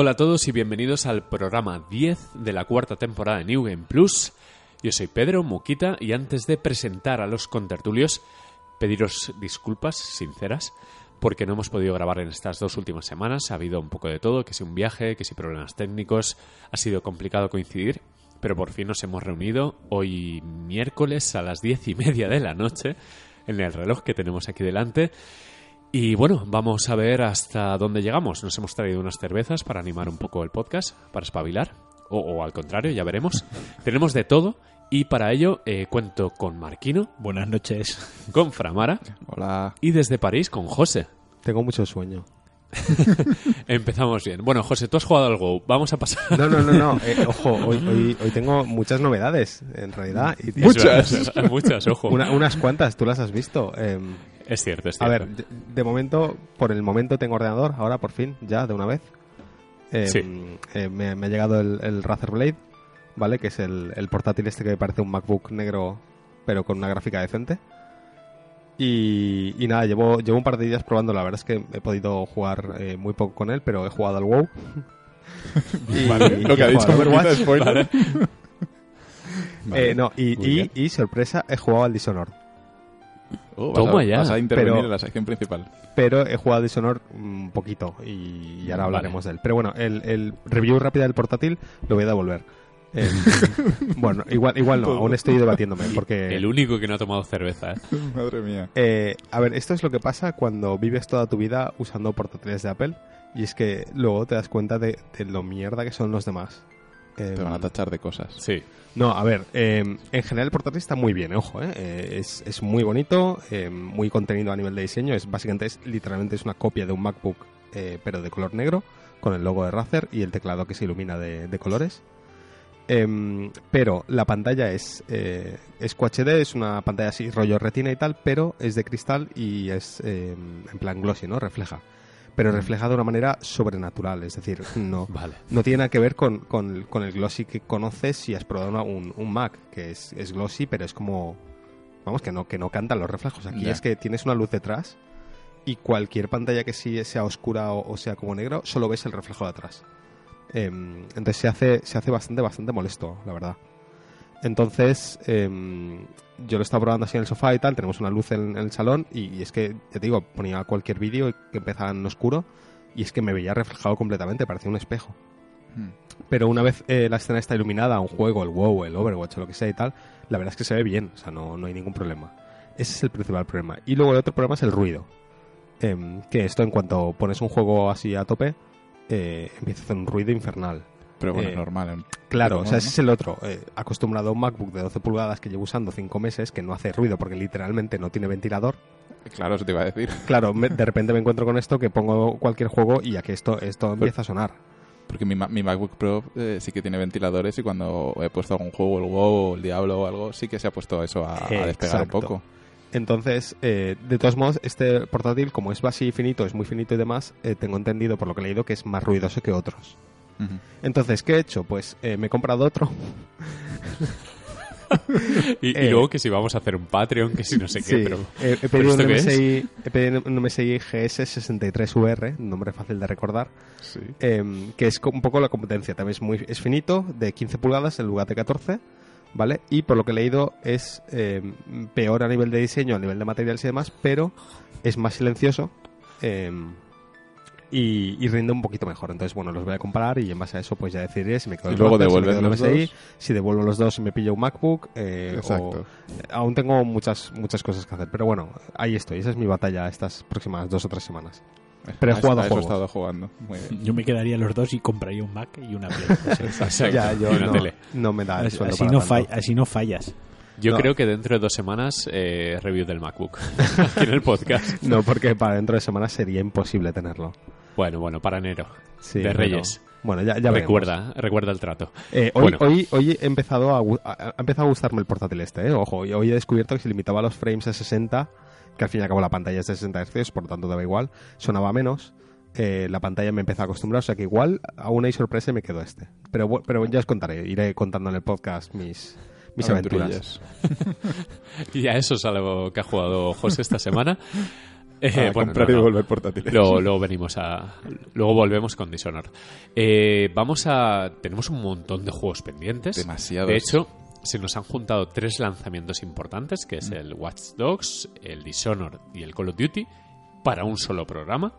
Hola a todos y bienvenidos al programa 10 de la cuarta temporada de New Game Plus. Yo soy Pedro Muquita y antes de presentar a los contertulios, pediros disculpas sinceras porque no hemos podido grabar en estas dos últimas semanas. Ha habido un poco de todo, que si un viaje, que si problemas técnicos. Ha sido complicado coincidir, pero por fin nos hemos reunido hoy miércoles a las diez y media de la noche en el reloj que tenemos aquí delante. Y bueno, vamos a ver hasta dónde llegamos. Nos hemos traído unas cervezas para animar un poco el podcast, para espabilar. O, o al contrario, ya veremos. Tenemos de todo y para ello eh, cuento con Marquino, Buenas noches. con Framara Hola. y desde París con José. Tengo mucho sueño. Empezamos bien. Bueno, José, tú has jugado al Go. Vamos a pasar. No, no, no, no. eh, ojo, hoy, hoy, hoy tengo muchas novedades, en realidad. y- y- Muchas. Muchas, ojo. Una- unas cuantas, tú las has visto. Eh, Es cierto, es a cierto. ver, de, de momento, por el momento tengo ordenador, ahora por fin, ya, de una vez. Eh, Sí. eh, me, me ha llegado el, el Razer Blade, ¿vale? Que es el, el portátil este que parece un MacBook negro, pero con una gráfica decente. Y, y nada, llevo, llevo un par de días probando. La verdad es que he podido jugar eh, muy poco con él, pero he jugado al WoW. Y- Vale, lo que ha dicho Overwatch. Eh, no, y sorpresa, he jugado al Dishonored. Oh, Toma vas a, ya. Vas a intervenir Pero- en la sección principal. Pero he jugado a Dishonored un poquito y, y ahora Vale. hablaremos de él. Pero bueno, el, el review rápida del portátil lo voy a devolver. Eh, bueno, igual, igual no, aún estoy debatiéndome porque... El único que no ha tomado cerveza. ¿eh? Madre mía. Eh, a ver, esto es lo que pasa cuando vives toda tu vida usando portátiles de Apple y es que luego te das cuenta de, de lo mierda que son los demás. Eh, Te van a tachar de cosas. Sí. No, a ver, eh, en general el portátil está muy bien, ojo, eh, es, es muy bonito, muy contenido a nivel de diseño, es básicamente, es literalmente es una copia de un MacBook, pero de color negro, con el logo de Razer y el teclado que se ilumina de, de colores. Em, pero la pantalla es, es QHD, es una pantalla así, rollo retina y tal, pero es de cristal y es em, en plan glossy, ¿no? Refleja. Pero refleja de una manera sobrenatural, es decir, no, Vale. no tiene nada que ver con, con- con el glossy que conoces si has probado una- un, un Mac, que es, es glossy, pero es como... Vamos, que no, que no cantan los reflejos. Aquí es que tienes una luz detrás y cualquier pantalla que sí sea oscura o, o sea como negro, solo ves el reflejo de atrás. Em, entonces se hace, se hace bastante, bastante molesto, la verdad. Entonces, em, yo lo estaba probando así en el sofá y tal, tenemos una luz en, en el salón y, y es que, ya te digo, ponía cualquier vídeo que empezaba en oscuro y es que me veía reflejado completamente, parecía un espejo. Hmm. Pero una vez eh, la escena está iluminada, un juego, el WoW, el Overwatch o lo que sea y tal, la verdad es que se ve bien, o sea, no, no hay ningún problema. Ese es el principal problema. Y luego el otro problema es el ruido. Em, que esto en cuanto pones un juego así a tope, eh, empieza a hacer un ruido infernal. Pero bueno, Eh, normal. ¿eh? Claro, o sea, ese es el otro. eh, acostumbrado a un MacBook de 12 pulgadas que llevo usando 5 meses, que no hace ruido porque literalmente no tiene ventilador. Claro, eso te iba a decir. Claro, me- de repente me encuentro con esto que pongo cualquier juego y a que esto, esto empieza a sonar. Porque mi, mi MacBook Pro eh, sí que tiene ventiladores y cuando he puesto algún juego, el WoW o el Diablo o algo, sí que se ha puesto eso a, a despegar un poco. Entonces, eh, de todos modos, este portátil, como es así finito, es muy finito y demás, eh, tengo entendido por lo que he leído que es más ruidoso que otros. Entonces, ¿qué he hecho? Pues eh, me he comprado otro. Y, y Eh, luego que si vamos a hacer un Patreon, que si no sé qué, Sí, pero... he, he ¿pero pedido un? MSI, he pedido un MSI GS63VR, un nombre fácil de recordar, Sí. eh, que es un poco la competencia. También es muy es finito, de 15 pulgadas en lugar de 14, ¿vale? Y por lo que he leído es eh, peor a nivel de diseño, a nivel de materiales y demás, pero es más silencioso eh, y, y rinde un poquito mejor. Entonces, bueno, los voy a comparar y en base a eso pues ya decidiré si me quedo Y el luego si me quedo los MSI, dos. si devuelvo los dos y me pillo un MacBook. eh, Exacto. o- aún tengo muchas, muchas cosas que hacer, pero bueno, ahí estoy. Esa es mi batalla estas próximas dos o tres semanas. Pero he A- jugado a eso he juegos. estado jugando. Muy bien. Yo me quedaría los dos y compraría un Mac y una Play. Exacto, Ya, y yo una no, tele. no me da el así, sueldo así para no tanto. fall- así no fallas. Yo No. creo que dentro de dos semanas eh, review del MacBook aquí en el podcast. No, porque para dentro de semanas sería imposible tenerlo. Bueno, bueno, para enero. Sí, de. Reyes. Bueno, ya, ya veremos. recuerda, recuerda el trato. Eh, hoy, Bueno. hoy, hoy he empezado a, a- ha empezado a gustarme el portátil este, ¿eh? Ojo, hoy he descubierto que se limitaba los frames a 60, que al fin y al cabo la pantalla es de 60 Hz, por lo tanto daba igual, sonaba menos. eh, la pantalla me empezó a acostumbrar, o sea que igual aún hay sorpresa y me quedo este. Pero, pero ya os contaré, iré contando en el podcast mis, mis aventuras. Y a eso es algo que ha jugado José esta semana. Eh, bueno, comprar no, y no. devolver portátiles. Luego, luego venimos a. Luego volvemos con Dishonored. Eh, vamos a. Tenemos un montón de juegos pendientes. Demasiados. De hecho, se nos han juntado tres lanzamientos importantes, que Mm. es el Watch Dogs, el Dishonored y el Call of Duty, para un solo programa.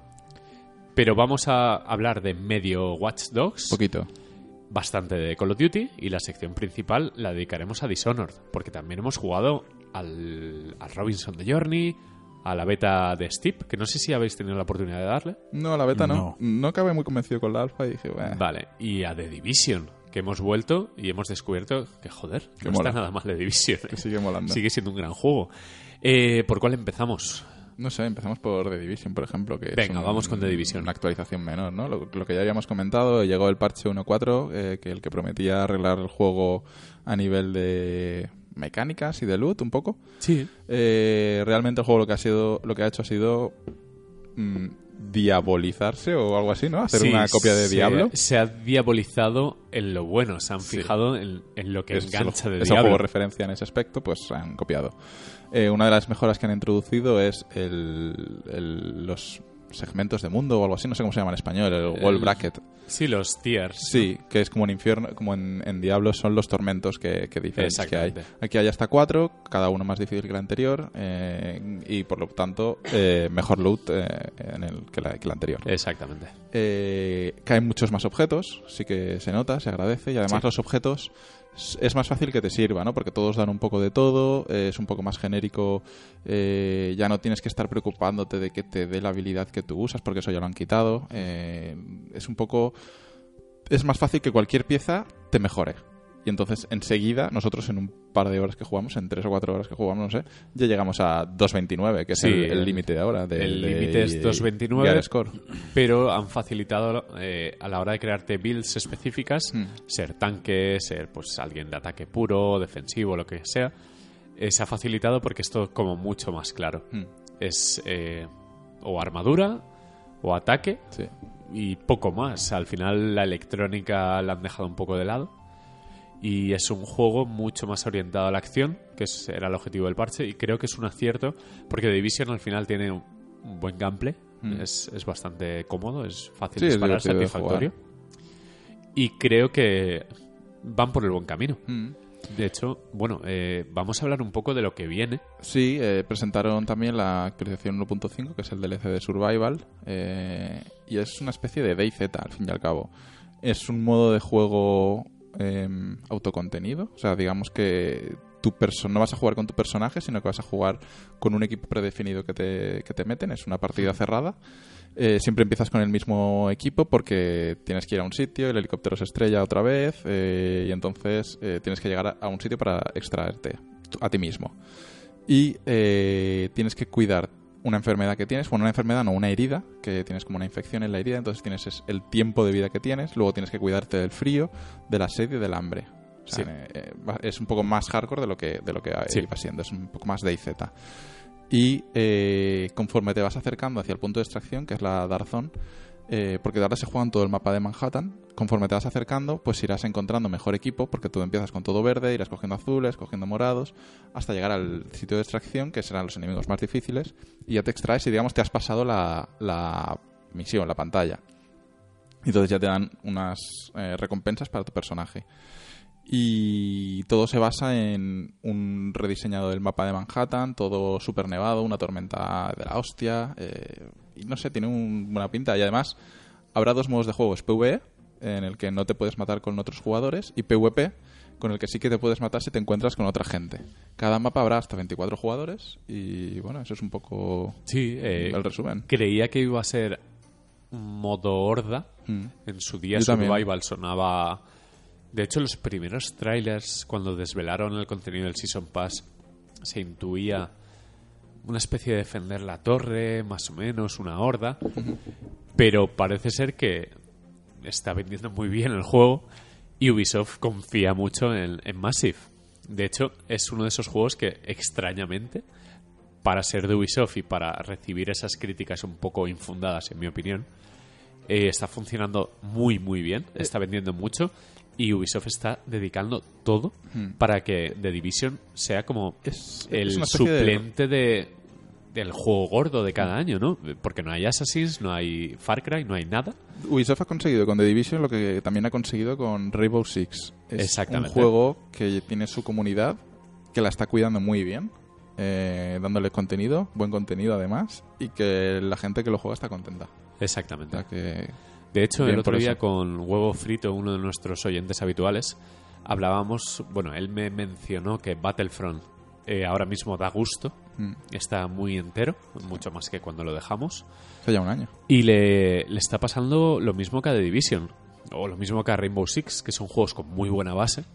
Pero vamos a hablar de medio Watch Dogs, Poquito. bastante de Call of Duty, y la sección principal la dedicaremos a Dishonored, porque también hemos jugado al, al Robinson de Journey, a la beta de Steep, que no sé si habéis tenido la oportunidad de darle. No, la beta no. No. No acabé muy convencido con la alfa y dije, "Bueno, Vale, y a The Division, que hemos vuelto y hemos descubierto que, joder, Que no mola. está nada mal The Division. que sigue molando. Sigue siendo un gran juego. Eh, ¿Por cuál empezamos? No sé, empezamos por The Division, por ejemplo. Que Venga, un- vamos con The Division. Una actualización menor, ¿no? Lo, lo que ya habíamos comentado, llegó el parche 1.4, eh, que el que prometía arreglar el juego a nivel de mecánicas y de loot un poco. Sí. Eh, realmente el juego lo que ha sido, lo que ha hecho ha sido mm, diabolizarse o algo así, ¿no? Hacer Sí, una copia de se- Diablo. Se ha diabolizado en lo bueno, se han Sí. fijado en, en lo que es, engancha el- de es un Diablo. juego referencia en ese aspecto, pues han copiado. Eh, una de las mejoras que han introducido es el, el- los segmentos de mundo o algo así, no sé cómo se llama en español, el wall El- bracket. Sí, los tiers. Sí, que es como en infierno, como en, en Diablo son los tormentos que, que diferentes que hay. Aquí hay hasta cuatro, cada uno más difícil que el anterior eh, y por lo tanto eh, mejor loot eh, en el, que, la, que el anterior. Exactamente. Caen muchos más objetos, sí que se nota, se agradece y además Sí. los objetos es más fácil que te sirva, ¿no? Porque todos dan un poco de todo, es un poco más genérico, eh, ya no tienes que estar preocupándote de que te dé la habilidad que tú usas, porque eso ya lo han quitado. eh, es un poco... Es más fácil que cualquier pieza te mejore. Y entonces enseguida, nosotros en un par de horas que jugamos, en tres o cuatro horas que jugamos, no sé, ya llegamos a 2.29, que es Sí, el- límite de ahora. el de- límite es de- 2.29. Gear Score. Pero han facilitado eh, a la hora de crearte builds específicas, Mm. ser tanque, ser pues alguien de ataque puro, defensivo, lo que sea, eh, se ha facilitado porque es todo como mucho más claro. Mm. Es eh, o armadura o ataque Sí. y poco más. Al final la electrónica la han dejado un poco de lado y es un juego mucho más orientado a la acción, que era el objetivo del parche, y creo que es un acierto porque The Division al final tiene un, buen gameplay, Mm. es, es bastante cómodo, es fácil Sí, disparar, satisfactorio. Y creo que van por el buen camino. Mm. De hecho, bueno, eh, vamos a hablar un poco de lo que viene. Sí, eh, presentaron también la actualización 1.5, que es el DLC de Survival, eh, y es una especie de DayZ, al fin y al cabo. Es un modo de juego eh, autocontenido, o sea, digamos que tu no vas a jugar con tu personaje, sino que vas a jugar con un equipo predefinido que te, que te meten, es una partida cerrada. Eh, siempre empiezas con el mismo equipo porque tienes que ir a un sitio, el helicóptero se estrella otra vez eh, y entonces eh, tienes que llegar a, un sitio para extraerte a ti mismo. Y tienes que cuidar una enfermedad que tienes, bueno, una enfermedad no, una herida, que tienes como una infección en la herida, entonces tienes es- el tiempo de vida que tienes, luego tienes que cuidarte del frío, de la sed y del hambre. O sea, Sí. eh, eh, es un poco más hardcore de lo que, de lo que Sí. iba siendo, es un poco más de IZ. Y eh, conforme te vas acercando hacia el punto de extracción, que es la Dark Zone, eh, porque ahora se juega en todo el mapa de Manhattan, conforme te vas acercando, pues irás encontrando mejor equipo, porque tú empiezas con todo verde, irás cogiendo azules, cogiendo morados, hasta llegar al sitio de extracción, que serán los enemigos más difíciles, y ya te extraes y digamos te has pasado la, misión, la pantalla. Entonces ya te dan unas eh, recompensas para tu personaje. Y todo se basa en un rediseñado del mapa de Manhattan, todo súper nevado, una tormenta de la hostia. eh, y no sé, tiene un- buena pinta. Y además, habrá dos modos de juego: es PvE, en el que no te puedes matar con otros jugadores, y PvP, con el que sí que te puedes matar si te encuentras con otra gente. Cada mapa habrá hasta 24 jugadores, y bueno, eso es un poco Sí, eh, el resumen. creía que iba a ser un modo horda. Mm. En su día. Survival sonaba... De hecho, los primeros trailers, cuando desvelaron el contenido del Season Pass, se intuía una especie de defender la torre, más o menos, una horda. Pero parece ser que está vendiendo muy bien el juego y Ubisoft confía mucho en, en Massive. De hecho, es uno de esos juegos que, extrañamente, para ser de Ubisoft y para recibir esas críticas un poco infundadas, en mi opinión, eh, está funcionando muy, muy bien. Está vendiendo mucho. Y Ubisoft está dedicando todo para que The Division sea como Es, el es de- suplente de... el juego gordo de cada año, ¿no? Porque no hay Assassin's, no hay Far Cry, no hay nada. Ubisoft ha conseguido con The Division lo que también ha conseguido con Rainbow Six. Es Exactamente. un juego que tiene su comunidad, que la está cuidando muy bien, eh, dándole contenido, buen contenido además, y que la gente que lo juega está contenta. O Exactamente. sea que De hecho, Bien el otro día con Huevo Frito, uno de nuestros oyentes habituales, hablábamos, bueno, él me mencionó que Battlefront eh, ahora mismo da gusto, mm, está muy entero, mucho más que cuando lo dejamos, hace ya un año. y le, le está pasando lo mismo que a The Division, o lo mismo que a Rainbow Six, que son juegos con muy buena base,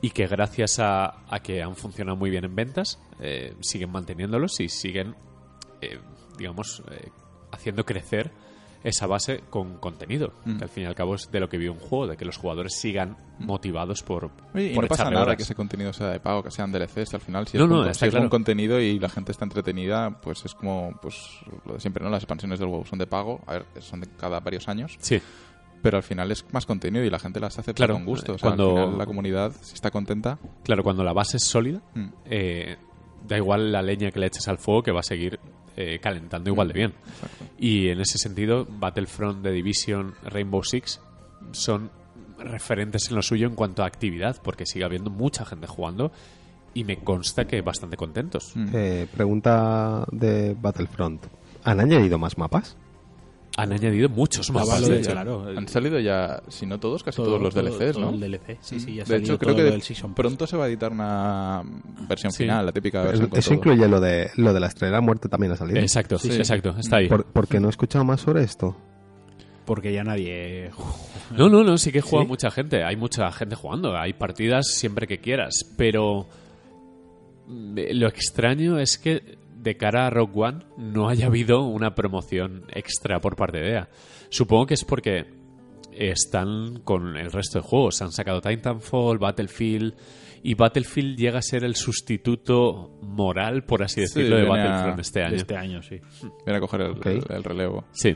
y que gracias a, a que han funcionado muy bien en ventas, eh, siguen manteniéndolos y siguen, eh, digamos, eh, haciendo crecer esa base con contenido, Mm. que al fin y al cabo es de lo que vive un juego, de que los jugadores sigan motivados por, Oye, y por no pasa nada horas. que ese contenido sea de pago, que sean DLCs, al final si No, es, no, es buen claro. contenido y la gente está entretenida, pues es como pues lo de siempre, ¿no? Las expansiones del WoW son de pago, a ver, son de cada varios años, Sí, pero al final es más contenido y la gente las acepta Claro, con gusto. O sea, cuando- al final la comunidad, si está contenta, claro, cuando la base es sólida, mm, eh, da igual la leña que le eches al fuego que va a seguir eh, calentando igual de bien. exacto. Y en ese sentido, Battlefront, The Division, Rainbow Six son referentes en lo suyo en cuanto a actividad, porque sigue habiendo mucha gente jugando y me consta que bastante contentos. Eh, pregunta de Battlefront. ¿Han añadido más mapas? Han añadido muchos claro, el- Han salido ya, si no todos, casi todo- todos los todo- DLCs, todo ¿no? el DLC, sí, sí, ya ha de hecho, salido creo que de- pronto se va a editar una versión Sí. final, la típica Pero versión con eso todo. incluye lo de, lo de la estrella de la muerte también ha salido. Exacto, Sí, sí. exacto, está ahí. Por, porque no he escuchado más sobre esto. Porque ya nadie... No, no, no, sí que juega ¿Sí? mucha gente. Hay mucha gente jugando. Hay partidas siempre que quieras. Pero mm, lo extraño es que de cara a Rock One no haya habido una promoción extra por parte de EA. Supongo que es porque están con el resto de juegos. Han sacado Titanfall, Battlefield. Y Battlefield llega a ser el sustituto moral, por así Sí, decirlo, de viene a- Battlefront este de año. este año, sí. Viene a coger el- el relevo. Sí.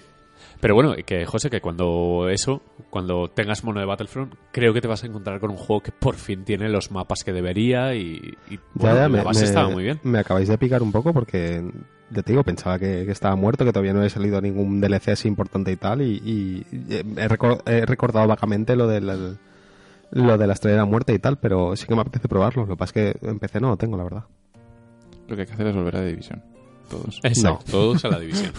Pero bueno, que José, que cuando eso, cuando tengas mono de Battlefront, creo que te vas a encontrar con un juego que por fin tiene los mapas que debería y, y, bueno, ya, ya, la me, base me- estaba muy bien. me acabáis de picar un poco porque, ya te digo, pensaba que, que estaba muerto, que todavía no había salido ningún DLC así importante y tal. Y, y- y he, recor- he recordado vagamente lo del lo de la estrella de la muerte y tal, pero sí que me apetece probarlo. Lo que pasa es que empecé no lo tengo, la verdad. Lo que hay que hacer es volver a División. Todos. Exacto, No. todos a la división.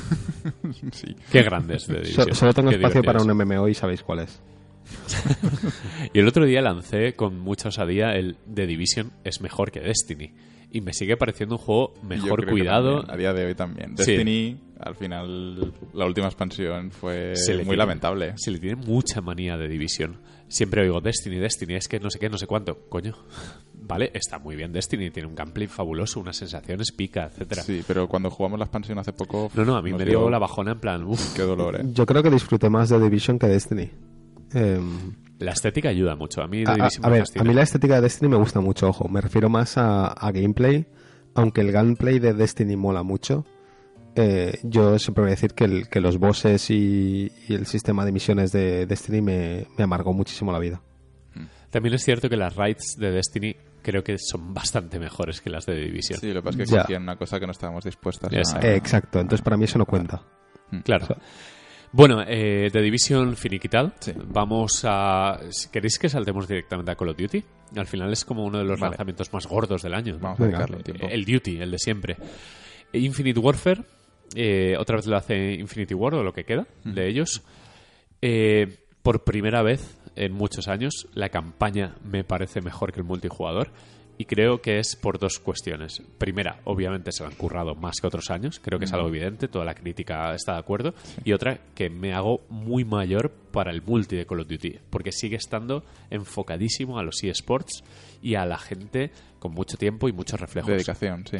sí. Qué grandes de So- división. solo tengo Qué espacio para un MMO y sabéis cuál es. Y el otro día lancé con mucha osadía el The Division es mejor que Destiny. Y me sigue pareciendo un juego mejor cuidado. también, a día de hoy también. Sí. Destiny, al final, la última expansión fue muy tiene- lamentable. Se le tiene mucha manía de división. Siempre oigo Destiny, Destiny, es que no sé qué, no sé cuánto. Coño. Vale, está muy bien Destiny, tiene un gameplay fabuloso, unas sensaciones, pica, etcétera. Sí, pero cuando jugamos la expansión hace poco... No, no, a mí me dio la bajona en plan, uff, Qué dolor, ¿eh? Yo creo que disfruté más de Division que Destiny. Em, la estética ayuda mucho. A mí a, The a- Division a ver, a mí la estética de Destiny me gusta mucho, ojo. Me refiero más a, a gameplay, aunque el gameplay de Destiny mola mucho. Eh, yo siempre voy a decir que, el- que los bosses y, y el sistema de misiones de Destiny me, me amargó muchísimo la vida. También es cierto que las raids de Destiny creo que son bastante mejores que las de Division. Sí, lo que pasa es que exigían una cosa que no estábamos dispuestas Exacto. a... Eh, exacto, entonces para mí eso no cuenta. Claro. O sea- Bueno, eh, The Division finiquitado. Sí. Vamos a... si ¿Queréis que saltemos directamente a Call of Duty? Al final es como uno de los Vale. lanzamientos más gordos del año. ¿no? Vamos a dedicarle tiempo. El Duty, el de siempre. Infinite Warfare, eh, otra vez lo hace Infinity War o lo que queda de ellos. Eh, por primera vez en muchos años, la campaña me parece mejor que el multijugador. Y creo que es por dos cuestiones. Primera, obviamente se lo han currado más que otros años. Creo que es algo evidente. Toda la crítica está de acuerdo. Y otra, que me hago muy mayor para el multi de Call of Duty. Porque sigue estando enfocadísimo a los eSports y a la gente con mucho tiempo y muchos reflejos. Dedicación, sí.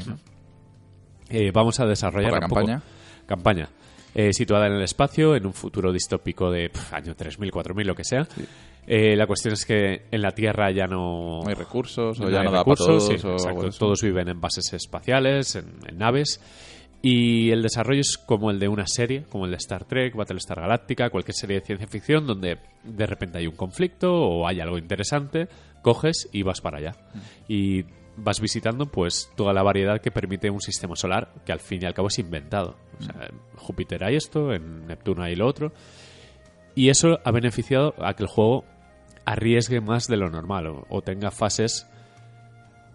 Eh, vamos a desarrollar ¿Por la poco- campaña? campaña. Eh, situada en el espacio, en un futuro distópico de pf, año 3000, 4000, lo que sea. Eh, la cuestión es que en la Tierra ya no, No hay recursos, o no ya hay no da recursos, para todos, sí, o exacto. Todos viven en bases espaciales, en, en naves. Y el desarrollo es como el de una serie, como el de Star Trek, Battlestar Galactica, cualquier serie de ciencia ficción donde de repente hay un conflicto o hay algo interesante, coges y vas para allá. Mm. Y vas visitando pues toda la variedad que permite un sistema solar que al fin y al cabo es inventado. O sea, en Júpiter hay esto, en Neptuno hay lo otro. Y eso ha beneficiado a que el juego arriesgue más de lo normal o, o tenga fases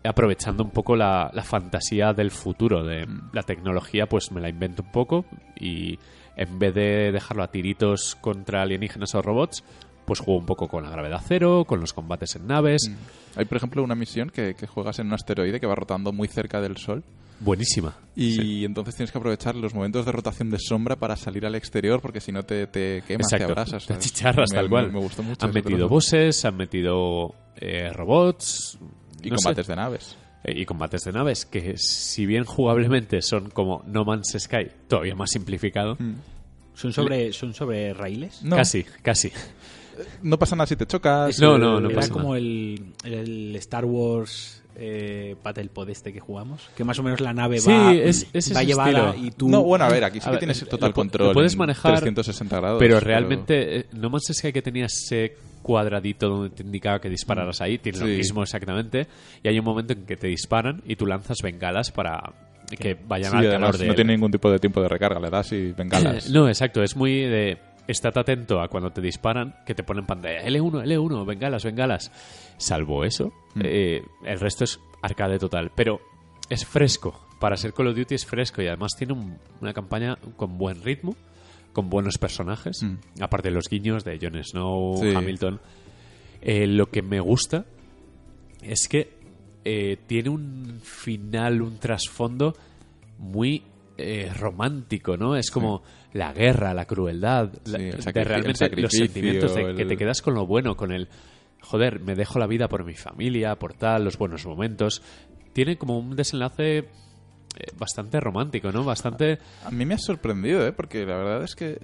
aprovechando un poco la, la fantasía del futuro de la tecnología pues me la invento un poco y en vez de dejarlo a tiritos contra alienígenas o robots pues juego un poco con la gravedad cero con los combates en naves Hay, por ejemplo, una misión que, que juegas en un asteroide que va rotando muy cerca del Sol buenísima y Sí. entonces tienes que aprovechar los momentos de rotación de sombra para salir al exterior porque si no te, te quemas, te Exacto. abrasas. Te ¿sabes? achicharras, Me- tal cual. Me, me gustó mucho. han metido bosses han metido eh, robots y no sé. combates de naves. Eh, y combates de naves que si bien jugablemente son como No Man's Sky todavía más simplificado ¿Son sobre, ¿Son sobre raíles? No, casi casi no pasa nada si te chocas. No, eh, no, no Era pasa como el, el Star Wars eh, Battlepod este que jugamos. Que más o menos la nave Sí, va, es- es va llevada estilo. y tú... No, bueno, a ver, aquí sí A que ver, tienes total control. lo puedes manejar, 360 grados. pero realmente eh, No Sky que tenía ese cuadradito donde te indicaba que dispararas ahí tiene lo mismo exactamente y hay un momento en que te disparan y tú lanzas bengalas para que vayan Sí, al además, calor de no él. tiene ningún tipo de tiempo de recarga, le das y bengalas. No, exacto, es muy de estate atento a cuando te disparan, que te ponen pantalla L1, L1, bengalas, bengalas. Salvo eso, Mm. eh, el resto es arcade total, pero es fresco. Para ser Call of Duty es fresco y además tiene un- una campaña con buen ritmo, con buenos personajes, Mm. aparte de los guiños de Jon Snow, Sí. Hamilton. Eh, lo que me gusta es que eh, tiene un final, un trasfondo muy eh, romántico, ¿no? Es como la guerra, la crueldad, la- de realmente los sentimientos de que te quedas con lo bueno, con el joder, me dejo la vida por mi familia, por tal, los buenos momentos. Tiene como un desenlace eh, bastante romántico, ¿no? Bastante A mí me ha sorprendido, ¿eh? Porque la verdad es que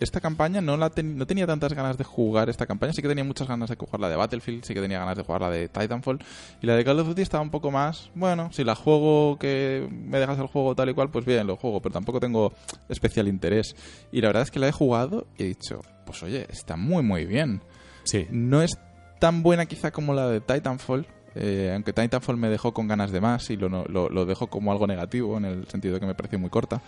esta campaña no la ten- no tenía tantas ganas de jugar esta campaña. Sí que tenía muchas ganas de jugar la de Battlefield, sí que tenía ganas de jugar la de Titanfall. Y la de Call of Duty estaba un poco más, bueno, si la juego que me dejas el juego tal y cual, pues bien, lo juego, pero tampoco tengo especial interés. Y la verdad es que la he jugado y he dicho, pues oye, está muy muy bien. sí. No es tan buena quizá como la de Titanfall, eh, aunque Titanfall me dejó con ganas de más y lo, lo, lo dejo como algo negativo en el sentido de que me pareció muy corta.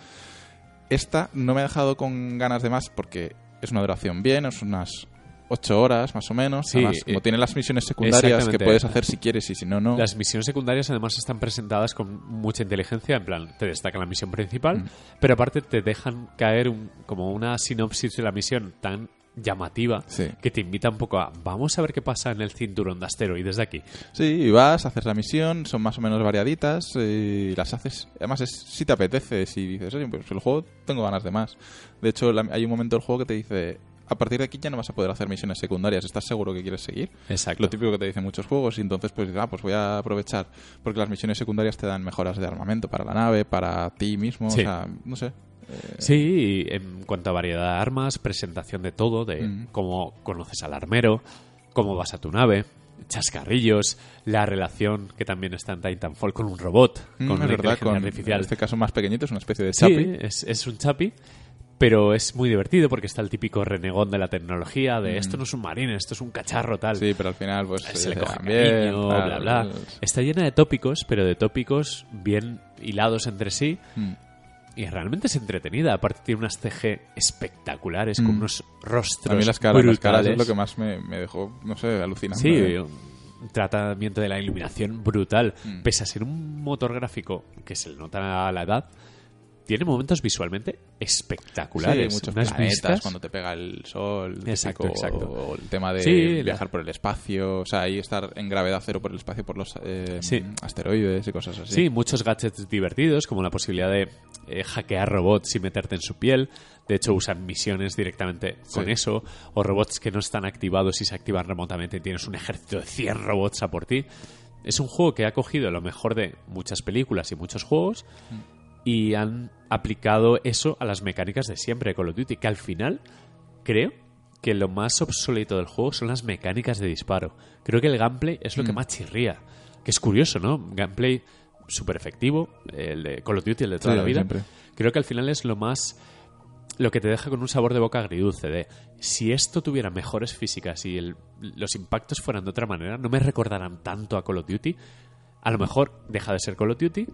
Esta no me ha dejado con ganas de más porque es una duración bien, es unas 8 horas más o menos. Sí, Además, como eh, tiene las misiones secundarias que puedes hacer si quieres y si no, no. Las misiones secundarias además están presentadas con mucha inteligencia, en plan, te destacan la misión principal, Mm. pero aparte te dejan caer un- como una sinopsis de la misión tan llamativa Sí. que te invita un poco a vamos a ver qué pasa en el cinturón de asteroides de aquí. Sí, y vas, haces la misión, son más o menos variaditas y las haces. Además, es si te apetece, si dices, oye, pues el juego tengo ganas de más. De hecho, la- hay un momento del juego que te dice, a partir de aquí ya no vas a poder hacer misiones secundarias, ¿estás seguro que quieres seguir? Exacto. Lo típico que te dicen muchos juegos y entonces pues ah, pues voy a aprovechar porque las misiones secundarias te dan mejoras de armamento para la nave, para ti mismo, Sí. o sea, no sé. Sí, y en cuanto a variedad de armas, presentación de todo, de Mm. cómo conoces al armero, cómo vas a tu nave, chascarrillos, la relación que también está en Titanfall con un robot, Mm, con una verdad, inteligencia con artificial. en este caso más pequeñito, es una especie de Sí, chapi. es, es un chapi, pero es muy divertido porque está el típico renegón de la tecnología, de esto no es un marine, esto es un cacharro, tal. Mm. Sí, pero al final pues se le eh, coge también, cariño, bla, bla. Está llena de tópicos, pero de tópicos bien hilados entre sí. Mm. Y realmente es entretenida. Aparte tiene unas CG espectaculares con Mm. unos rostros A mí las caras, las caras es lo que más me, me dejó, no sé, alucinando. Sí, ¿eh? un tratamiento de la iluminación brutal. Mm. Pese a ser un motor gráfico que se le nota a la edad, tiene momentos visualmente espectaculares. Sí, muchos unas planetas vistas. cuando te pega el sol. Exacto, típico, exacto. O el tema de Sí, la- viajar por el espacio. O sea, ahí estar en gravedad cero por el espacio, por los eh, Sí. asteroides y cosas así. Sí, muchos gadgets divertidos, como la posibilidad de eh, hackear robots y meterte en su piel. De hecho, usan misiones directamente con eso. O robots que no están activados y se activan remotamente y tienes un ejército de 100 robots a por ti. Es un juego que ha cogido lo mejor de muchas películas y muchos juegos y han aplicado eso a las mecánicas de siempre de Call of Duty, que al final creo que lo más obsoleto del juego son las mecánicas de disparo. Creo que el gameplay es lo que más chirría. Que es curioso, ¿no? Gameplay súper efectivo, el de Call of Duty, el de toda Sí, la vida. siempre. Creo que al final es lo más... Lo que te deja con un sabor de boca agridulce de si esto tuviera mejores físicas y el- los impactos fueran de otra manera, no me recordaran tanto a Call of Duty, A lo mejor deja de ser Call of Duty,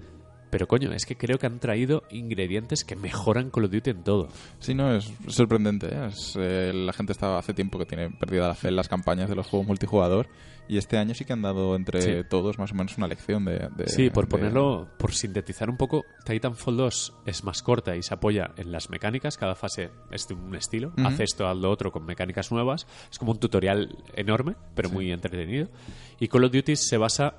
pero coño, es que creo que han traído ingredientes que mejoran Call of Duty en todo. Sí, no, es sorprendente. ¿eh? Es, eh, la gente estaba hace tiempo que tiene perdida la fe en las campañas de los juegos multijugador y este año sí que han dado entre Sí. todos más o menos una lección de... de- Sí, por de- ponerlo, por sintetizar un poco, Titanfall 2 es más corta y se apoya en las mecánicas. Cada fase es de un estilo. Ujú. Hace esto, haz lo otro con mecánicas nuevas. Es como un tutorial enorme, pero muy entretenido. Y Call of Duty se basa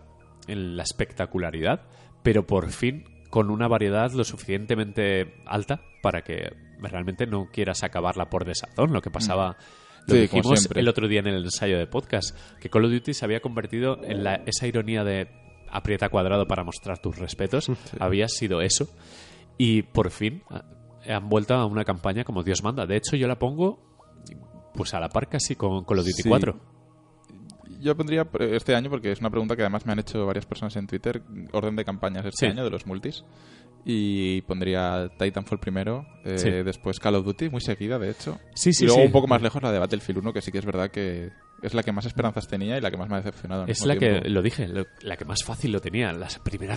en la espectacularidad, pero por fin con una variedad lo suficientemente alta para que realmente no quieras acabarla por desazón, lo que pasaba... Lo Sí, dijimos el otro día en el ensayo de podcast, que Call of Duty se había convertido en la- esa ironía de aprieta cuadrado para mostrar tus respetos. Había sido eso. Y por fin ah, han vuelto a una campaña como Dios manda. De hecho, yo la pongo pues a la par casi con Call of Duty Sí. 4. Yo pondría eh, este año, porque es una pregunta que además me han hecho varias personas en Twitter, orden de campañas este Sí. año de los multis. Y pondría Titanfall primero, eh, Sí. después Call of Duty, muy seguida de hecho. Sí, sí, y luego sí. un poco más lejos la de Battlefield 1, que sí que es verdad que es la que más esperanzas tenía y la que más me ha decepcionado. Es la que, lo dije, lo- la que más fácil lo tenía. La Primera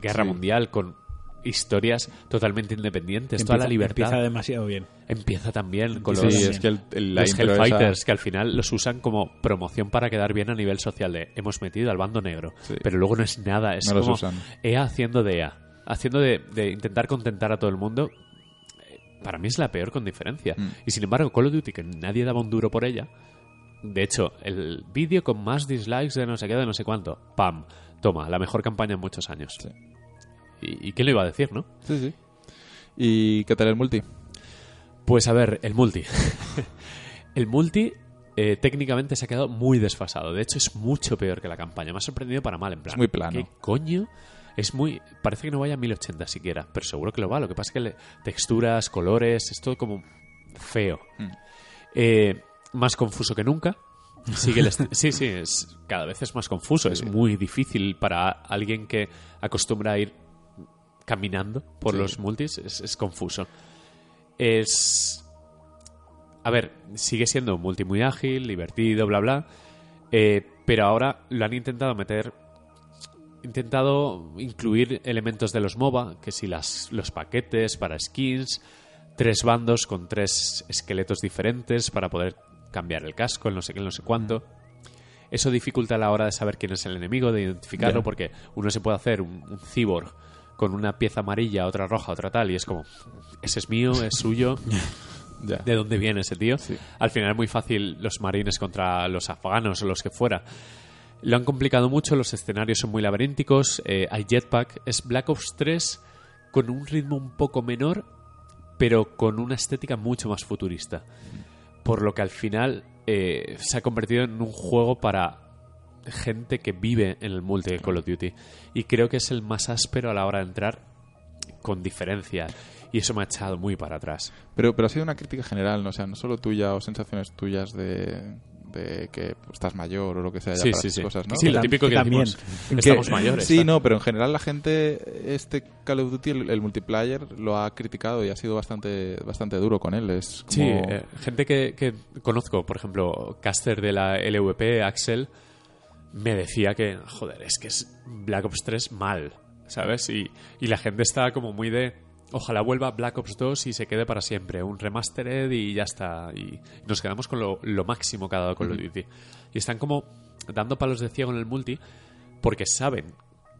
Guerra. Mundial con historias totalmente independientes. toda la libertad. Empieza demasiado bien. Empieza también con Sí, los, es que el, el- la los esa- Hellfighters, que al final los usan como promoción para quedar bien a nivel social de hemos metido al bando negro. Sí. Pero luego no es nada, es No los como usan. EA haciendo de EA. Haciendo de, de intentar contentar a todo el mundo. eh, Para mí es la peor con diferencia. Mm. Y sin embargo, Call of Duty, que nadie daba un duro por ella. De hecho, el vídeo con más dislikes de no sé qué, de no sé cuánto. ¡Pam! Toma, la mejor campaña en muchos años. Sí. ¿Y, y qué le iba a decir, no? Sí, sí. ¿Y qué tal el multi? Pues a ver, el multi. el multi eh, técnicamente se ha quedado muy desfasado. De hecho, es mucho peor que la campaña. Me ha sorprendido para mal, en plan. Es muy plano. ¿Qué coño? Es muy. Parece que no vaya a 1080 siquiera, pero seguro que lo va. Lo que pasa es que le- texturas, colores, es todo como feo. Mm. Eh, más confuso que nunca. Sigue el sí, sí, es, cada vez es más confuso. Es muy difícil para alguien que acostumbra a ir caminando por Sí. los multis. Es, es confuso. Es. A ver, sigue siendo un multi muy ágil, divertido, bla, bla. eh, pero ahora lo han intentado meter. Intentado incluir elementos de los MOBA, que si las, los paquetes para skins, tres bandos con tres esqueletos diferentes para poder cambiar el casco, el no sé qué, el no sé cuánto. Eso dificulta a la hora de saber quién es el enemigo, de identificarlo, porque uno se puede hacer un, un cyborg con una pieza amarilla, otra roja, otra tal, y es como, ese es mío, es suyo. ¿de dónde viene ese tío? Sí. Al final es muy fácil los marines contra los afganos o los que fuera. Lo han complicado mucho, los escenarios son muy laberínticos, eh, hay jetpack, es Black Ops 3 con un ritmo un poco menor, pero con una estética mucho más futurista. Por lo que al final eh, se ha convertido en un juego para gente que vive en el multi de Call of Duty. Y creo que es el más áspero a la hora de entrar con diferencia. Y eso me ha echado muy para atrás. Pero, pero ha sido una crítica general, ¿no? O sea, no solo tuya o sensaciones tuyas de, de que estás mayor o lo que sea ya Sí, para sí, esas sí. cosas, ¿no? Sí, lo típico que también. decimos. Estamos Que- mayores. Sí, no, pero en general la gente, este Call of Duty, el, el multiplayer, lo ha criticado y ha sido bastante, bastante duro con él. Es como... Sí, eh, gente que, que conozco, por ejemplo, caster de la LVP, Axel, me decía que, joder, es que es Black Ops 3 mal, ¿sabes? Y, y la gente está como muy de, ojalá vuelva Black Ops 2 y se quede para siempre, un remastered y ya está. Y nos quedamos con lo, lo máximo que ha dado Call of Duty. Y están como dando palos de ciego en el multi porque saben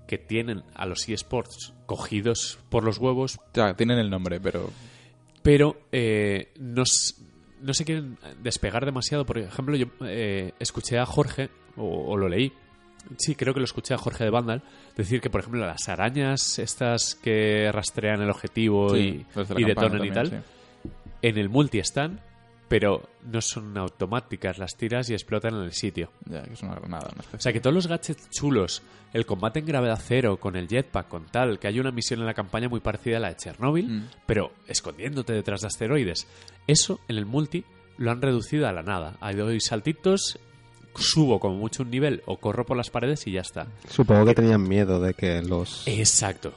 que tienen a los eSports cogidos por los huevos, Ya, tienen el nombre, pero... pero eh, no, s- no se quieren despegar demasiado. Por ejemplo, yo eh, escuché a Jorge, o, o lo leí, sí, creo que lo escuché a Jorge de Vandal, decir que, por ejemplo, las arañas estas que rastrean el objetivo Sí, y, y detonan y tal, en el multi están, pero no son automáticas, las tiras y explotan en el sitio. Ya, que es una granada, una. O sea que todos los gadgets chulos, el combate en gravedad cero, con el jetpack, con tal, que hay una misión en la campaña muy parecida a la de Chernobyl, Mm. pero escondiéndote detrás de asteroides. Eso en el multi lo han reducido a la nada. Hay doy saltitos, subo como mucho un nivel o corro por las paredes y ya está. Supongo que tenían miedo de que los... Exacto.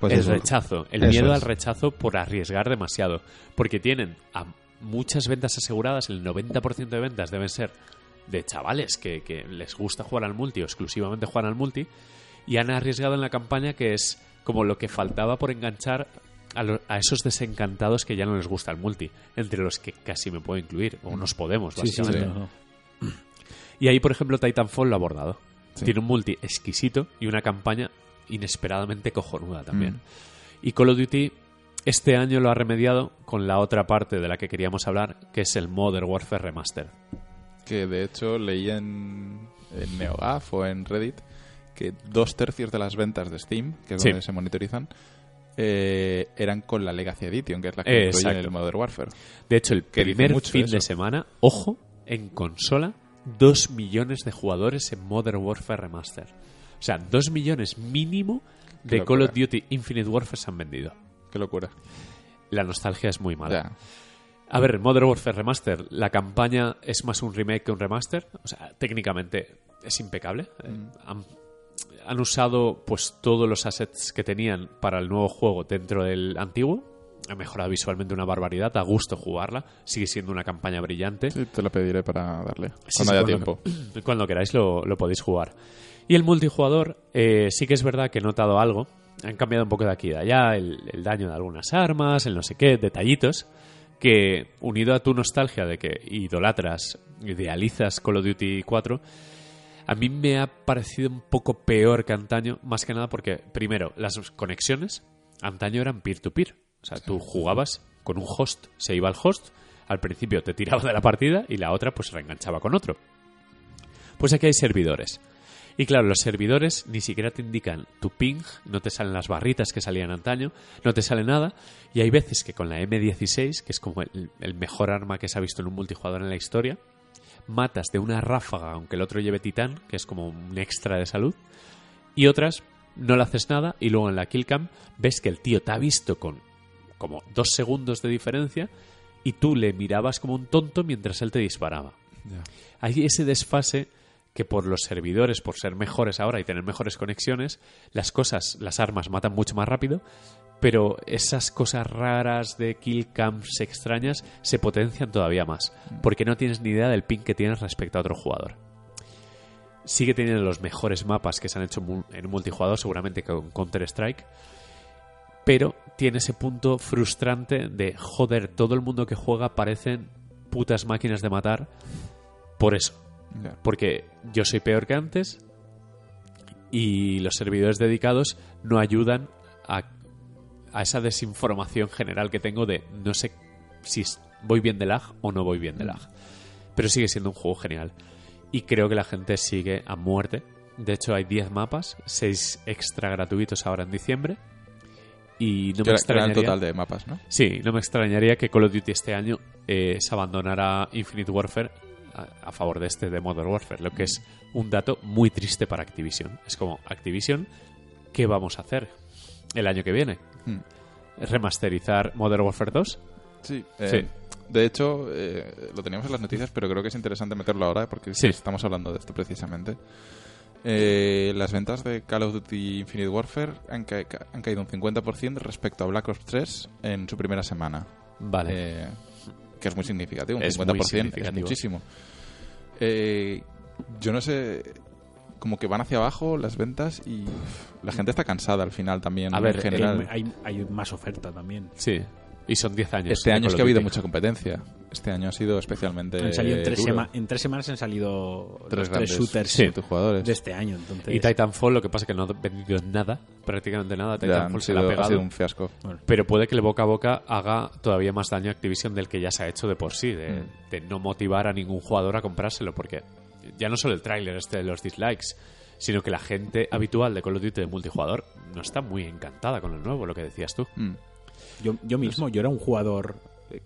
Pues el eso. rechazo, el Eso miedo es. al rechazo por arriesgar demasiado. Porque tienen a muchas ventas aseguradas, el 90% de ventas deben ser de chavales que, que les gusta jugar al multi o exclusivamente jugar al multi. Y han arriesgado en la campaña que es como lo que faltaba por enganchar a, lo- a esos desencantados que ya no les gusta el multi, entre los que casi me puedo incluir, o nos podemos, Sí, sí, básicamente. Y ahí, por ejemplo, Titanfall lo ha abordado. Tiene un multi exquisito y una campaña inesperadamente cojonuda también. Mm. Y Call of Duty este año lo ha remediado con la otra parte de la que queríamos hablar, que es el Modern Warfare Remaster. Que de hecho leí en, en NeoGAF o en Reddit que dos tercios de las ventas de Steam, que es Sí. donde se monitorizan, eh, eran con la Legacy Edition, que es la que incluye exacto. el Modern Warfare. De hecho, el Que primer mucho fin de semana, ojo, en consola, dos millones de jugadores en Modern Warfare Remaster. O sea, dos millones mínimo de Call of. Duty Infinite Warfare se han vendido. Qué locura. La nostalgia es muy mala. Ya. A ver, Modern Warfare Remaster, la campaña es más un remake que un remaster. O sea, técnicamente es impecable. Eh, han, han usado pues todos los assets que tenían para el nuevo juego dentro del antiguo. Ha mejorado visualmente una barbaridad. A gusto jugarla. Sigue siendo una campaña brillante. Sí, te lo pediré para darle. Sí, cuando sí, haya cuando- tiempo. Cuando queráis lo, lo podéis jugar. Y el multijugador, eh, sí que es verdad que he notado algo. Han cambiado un poco de aquí y de allá, el, daño de algunas armas, el no sé qué, detallitos, que unido a tu nostalgia de que idolatras, idealizas Call of Duty 4, a mí me ha parecido un poco peor que antaño, más que nada porque, primero, las conexiones antaño eran peer-to-peer. O sea, tú jugabas con un host, se iba al host, al principio te tiraba de la partida y la otra pues reenganchaba con otro. Pues aquí hay servidores. Y claro, los servidores ni siquiera te indican tu ping, no te salen las barritas que salían antaño, no te sale nada. Y hay veces que con la M16, que es como el, el mejor arma que se ha visto en un multijugador en la historia, matas de una ráfaga aunque el otro lleve titán, que es como un extra de salud. Y otras no le haces nada y luego en la killcam ves que el tío te ha visto con como dos segundos de diferencia y tú le mirabas como un tonto mientras él te disparaba. Hay ese desfase que por los servidores, por ser mejores ahora y tener mejores conexiones, las cosas, las armas matan mucho más rápido, pero esas cosas raras de kill camps extrañas se potencian todavía más, porque no tienes ni idea del ping que tienes respecto a otro jugador. Sigue teniendo los mejores mapas que se han hecho en un multijugador, seguramente con Counter-Strike, pero tiene ese punto frustrante de, joder, todo el mundo que juega parecen putas máquinas de matar por eso. Porque yo soy peor que antes y los servidores dedicados no ayudan a, a esa desinformación general que tengo de no sé si voy bien de lag o no voy bien de lag. Pero sigue siendo un juego genial. Y creo que la gente sigue a muerte. De hecho, hay 10 mapas, 6 extra gratuitos ahora en diciembre. Y no Que me era, extrañaría... total de mapas, ¿no? Sí, no me extrañaría que Call of Duty este año eh, se abandonara Infinite Warfare a, a favor de este de Modern Warfare, lo que es un dato muy triste para Activision. Es como, Activision, ¿qué vamos a hacer el año que viene? Hmm. ¿Remasterizar Modern Warfare 2? Sí. Sí. eh, De hecho, eh, lo teníamos en las noticias, pero creo que es interesante meterlo ahora porque Sí. estamos hablando de esto precisamente. Eh, las ventas de Call of Duty Infinite Warfare han, ca- han caído un 50% respecto a Black Ops 3 en su primera semana. Vale. Que es muy significativo, un Es muy 50% es muchísimo. Eh, yo no sé, como que van hacia abajo las ventas y la gente está cansada al final también A en ver, general. Hay, hay más oferta también. Sí. Y son 10 años. Este año es que ha habido mucha competencia. Este año ha sido especialmente Han salido en, tres duro. sema- en tres semanas han salido tres los grandes tres shooters Sí. multijugadores. de este año. Entonces, Y Titanfall, lo que pasa es que no ha vendido nada, prácticamente nada. Titanfall se le ha sido- ha pegado. sido un fiasco. Pero puede que el boca a boca haga todavía más daño a Activision del que ya se ha hecho de por sí, de, Mm. de no motivar a ningún jugador a comprárselo, porque ya no solo el tráiler este de los dislikes, sino que la gente habitual de Call of Duty de multijugador no está muy encantada con lo nuevo, lo que decías tú. Mm. Yo, yo mismo, yo era un jugador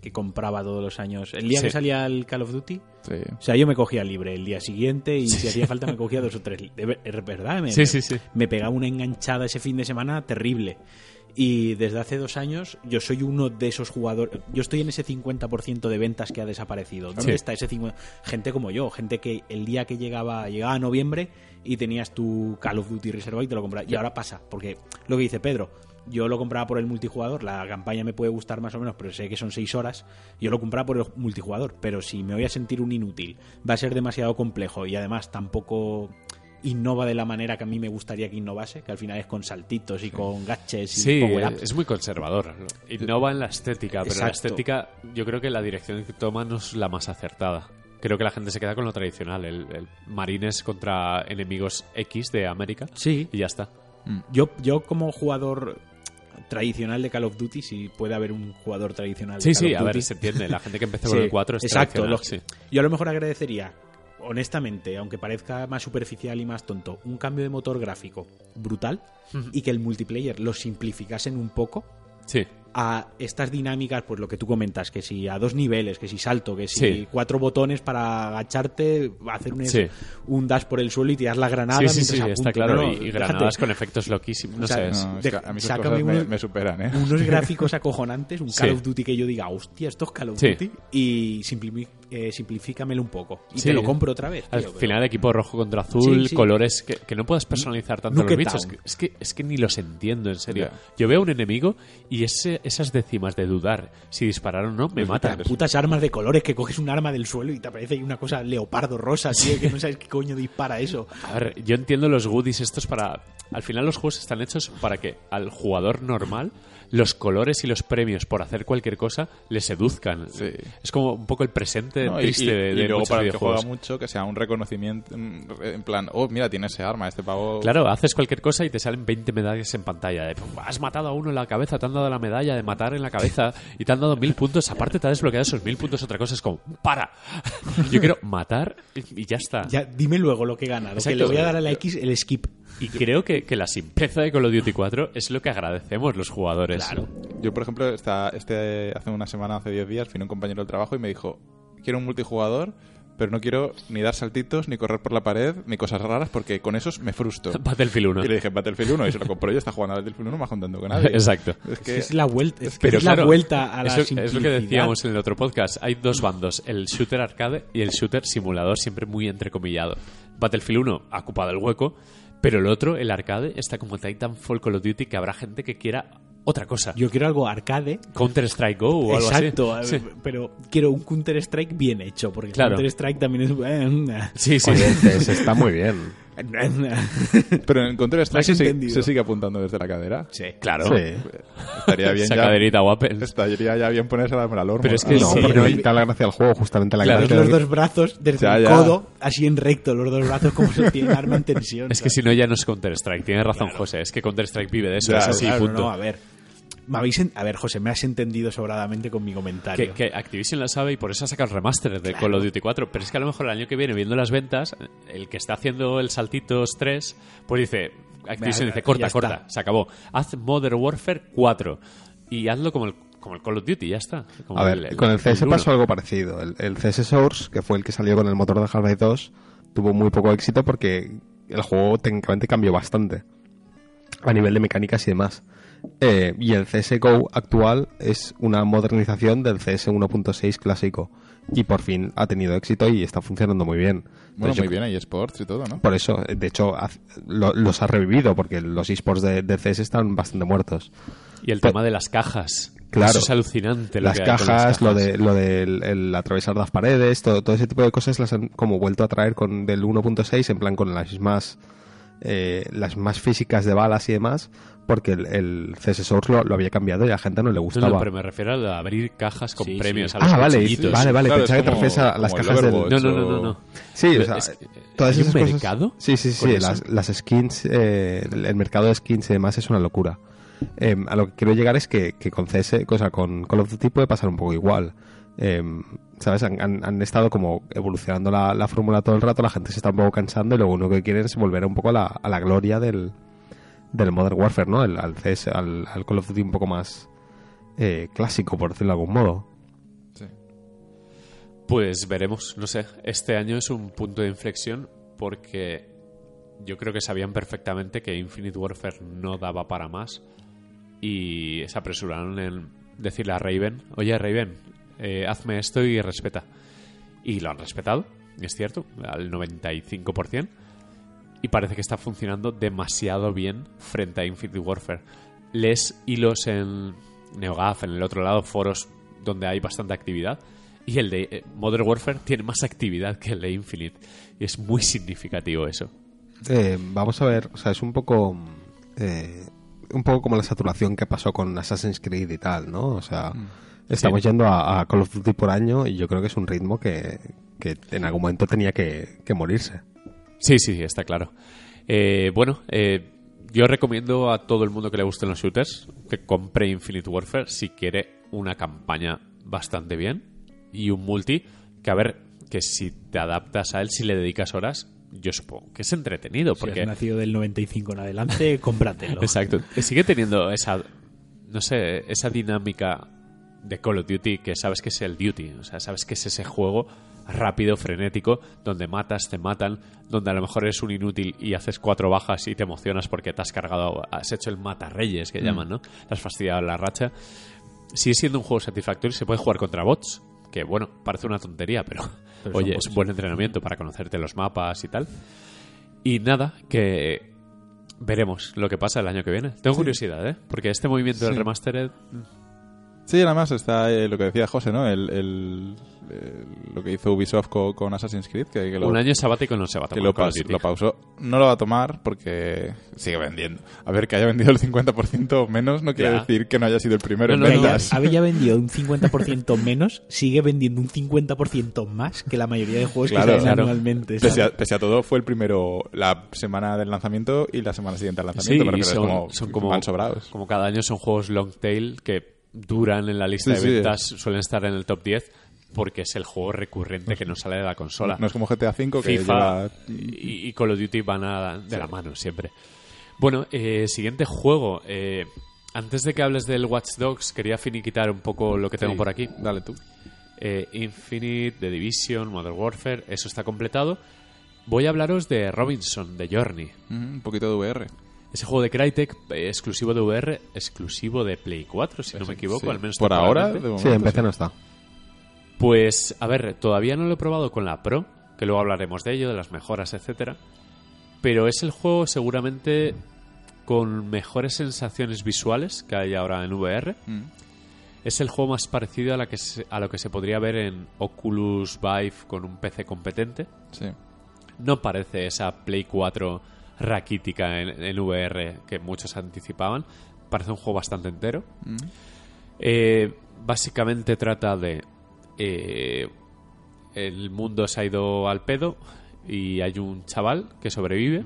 que compraba todos los años. El día Sí. que salía el Call of Duty, Sí. o sea, yo me cogía libre el día siguiente y si hacía falta me cogía dos o tres. Es verdad, me, pegaba una enganchada ese fin de semana terrible. Y desde hace dos años yo soy uno de esos jugadores. Yo estoy en ese 50% de ventas que ha desaparecido. ¿Dónde Sí. está ese 50%? Gente como yo, gente que el día que llegaba, llegaba a noviembre y tenías tu Call of Duty reservado y te lo comprabas. Y ahora pasa, porque lo que dice Pedro, yo lo compraba por el multijugador, la campaña me puede gustar más o menos, pero sé que son seis horas. Yo lo compraba por el multijugador, pero si me voy a sentir un inútil, va a ser demasiado complejo y además tampoco innova de la manera que a mí me gustaría que innovase, que al final es con saltitos y con gadgets y Sí, power-ups. es muy conservador. Innova en la estética, pero la Exacto. estética yo creo que la dirección que toma no es la más acertada. Creo que la gente se queda con lo tradicional, el, el marines contra enemigos X de América Sí, y ya está. yo, yo como jugador tradicional de Call of Duty, si puede haber un jugador tradicional Sí, de Call sí, of a ver, Duty. se entiende. La gente que empezó Sí, con el 4 es exacto. lo- sí. Yo a lo mejor agradecería, honestamente, aunque parezca más superficial y más tonto, un cambio de motor gráfico brutal y que el multiplayer lo simplificasen un poco Sí, a estas dinámicas, pues lo que tú comentas, que si a dos niveles, que si salto, que si Sí. cuatro botones para agacharte, hacer un, Sí. un dash por el suelo y tirar la granada. sí, sí, está claro. No, y, y granadas con efectos loquísimos. No O sea, sé. es- No, es de- que a mí me, unos- me superan, ¿eh? unos gráficos acojonantes, un Call of Duty que yo diga, hostia, esto es Call of. Duty, y simplifi- eh, simplifícamelo un poco. Y Sí. te lo compro otra vez. Al tío, pero- final, equipo rojo contra azul, Sí, sí. colores que, que no puedes personalizar tanto Nuke los bichos. Es que, es que ni los entiendo, en serio. Yo veo un enemigo y ese, esas décimas de dudar si disparar o no me matan. Las putas armas de colores que coges un arma del suelo y te aparece ahí una cosa leopardo rosa, tío, que no sabes qué coño dispara eso. A ver, yo entiendo los goodies estos para... Al final los juegos están hechos para que al jugador normal los colores y los premios por hacer cualquier cosa le seduzcan. Sí. Es como un poco el presente No, triste y, de, y de luego para el que juega mucho que sea un reconocimiento en plan oh mira tiene ese arma este pavo Claro, haces cualquier cosa y te salen 20 medallas en pantalla. De, "Puf, has matado a uno en la cabeza, te han dado la medalla de matar en la cabeza y te han dado mil puntos. Aparte, te ha desbloqueado esos mil puntos. Otra cosa es como, ¡para! Yo quiero matar y ya está. Ya, dime luego lo que gana, lo que Exacto. le voy a dar a la X el skip. Y creo que, que la simpleza de Call of Duty 4 es lo que agradecemos los jugadores. Claro. yo por ejemplo esta, este hace una semana hace 10 días vino un compañero del trabajo y me dijo quiero un multijugador pero no quiero ni dar saltitos ni correr por la pared ni cosas raras porque con esos me frustro Battlefield 1. y le dije Battlefield 1 y se lo compró y está jugando a Battlefield 1 más contento que nadie Exacto. es que Es la vuelta, es, que Pero es la claro, vuelta a la eso- simplicidad. es lo que decíamos en el otro podcast. Hay dos bandos, el shooter arcade y el shooter simulador, siempre muy entrecomillado. Battlefield 1 ha ocupado el hueco, pero el otro, el arcade, está como Titanfall Call of Duty, que habrá gente que quiera otra cosa. Yo quiero algo arcade. Counter Strike Go o algo Exacto, así. eh, pero quiero un Counter Strike bien hecho, porque Claro. Counter Strike también es. eh, Sí, sí. Oye, CS está muy bien. pero en Counter Strike se, sigue apuntando desde la cadera sí. Claro. Sí. estaría bien Esa ya caderita guapel. estaría ya bien ponerse la alarma Pero es que No, Sí, porque no, y- quita la gracia al juego, justamente la Claro, gracia los del- dos brazos desde Ya, el ya. codo, así en recto, los dos brazos como se tiene arma en tensión. Es que si no ya no es Counter Strike. Tienes razón, José. Es que Counter Strike vive de eso. Ya, es así, Claro, punto. no, a ver. Me habéis en- A ver, José, me has entendido sobradamente con mi comentario. Que, que Activision la sabe y por eso ha sacado el remaster de Call of Duty 4. Pero es que a lo mejor el año que viene, viendo las ventas, el que está haciendo el Saltitos 3, pues dice, Activision dice, corta, corta, está. se acabó. Haz Modern Warfare 4 y hazlo como el, como el Call of Duty, ya está. Como A ver, con el CS uno. pasó algo parecido. El, el CS Source, que fue el que salió con el motor de Half-Life 2, tuvo muy poco éxito porque el juego técnicamente cambió bastante a nivel de mecánicas y demás. Eh, y el CSGO actual es una modernización del CS 1.6 clásico y por fin ha tenido éxito y está funcionando muy bien. bueno Entonces, yo muy bien hay esports y todo ¿no? Por eso, de hecho, lo- los ha revivido porque los esports de, de CS están bastante muertos. Y el tema de las cajas. Claro. Eso es alucinante. lo las que cajas, lo cajas. de lo el atravesar las paredes, todo, todo ese tipo de cosas las han como vuelto a traer con del 1.6 en plan con las mismas eh, las más físicas de balas y demás, porque el, el CS Source lo, lo había cambiado y a la gente no le gustaba. no, pero me refiero a abrir cajas con Sí, sí. premios. A los ah, vale, vale, vale, Claro, pensaba que te refieres a las cajas del... No, no, no, no. no. Sí, o sea, es que, todas ¿hay un esas cosas- mercado Sí, sí, sí. Las, las skins, eh, el el mercado de skins y demás es una locura. Eh, a lo que quiero llegar es que, que con CS, cosa con Call of Duty puede pasar un poco igual. Eh, ¿Sabes? Han, han- han estado como evolucionando la, la fórmula todo el rato, la gente se está un poco cansando y lo único que quieren es volver un poco a la, a la gloria del, del Modern Warfare, ¿no? El- al CS, al, al Call of Duty un poco más eh, clásico, por decirlo de algún modo. Sí. Pues veremos, no sé. Este año es un punto de inflexión porque yo creo que sabían perfectamente que Infinite Warfare no daba para más y se apresuraron en decirle a Raven, oye Raven, eh, hazme esto y respeta. Y lo han respetado, es cierto, al 95%. Y parece que está funcionando demasiado bien frente a Infinite Warfare. Lees hilos en NeoGAF, en el otro lado, foros donde hay bastante actividad. Y el de eh, Modern Warfare tiene más actividad que el de Infinite. Y es muy significativo eso. Eh, vamos a ver, o sea, es un poco. eh, un poco como la saturación que pasó con Assassin's Creed y tal, ¿no? O sea, estamos yendo a, a Call of Duty por año y yo creo que es un ritmo que, que en algún momento tenía que, que morirse. Sí, sí, está claro. Eh, bueno, eh, yo recomiendo a todo el mundo que le gusten los shooters que compre Infinite Warfare si quiere una campaña bastante bien y un multi que a ver que si te adaptas a él, si le dedicas horas, yo supongo que es entretenido Si porque has nacido del 95 en adelante, cómpratelo. Exacto. Sigue teniendo esa, no sé, esa dinámica de Call of Duty que sabes que es el Duty. O sea, sabes que es ese juego rápido, frenético, donde matas, te matan, donde a lo mejor eres un inútil y haces cuatro bajas y te emocionas porque te has cargado, has hecho el matarreyes que llaman, ¿no? Te has fastidiado la racha. Sigue siendo un juego satisfactorio, se puede jugar contra bots, que bueno, parece una tontería, pero, oye, bots. es un buen entrenamiento para conocerte los mapas y tal. Y nada, que veremos lo que pasa el año que viene. Tengo curiosidad, ¿eh? Porque este movimiento del remastered... Sí, además está eh, lo que decía José, ¿no? El, el- lo que hizo Ubisoft co- con, Assassin's Creed, que, que lo, un año sabático no se va a que tomar lo, lo pausó. No lo va a tomar porque sigue vendiendo. A ver, que haya vendido el 50% o menos no quiere Ya. decir que no haya sido el primero No, en no, ventas. Había vendido un 50% menos, sigue vendiendo un 50% más que la mayoría de juegos Claro, que salen claro. anualmente. Pese a, pese a todo, fue el primero la semana del lanzamiento y la semana siguiente al lanzamiento. son, es como, son como, van sobrados. como cada año son juegos long tail que duran en la lista Sí, de sí. ventas, suelen estar en el top 10 porque es el juego recurrente que no sale de la consola. No es como GTA V que FIFA lleva... y, y Call of Duty van a- de la mano siempre. Bueno, eh, siguiente juego. eh, antes de que hables del Watch Dogs, quería finiquitar un poco lo que tengo Sí, por aquí. Dale tú. Eh, Infinite, The Division, Modern Warfare, eso está completado. Voy a hablaros de Robinson, de Journey. Un poquito de VR. Ese juego de Crytek, eh, exclusivo de VR, exclusivo de Play 4, si no me equivoco, Sí. al menos Por ahora, de Sí, momento, en PC no está. Pues, a ver, todavía no lo he probado con la Pro, que luego hablaremos de ello, de las mejoras, etcétera. Pero es el juego seguramente con mejores sensaciones visuales que hay ahora en VR. Mm. Es el juego más parecido a, la que se- a lo que se podría ver en Oculus Vive con un PC competente. Sí. No parece esa Play 4 raquítica en, en VR que muchos anticipaban. Parece un juego bastante entero. Mm. Eh, básicamente trata de... eh, el mundo se ha ido al pedo y hay un chaval que sobrevive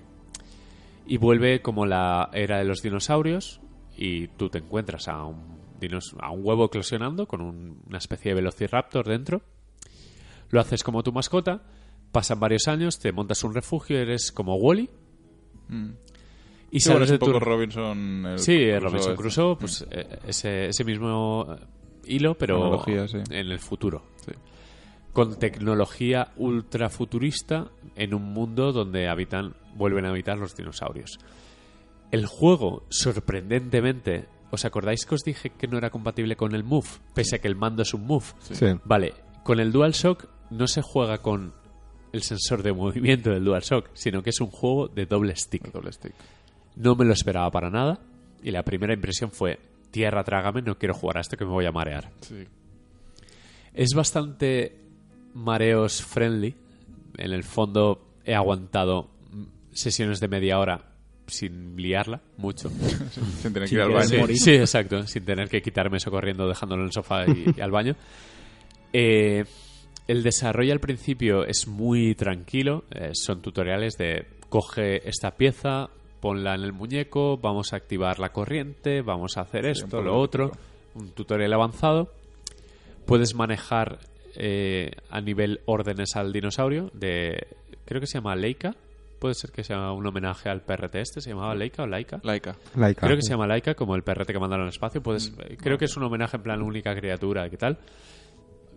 y vuelve como la era de los dinosaurios y tú te encuentras a un, dinos- a un huevo eclosionando con un- una especie de velociraptor dentro. Lo haces como tu mascota, pasan varios años, te montas un refugio, eres como Wally Mm. y Sí, bueno, sales es de un tu poco Robinson... el Sí, Crusoe Robinson. Crusoe, pues eh, ese, ese mismo hilo, pero sí. en el futuro. Sí. Con tecnología ultra futurista en un mundo donde habitan, vuelven a habitar los dinosaurios. El juego, sorprendentemente, ¿os acordáis que os dije que no era compatible con el Move? Pese a que el mando es un Move. Sí. Vale, con el DualShock no se juega con el sensor de movimiento del DualShock, sino que es un juego de doble stick. Doble stick. No me lo esperaba para nada y la primera impresión fue, tierra, trágame, no quiero jugar a esto que me voy a marear. Sí. Es bastante mareos friendly. En el fondo he aguantado sesiones de media hora sin liarla mucho. Sin tener que ir al baño. Sí, exacto, sin tener que quitarme eso corriendo, dejándolo en el sofá y, y al baño. Eh, el desarrollo al principio es muy tranquilo, eh, son tutoriales de coge esta pieza, ponla en el muñeco, vamos a activar la corriente, vamos a hacer esto, lo otro, un tutorial avanzado. Puedes manejar eh, a nivel órdenes al dinosaurio de creo que se llama Leica. Puede ser que sea un homenaje al PRT este, se llamaba Leica o Laika. Laika. Laika. Creo que se llama Laika, como el perrete que mandaron al espacio. Pues Mm, eh, creo que es un homenaje en plan única criatura, ¿qué tal?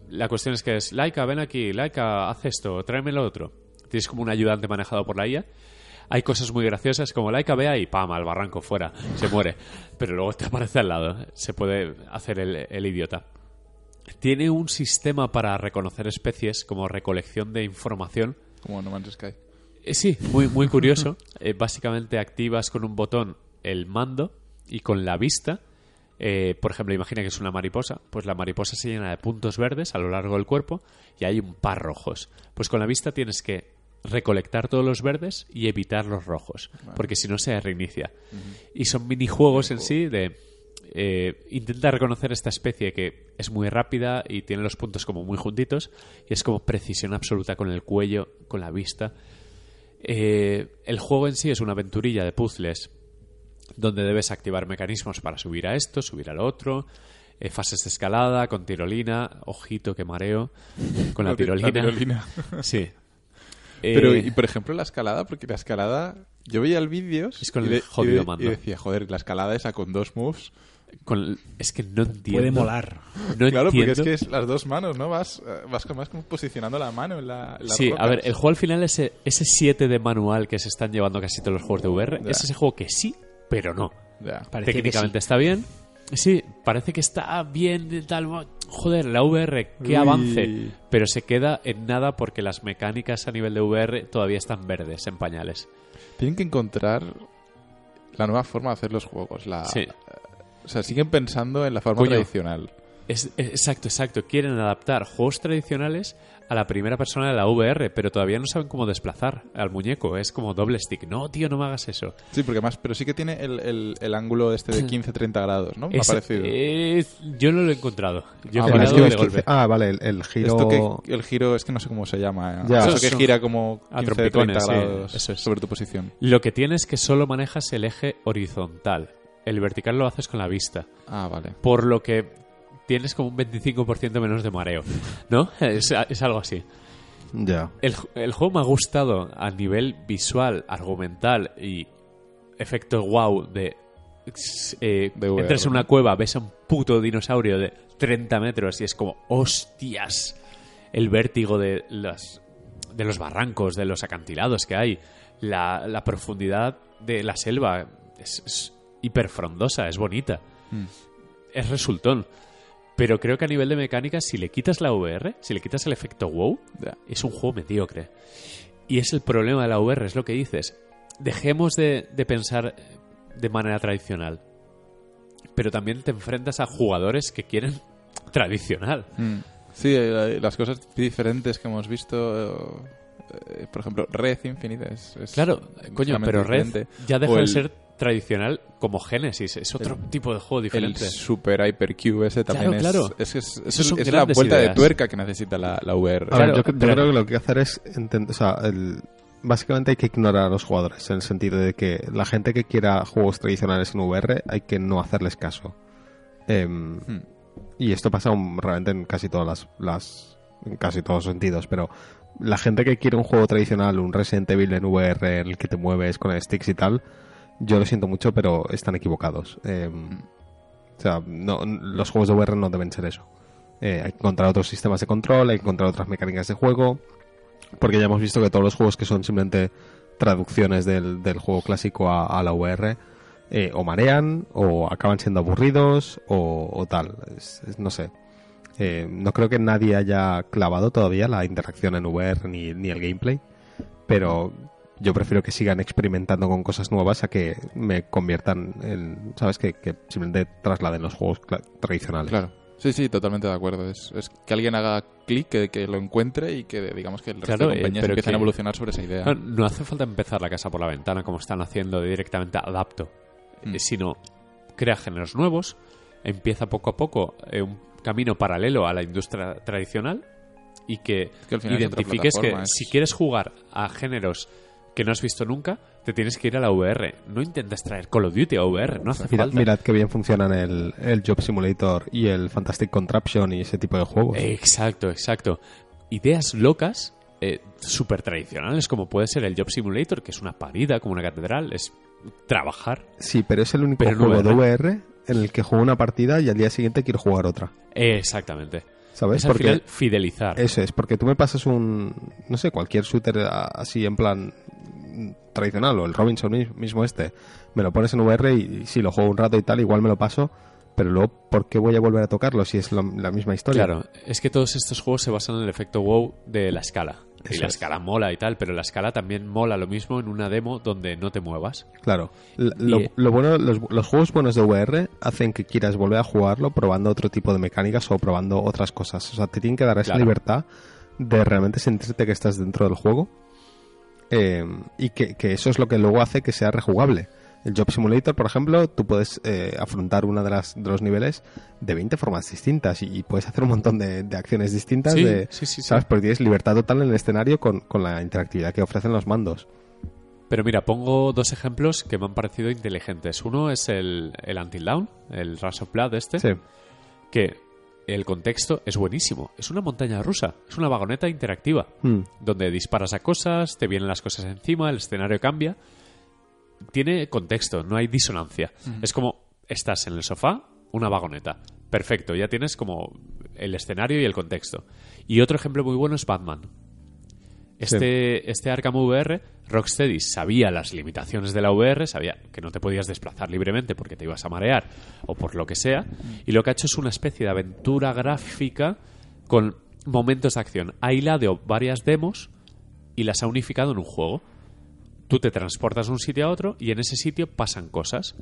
La cuestión es que es Laika, ven aquí, Laika, haz esto, tráeme lo otro. Tienes como un ayudante manejado por la IA. Hay cosas muy graciosas como Laika vea y pam, al barranco fuera, se muere. Pero luego te aparece al lado, se puede hacer el, el idiota. Tiene un sistema para reconocer especies como recolección de información Como No Man's Sky. eh, Sí, muy, muy curioso. Eh, básicamente activas con un botón el mando y con la vista, eh, por ejemplo, imagina que es una mariposa, pues la mariposa se llena de puntos verdes a lo largo del cuerpo y hay un par rojos. Pues con la vista tienes que recolectar todos los verdes y evitar los rojos, porque si no se reinicia. Y son minijuegos en sí de eh, intenta reconocer esta especie que es muy rápida y tiene los puntos como muy juntitos y es como precisión absoluta con el cuello, con la vista. Eh, el juego en sí es una aventurilla de puzzles donde debes activar mecanismos para subir a esto, subir al otro, eh, fases de escalada con tirolina, ojito que mareo con la, La ti- la tirolina. tirolina. Sí. Pero, Eh, y por ejemplo, la escalada, porque la escalada. Yo veía el vídeo Es con y, el de- y de- mando. y decía, joder, la escalada esa con dos moves. con- es que no entiendo. Puede molar. No claro, porque entiendo. es que es las dos manos, ¿no? Vas, eh, vas como, más como posicionando la mano en la. en Sí, a ver, el juego al final, ese, ese 7 de manual que se están llevando casi todos los juegos de VR, Ya. es ese juego que sí, pero no. Que Técnicamente sí. está bien. Sí, parece que está bien tal. Joder, la VR, qué Uy. avance. Pero se queda en nada porque las mecánicas a nivel de VR todavía están verdes, en pañales. Tienen que encontrar la nueva forma de hacer los juegos. La, Sí. O sea, siguen pensando en la forma Coño. tradicional. Es, es- exacto, exacto. Quieren adaptar juegos tradicionales a la primera persona de la VR, pero todavía no saben cómo desplazar al muñeco. Es como doble stick. No, tío, no me hagas eso. Sí, porque más, pero sí que tiene el, el, el ángulo este de 15-30 grados, ¿no? Me ha parecido. es- yo no lo he encontrado. Yo Ah, he vale, mirado es que de es que- golpe. Ah, vale, el, el giro... Esto que el giro es que no sé cómo se llama. ¿eh? Ya. Eso Eso que gira como a 15-30 trompicones, sí, grados eso es. sobre tu posición. Lo que tienes es que solo manejas el eje horizontal. El vertical lo haces con la vista. Ah, vale. Por lo que tienes como un 25% menos de mareo. ¿No? Es, es algo así. Ya. El, el juego me ha gustado a nivel visual, argumental y efecto wow de... eh, De VR, entras en una cueva, ves a un puto dinosaurio de 30 metros y es como, hostias, el vértigo de, las, de los barrancos, de los acantilados que hay, la, la profundidad de la selva es, es hiperfrondosa, es bonita, Mm. es resultón. Pero creo que a nivel de mecánica, si le quitas la VR, si le quitas el efecto wow, es un juego mediocre. Y es el problema de la VR, es lo que dices. Dejemos de, de pensar de manera tradicional. Pero también te enfrentas a jugadores que quieren tradicional. Mm. Sí, eh, las cosas diferentes que hemos visto. eh, por ejemplo, Red Infinite es. es Claro, coño, pero Red ya deja de ser tradicional como Genesis. Es otro tipo de juego El diferente. Super Hypercube ese también Claro, claro. es, es, es, es- la vuelta de tuerca que necesita la, la VR. Claro, yo, creo que lo que hay que hacer es entender, o sea, el- básicamente hay que ignorar a los jugadores en el sentido de que la gente que quiera juegos tradicionales en VR hay que no hacerles caso. Em, Hmm. Y esto pasa un- realmente en casi todas las, las en casi todos los sentidos, pero la gente que quiere un juego tradicional, un Resident Evil en VR en el que te mueves con sticks y tal, yo lo siento mucho, pero están equivocados. Em, o sea, no, los juegos de VR no deben ser eso. Eh, hay que encontrar otros sistemas de control, hay que encontrar otras mecánicas de juego, porque ya hemos visto que todos los juegos que son simplemente traducciones del, del juego clásico a, la VR eh, o marean o acaban siendo aburridos o, o tal. No sé. Eh, no creo que nadie haya clavado todavía la interacción en VR ni, ni el gameplay, pero yo prefiero que sigan experimentando con cosas nuevas a que me conviertan en, ¿sabes? Que, que simplemente trasladen los juegos tradicionales. Claro. Sí, sí, totalmente de acuerdo. Es, es que alguien haga clic, que, que lo encuentre y que digamos que el resto Claro, de eh, compañías pero empiecen que- a evolucionar sobre esa idea. No, no hace falta empezar la casa por la ventana como están haciendo de directamente adapto, Mm. eh, sino crea géneros nuevos, empieza poco a poco eh, un camino paralelo a la industria tradicional y que, identifiques que si quieres jugar a géneros que no has visto nunca, te tienes que ir a la VR. No intentes traer Call of Duty a VR, no hace Mirad, falta. mirad que bien funcionan el, el Job Simulator y el Fantastic Contraption y ese tipo de juegos. Exacto, exacto. Ideas locas, eh, súper tradicionales, como puede ser el Job Simulator, que es una parida, como una catedral, es trabajar. Sí, pero es el único Pero juego de VR. VR en el que juego una partida y al día siguiente quiero jugar otra. Exactamente. ¿Sabes? Es al Porque final fidelizar. eso es, porque tú me pasas un, no sé, cualquier shooter así en plan tradicional o el Robinson mi- mismo este, me lo pones en VR y, si lo juego un rato y tal, igual me lo paso, pero luego, ¿por qué voy a volver a tocarlo si es la, la misma historia? Claro, es que todos estos juegos se basan en el efecto wow de la escala. y la es. escala mola y tal, pero la escala también mola lo mismo en una demo donde no te muevas. Claro. L- Lo, Y- lo bueno, los, los juegos buenos de VR hacen que quieras volver a jugarlo probando otro tipo de mecánicas o probando otras cosas. O sea, te tienen que dar esa Claro. libertad de realmente sentirte que estás dentro del juego eh, y que, que eso es lo que luego hace que sea rejugable. El Job Simulator, por ejemplo, tú puedes eh, afrontar uno de, las, de los niveles de 20 formas distintas y, y puedes hacer un montón de, de acciones distintas, Sí, de, sí, sí. ¿sabes? Porque tienes libertad total en el escenario con, con la interactividad que ofrecen los mandos. Pero mira, pongo dos ejemplos que me han parecido inteligentes. Uno es el, el Until Dawn, el Rush of Blood este, Sí. que el contexto es buenísimo. Es una montaña rusa, es una vagoneta interactiva, Mm. donde disparas a cosas, te vienen las cosas encima, el escenario cambia. Tiene contexto, no hay disonancia. Es como estás en el sofá, una vagoneta. Perfecto, ya tienes como el escenario y el contexto. Y otro ejemplo muy bueno es Batman. Este, este Arkham VR, Rocksteady sabía las limitaciones de la VR, sabía que no te podías desplazar libremente porque te ibas a marear o por lo que sea, y lo que ha hecho es una especie de aventura gráfica con momentos de acción. Ha hilado varias demos y las ha unificado en un juego. Tú te transportas de un sitio a otro y en ese sitio pasan cosas.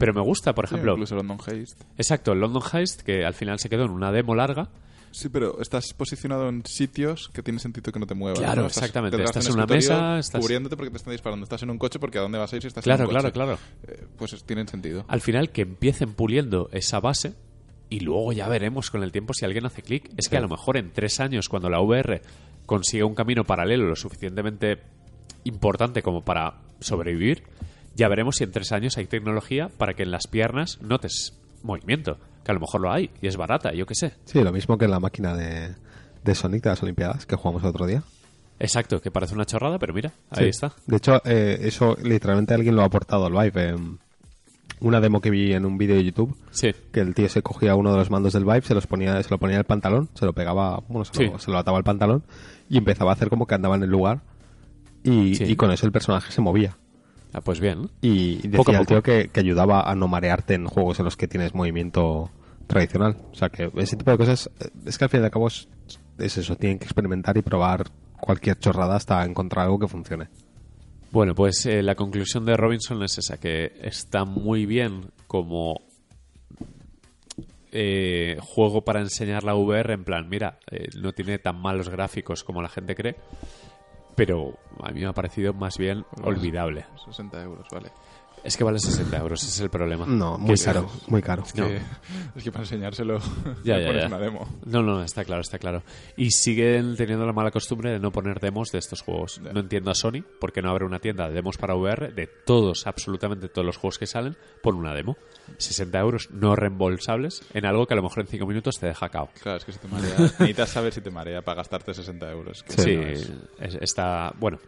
Pero me gusta, por Sí, ejemplo, incluso London Heist. exacto, el London Heist, que al final se quedó en una demo larga, Sí, pero estás posicionado en sitios que tiene sentido que no te muevas. Claro, ¿no? Estás exactamente. Estás en una mesa, estás- Cubriéndote porque te están disparando. Estás en un coche porque ¿a dónde vas a ir si estás Claro, en un claro, claro. Eh, pues es- tienen sentido. al final que empiecen puliendo esa base y luego ya veremos con el tiempo si alguien hace clic. Es que a lo mejor en tres años, cuando la VR consiga un camino paralelo lo suficientemente importante como para sobrevivir, ya veremos si en tres años hay tecnología para que en las piernas notes movimiento. Que a lo mejor lo hay y es barata, yo qué sé. Sí, lo mismo que en la máquina de, de Sonic de las Olimpiadas que jugamos el otro día. Exacto, que parece una chorrada, pero mira, ahí Sí. está. De hecho, eh, eso literalmente alguien lo ha aportado al Vive. eh, una demo que vi en un vídeo de YouTube, Sí, que el tío se cogía uno de los mandos del Vive, se los ponía, se lo ponía en el pantalón, se lo pegaba, bueno, se, lo, se lo ataba al pantalón y empezaba a hacer como que andaba en el lugar y con eso el personaje se movía. Ah, pues bien. Y decía Poco a el tío que, que ayudaba a no marearte en juegos en los que tienes movimiento tradicional. O sea que ese tipo de cosas, eh, es que al fin y al cabo es, es eso, tienen que experimentar y probar cualquier chorrada hasta encontrar algo que funcione. Bueno, pues eh, la conclusión de Robinson es esa, que está muy bien como eh, juego para enseñar la VR, en plan, mira, eh, no tiene tan malos gráficos como la gente cree, pero a mí me ha parecido más bien olvidable. 60 euros, vale. Es que vale 60 euros, ese es el problema. No, muy es- caro, muy caro. Es, No. que, es que para enseñárselo Ya, ya, pones ya. una demo. No, no, está claro, está claro. Y siguen teniendo la mala costumbre de no poner demos de estos juegos. Ya. No entiendo a Sony porque no abre una tienda de demos para VR de todos, absolutamente todos los juegos que salen, pon una demo. 60 euros no reembolsables en algo que a lo mejor en 5 minutos te deja cao. Claro, es que si te marea, necesitas saber si te marea para gastarte 60 euros. que Sí, no es- es- está. Bueno.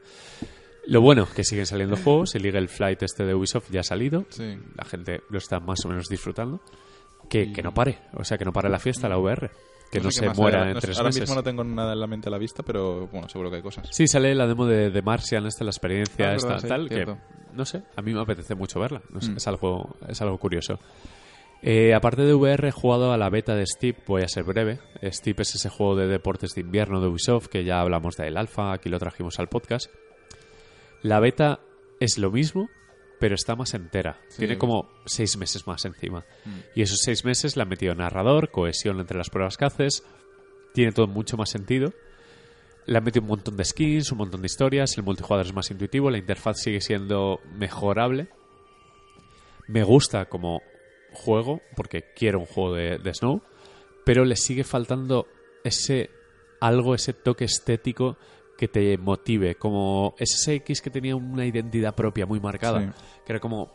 Lo bueno, que siguen saliendo juegos. El Eagle Flight este de Ubisoft ya ha salido. Sí. La gente lo está más o menos disfrutando. Que, que no pare. O sea, que no pare la fiesta, la VR. Que no, sé qué se muera hay. en No sé, tres ahora meses. mismo no tengo nada en la mente a la vista, pero bueno, seguro que hay cosas. Sí, sale la demo de, de Martian, esta, la experiencia Ah, es esta, verdad, tal, que no sé, a mí me apetece mucho verla. No sé, Mm. es, algo, es algo curioso. Eh, aparte de VR, he jugado a la beta de Steep, voy a ser breve. Steep es ese juego de deportes de invierno de Ubisoft, que ya hablamos del alfa, aquí lo trajimos al podcast. La beta es lo mismo, pero está más entera. Sí. Tiene como seis meses más encima. Mm. Y esos seis meses le han metido narrador, cohesión entre las pruebas que haces. Tiene todo mucho más sentido. Le han metido un montón de skins, un montón de historias. El multijugador es más intuitivo. La interfaz sigue siendo mejorable. Me gusta como juego, porque quiero un juego de, de Snow. Pero le sigue faltando ese algo, ese toque estético que te motive. Como SSX que tenía una identidad propia muy marcada. Sí. Que era como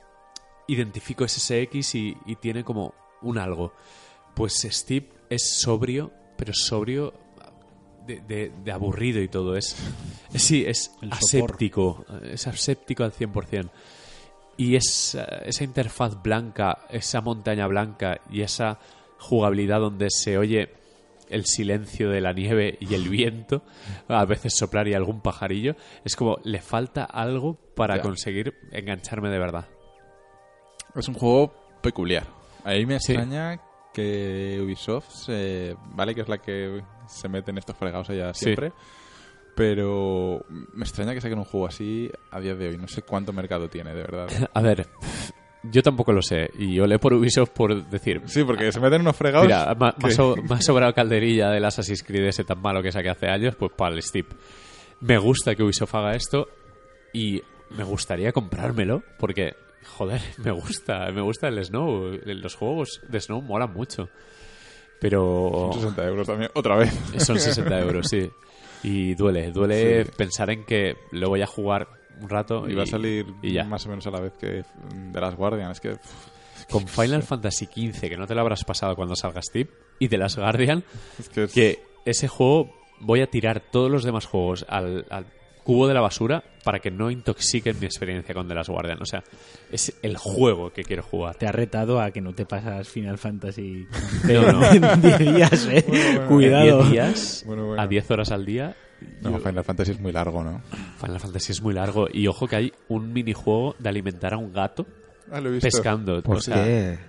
identifico SSX y, y tiene como un algo. Pues Steve es sobrio, pero sobrio de, de- de aburrido y todo. Es, es- sí, es El sopor. aséptico. Es aséptico al 100%. Y esa, esa interfaz blanca, esa montaña blanca y esa jugabilidad donde se oye el silencio de la nieve y el viento, a veces soplar y algún pajarillo, es como le falta algo para conseguir engancharme de verdad. Es un juego peculiar. Ahí me Sí. extraña que Ubisoft, se- vale que es la que se mete en estos fregados allá Sí. siempre, pero me extraña que saquen un juego así a día de hoy. No sé cuánto mercado tiene, de verdad. A ver, yo tampoco lo sé y olé por Ubisoft por decir... Sí, porque se meten unos fregados. Mira, ma- que- me ha so- sobrado calderilla del Assassin's Creed ese tan malo que saqué hace años, pues para el Steep. Me gusta que Ubisoft haga esto. y me gustaría comprármelo porque, joder, me gusta, me gusta el Snow. Los juegos de Snow molan mucho. Pero 60 euros también, otra vez. son 60 euros, sí. Y duele, duele Sí. pensar en que lo voy a jugar un rato Y va a salir y ya. más o menos a la vez que de las Guardian. Es que pff, Con Final Fantasy XV, que no te lo habrás pasado cuando salga Steve, y The Last Guardian, es que, es- que ese juego voy a tirar todos los demás juegos al, al cubo de la basura para que no intoxiquen mi experiencia con The Last Guardian. O sea, es el juego que quiero jugar. Te ha retado a que no te pasas Final Fantasy No, no. en 10 días, eh. En Cuidado. 10 días, Bueno, bueno. a 10 horas al día, No, Final Fantasy es muy largo, ¿no? Final Fantasy es muy largo. Y ojo que hay un minijuego de alimentar a un gato Ah, lo he visto. pescando. ¿Por o sea, qué?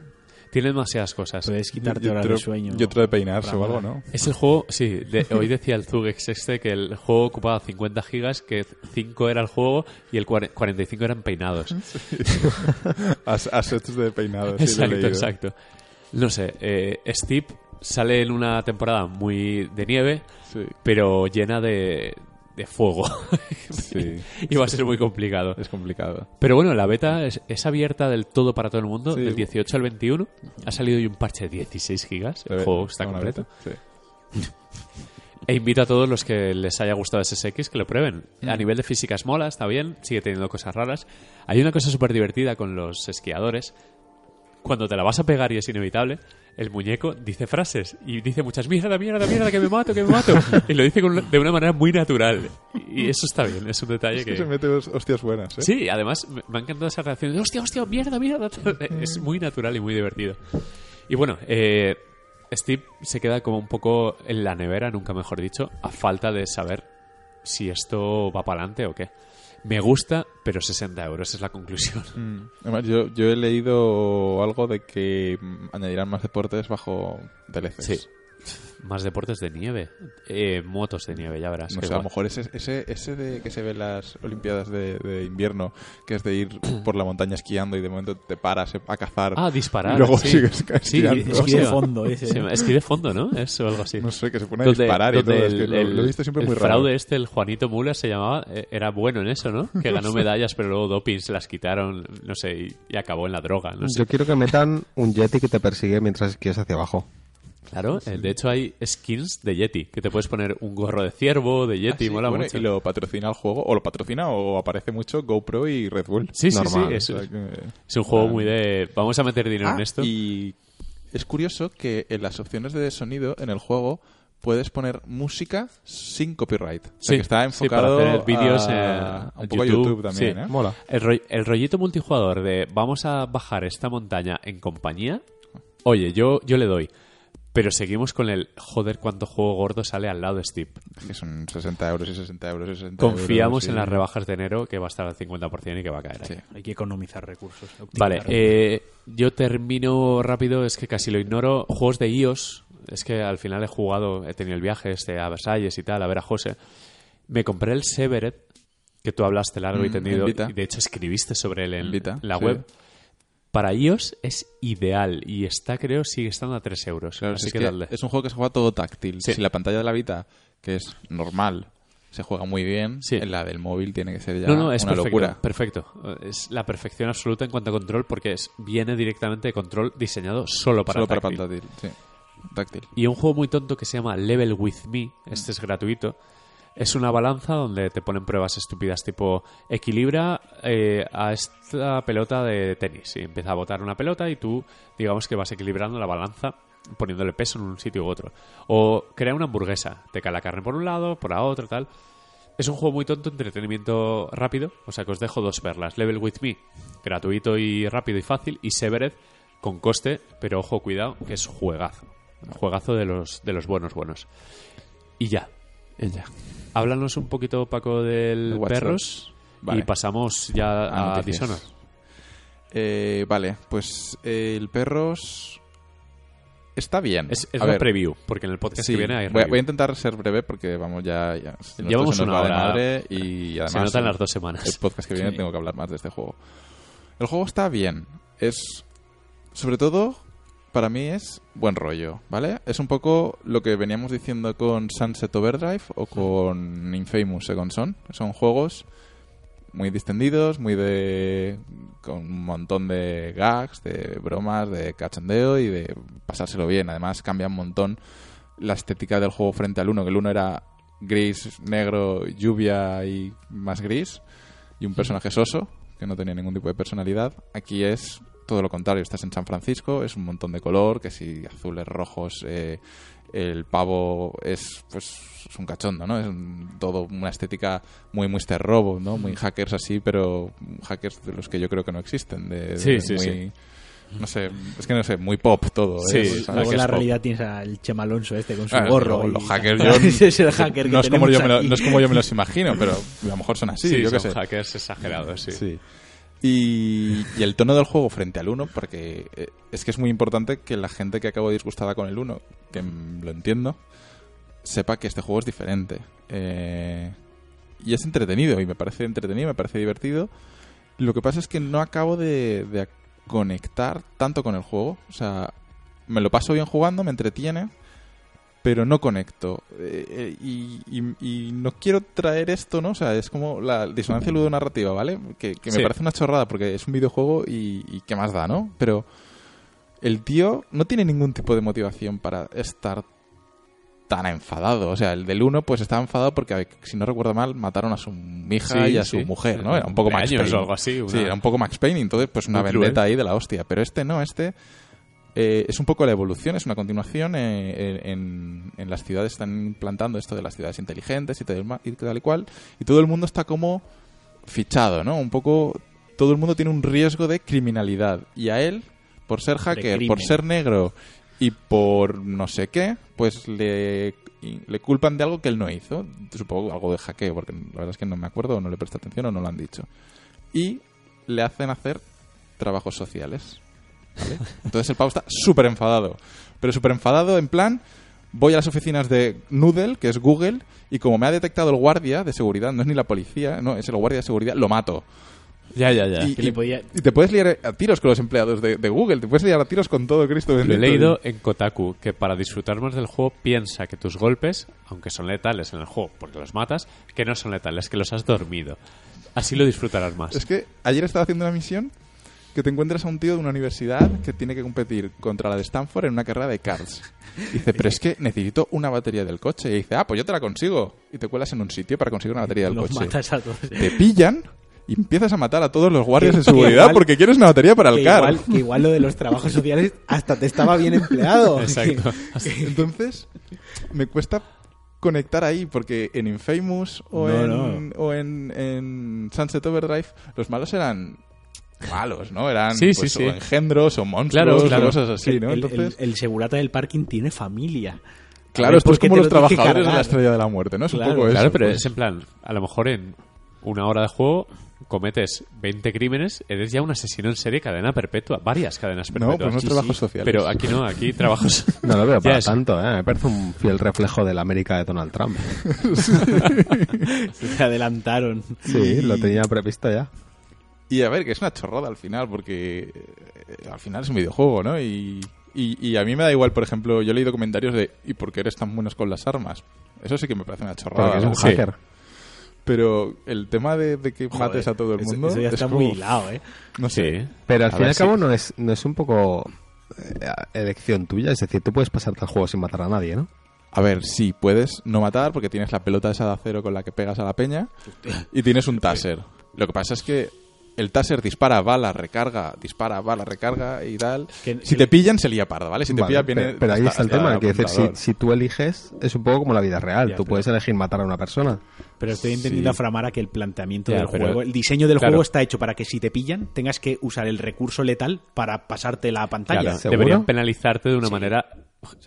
tiene demasiadas cosas. Puedes quitarte horas otro- de sueño. Y otro de peinarse o algo, ¿no? Es el juego, sí, de- hoy decía el Zugex este que el juego ocupaba 50 gigas, que 5 era el juego y el cuare- 45 eran peinados. As- Assets de peinado. sí, lo he exacto, exacto. No sé, eh, Steve sale en una temporada muy de nieve, Sí, pero llena de, de fuego. sí. y va a ser muy complicado. Es complicado. Pero bueno, la beta es, es abierta del todo para todo el mundo, Sí. del 18 al 21. Ha salido hoy un parche de 16 gigas. El juego está completo. E invito a todos los que les haya gustado SSX que lo prueben. A nivel de física es mola, está bien, sigue teniendo cosas raras. Hay una cosa súper divertida con los esquiadores. Cuando te la vas a pegar y es inevitable, el muñeco dice frases y dice muchas mierda, mierda, mierda, que me mato, que me mato. Y lo dice con de una manera muy natural. Y eso está bien, es un detalle Es que que... se mete hos- hostias buenas, ¿eh? Sí, además me me ha encantado esa reacción de hostia, hostia, mierda, mierda. Es muy natural y muy divertido. Y bueno, eh, Steve se queda como un poco en la nevera, nunca mejor dicho, a falta de saber si esto va para adelante o qué. Me gusta, pero 60 euros es la conclusión. Mm. Además, yo, yo he leído algo de que mm, añadirán más deportes bajo DLCs. Sí. Más deportes de nieve, eh, motos de nieve, ya verás. No qué sé, a lo mejor ese, ese, ese de que se ve en las Olimpiadas de, de invierno, que es de ir por la montaña esquiando y de momento te paras a cazar. Ah, disparar. y luego sí. sigues Sí, esquiando. esquí Esquí de fondo, ese. Sí, esquí de fondo, ¿no? Es o algo así. No sé, que se pone a Donde- disparar y todo. donde es que el, lo, lo he visto siempre el muy raro. fraude este, el Juanito Muller se llamaba, eh, era bueno en eso, ¿no? Que ganó medallas, pero luego doping se las quitaron, no sé, y, y acabó en la droga, no sé. Yo quiero que metan un Yeti que te persigue mientras esquías hacia abajo. Claro, eh, de hecho hay skins de Yeti, que te puedes poner un gorro de ciervo, de Ah, Yeti, sí, mola bueno, mucho. Y lo patrocina el juego, o lo patrocina o aparece mucho GoPro y Red Bull. Sí, sí, Normal. sí, es, O sea que- es un juego muy de... Vamos a meter dinero Ah, en esto. Y es curioso que en las opciones de sonido en el juego puedes poner música sin copyright. O sea, Sí, que está sí, para enfocado hacer vídeos, a, eh, un poco a YouTube también, sí. ¿eh? Mola. El, roll- el rollito multijugador de vamos a bajar esta montaña en compañía, oye, yo, yo le doy. Pero seguimos con el joder cuánto juego gordo sale al lado de Steve. Que son 60 euros y 60 euros y 60 Confiamos euros en las rebajas de enero que va a estar al 50% y que va a caer. ahí. Sí. Hay que economizar recursos. Vale, eh, yo termino rápido, es que casi lo ignoro. Juegos de iOS, es que al final he jugado, he tenido el viaje este a Versalles y tal, a ver a José. Me compré el Severed, que tú hablaste largo y Mm, tendido, y de hecho escribiste sobre él en, En Vita, la sí. web. Para iOS es ideal y está, creo, sigue estando a 3 euros. Claro, así es, que, que es un juego que se juega todo táctil. Sí. Si la pantalla de la Vita, que es normal, se juega muy bien, Sí. en la del móvil tiene que ser ya No, no, es una perfecto, locura. perfecto. Es la perfección absoluta en cuanto a control porque es, viene directamente de control diseñado solo para Solo para táctil, sí. Táctil. Y un juego muy tonto que se llama Level With Me, este es gratuito, es una balanza donde te ponen pruebas estúpidas tipo equilibra eh, a esta pelota de tenis y empieza a botar una pelota y tú digamos que vas equilibrando la balanza poniéndole peso en un sitio u otro. O crea una hamburguesa, te cae la carne por un lado, por la otra, tal. Es un juego muy tonto, entretenimiento rápido, o sea que os dejo dos perlas. Level With Me, gratuito y rápido y fácil, y Severed, con coste, pero ojo, cuidado, que es juegazo. Juegazo de los, de los buenos buenos. Y ya. Ella. Háblanos un poquito, Paco, del Watch Perros Vale. y pasamos ya A a. Dishonored. Eh, vale, pues eh, el Perros está bien. Es, es A la ver, preview, porque en el podcast sí, que viene hay voy, voy a intentar ser breve porque vamos ya... Llevamos una hora. madre y además... Se notan el- las dos semanas. El podcast que viene Sí. tengo que hablar más de este juego. El juego está bien. Es. Sobre todo, para mí es buen rollo, ¿vale? Es un poco lo que veníamos diciendo con Sunset Overdrive o con Infamous Second Son. Son juegos muy distendidos, muy de con un montón de gags, de bromas, de cachondeo y de pasárselo bien. Además cambia un montón la estética del juego frente al 1, que el 1 era gris, negro, lluvia y más gris y un personaje soso que no tenía ningún tipo de personalidad. Aquí es todo lo contrario, estás en San Francisco, es un montón de color, que si azules, rojos, eh, el pavo es pues es un cachondo, ¿no? Es un- todo una estética muy Mr. Robo, ¿no? Muy hackers así, pero hackers de los que yo creo que no existen. De, Sí, de sí, muy, sí. No sé, es que no sé, muy pop todo. Sí, ¿eh? ¿sabes? ¿sabes? Luego que en la es pop. realidad tienes al Chema Alonso este con su Ah, gorro. y- los hackers, yo- Ese es el hacker que no, es como yo me lo- no es como yo me los imagino, pero a lo mejor son así, Sí, yo son sé. hackers exagerados, sí. Sí. Y, y el tono del juego frente al 1, porque eh, es que es muy importante que la gente que acabo disgustada con el 1, que lo entiendo, sepa que este juego es diferente. Eh, y es entretenido, y me parece entretenido, me parece divertido. Lo que pasa es que no acabo de conectar tanto con el juego. O sea, me lo paso bien jugando, me entretiene, pero no conecto. Eh, eh, y, y- y no quiero traer esto, ¿no? O sea, es como la disonancia ludonarrativa, ¿vale? Que, que me Sí. parece una chorrada porque es un videojuego y, y qué más da, ¿no? Pero el tío no tiene ningún tipo de motivación para estar tan enfadado. O sea, el del 1 pues estaba enfadado porque, si no recuerdo mal, mataron a su hija Sí, y a sí. su mujer, ¿no? Era un poco Max Cumpleaños Payne. o algo así, una- Sí, era un poco Max Payne, entonces pues una Muy cruel. vendetta ahí de la hostia. Pero este no, este eh, es un poco la evolución, es una continuación. eh, en, en las ciudades están implantando esto de las ciudades inteligentes y tal, y tal y cual. Y todo el mundo está como fichado, ¿no? Un poco... Todo el mundo tiene un riesgo de criminalidad. Y a él, por ser hacker, por ser negro y por no sé qué, pues le, le culpan de algo que él no hizo. Supongo algo de hackeo, porque la verdad es que no me acuerdo, o no le presté atención o no lo han dicho. Y le hacen hacer trabajos sociales. ¿Vale? Entonces el pavo está súper enfadado. Pero súper enfadado en plan, voy a las oficinas de Noodle, que es Google, y como me ha detectado el guardia de seguridad, no es ni la policía, no, es el guardia de seguridad, lo mato. Ya, ya, ya. Y, y- podía- y te puedes liar a tiros con los empleados de, de Google, te puedes liar a tiros con todo Cristo Lo he leído en Kotaku, que para disfrutar más del juego piensa que tus golpes, aunque son letales en el juego porque los matas, que no son letales, que los has dormido. Así lo disfrutarás más. Es que ayer estaba haciendo una misión que te encuentras a un tío de una universidad que tiene que competir contra la de Stanford en una carrera de cars. Dice, pero es que necesito una batería del coche. Y dice, ah, pues yo te la consigo. Y te cuelas en un sitio para conseguir una batería del Los coche. matas a todos. Te pillan y empiezas a matar a todos los guardias Que- de seguridad que igual- porque quieres una batería para que el car. igual, que igual lo de los trabajos sociales hasta te estaba bien empleado. Exacto. Entonces, me cuesta conectar ahí porque en Infamous o, No, en, o en, en Sunset Overdrive los malos eran malos, ¿no? Eran Sí, pues, sí, sí. o engendros o monstruos Claro, o cosas así, ¿no? el, el- Entonces, el segurata del parking tiene familia. Claro, esto ¿por es como los lo trabajadores de la? Estrella de la Muerte, ¿no? Es Claro, un poco eso. Claro, pero pues. es en plan, a lo mejor en una hora de juego cometes 20 crímenes, eres ya un asesino en serie cadena perpetua, varias cadenas No, perpetuas. pues no es Sí, trabajos sí. sociales. Pero aquí no, aquí trabajos... No lo veo para es- tanto, ¿eh? Me parece un fiel reflejo de la América de Donald Trump. Se adelantaron. Sí, lo tenía previsto ya. Y a ver, que es una chorrada al final, porque eh, al final es un videojuego, ¿no? Y, y, y a mí me da igual, por ejemplo, yo he leído comentarios de ¿y por qué eres tan buenos con las armas? Eso sí que me parece una chorrada. Porque es un hacker. Pero el tema de, de que Joder, mates a todo el mundo... Eso, ya es está como- muy hilado, ¿eh? No sé. Sí. Pero al A fin y al si- cabo no es, no es un poco eh, elección tuya. Es decir, tú puedes pasarte al juego sin matar a nadie, ¿no? A ver, sí, puedes no matar porque tienes la pelota esa de acero con la que pegas a la peña y tienes un taser. Lo que pasa es que el taser dispara, bala, recarga, dispara, bala, recarga y tal. Que- si que- te pillan, se lía parda, ¿vale? Si te Vale, pillan, viene... pero, pero ahí está el tema. Quiero decir, si, si tú eliges, es un poco como la vida real. Ya, tú pero- puedes elegir matar a una persona. Pero estoy entendiendo Sí. a Framara que el planteamiento Ya, del pero- juego, el diseño del claro. juego está hecho para que si te pillan tengas que usar el recurso letal para pasarte la pantalla. Claro, deberían penalizarte de una Sí. manera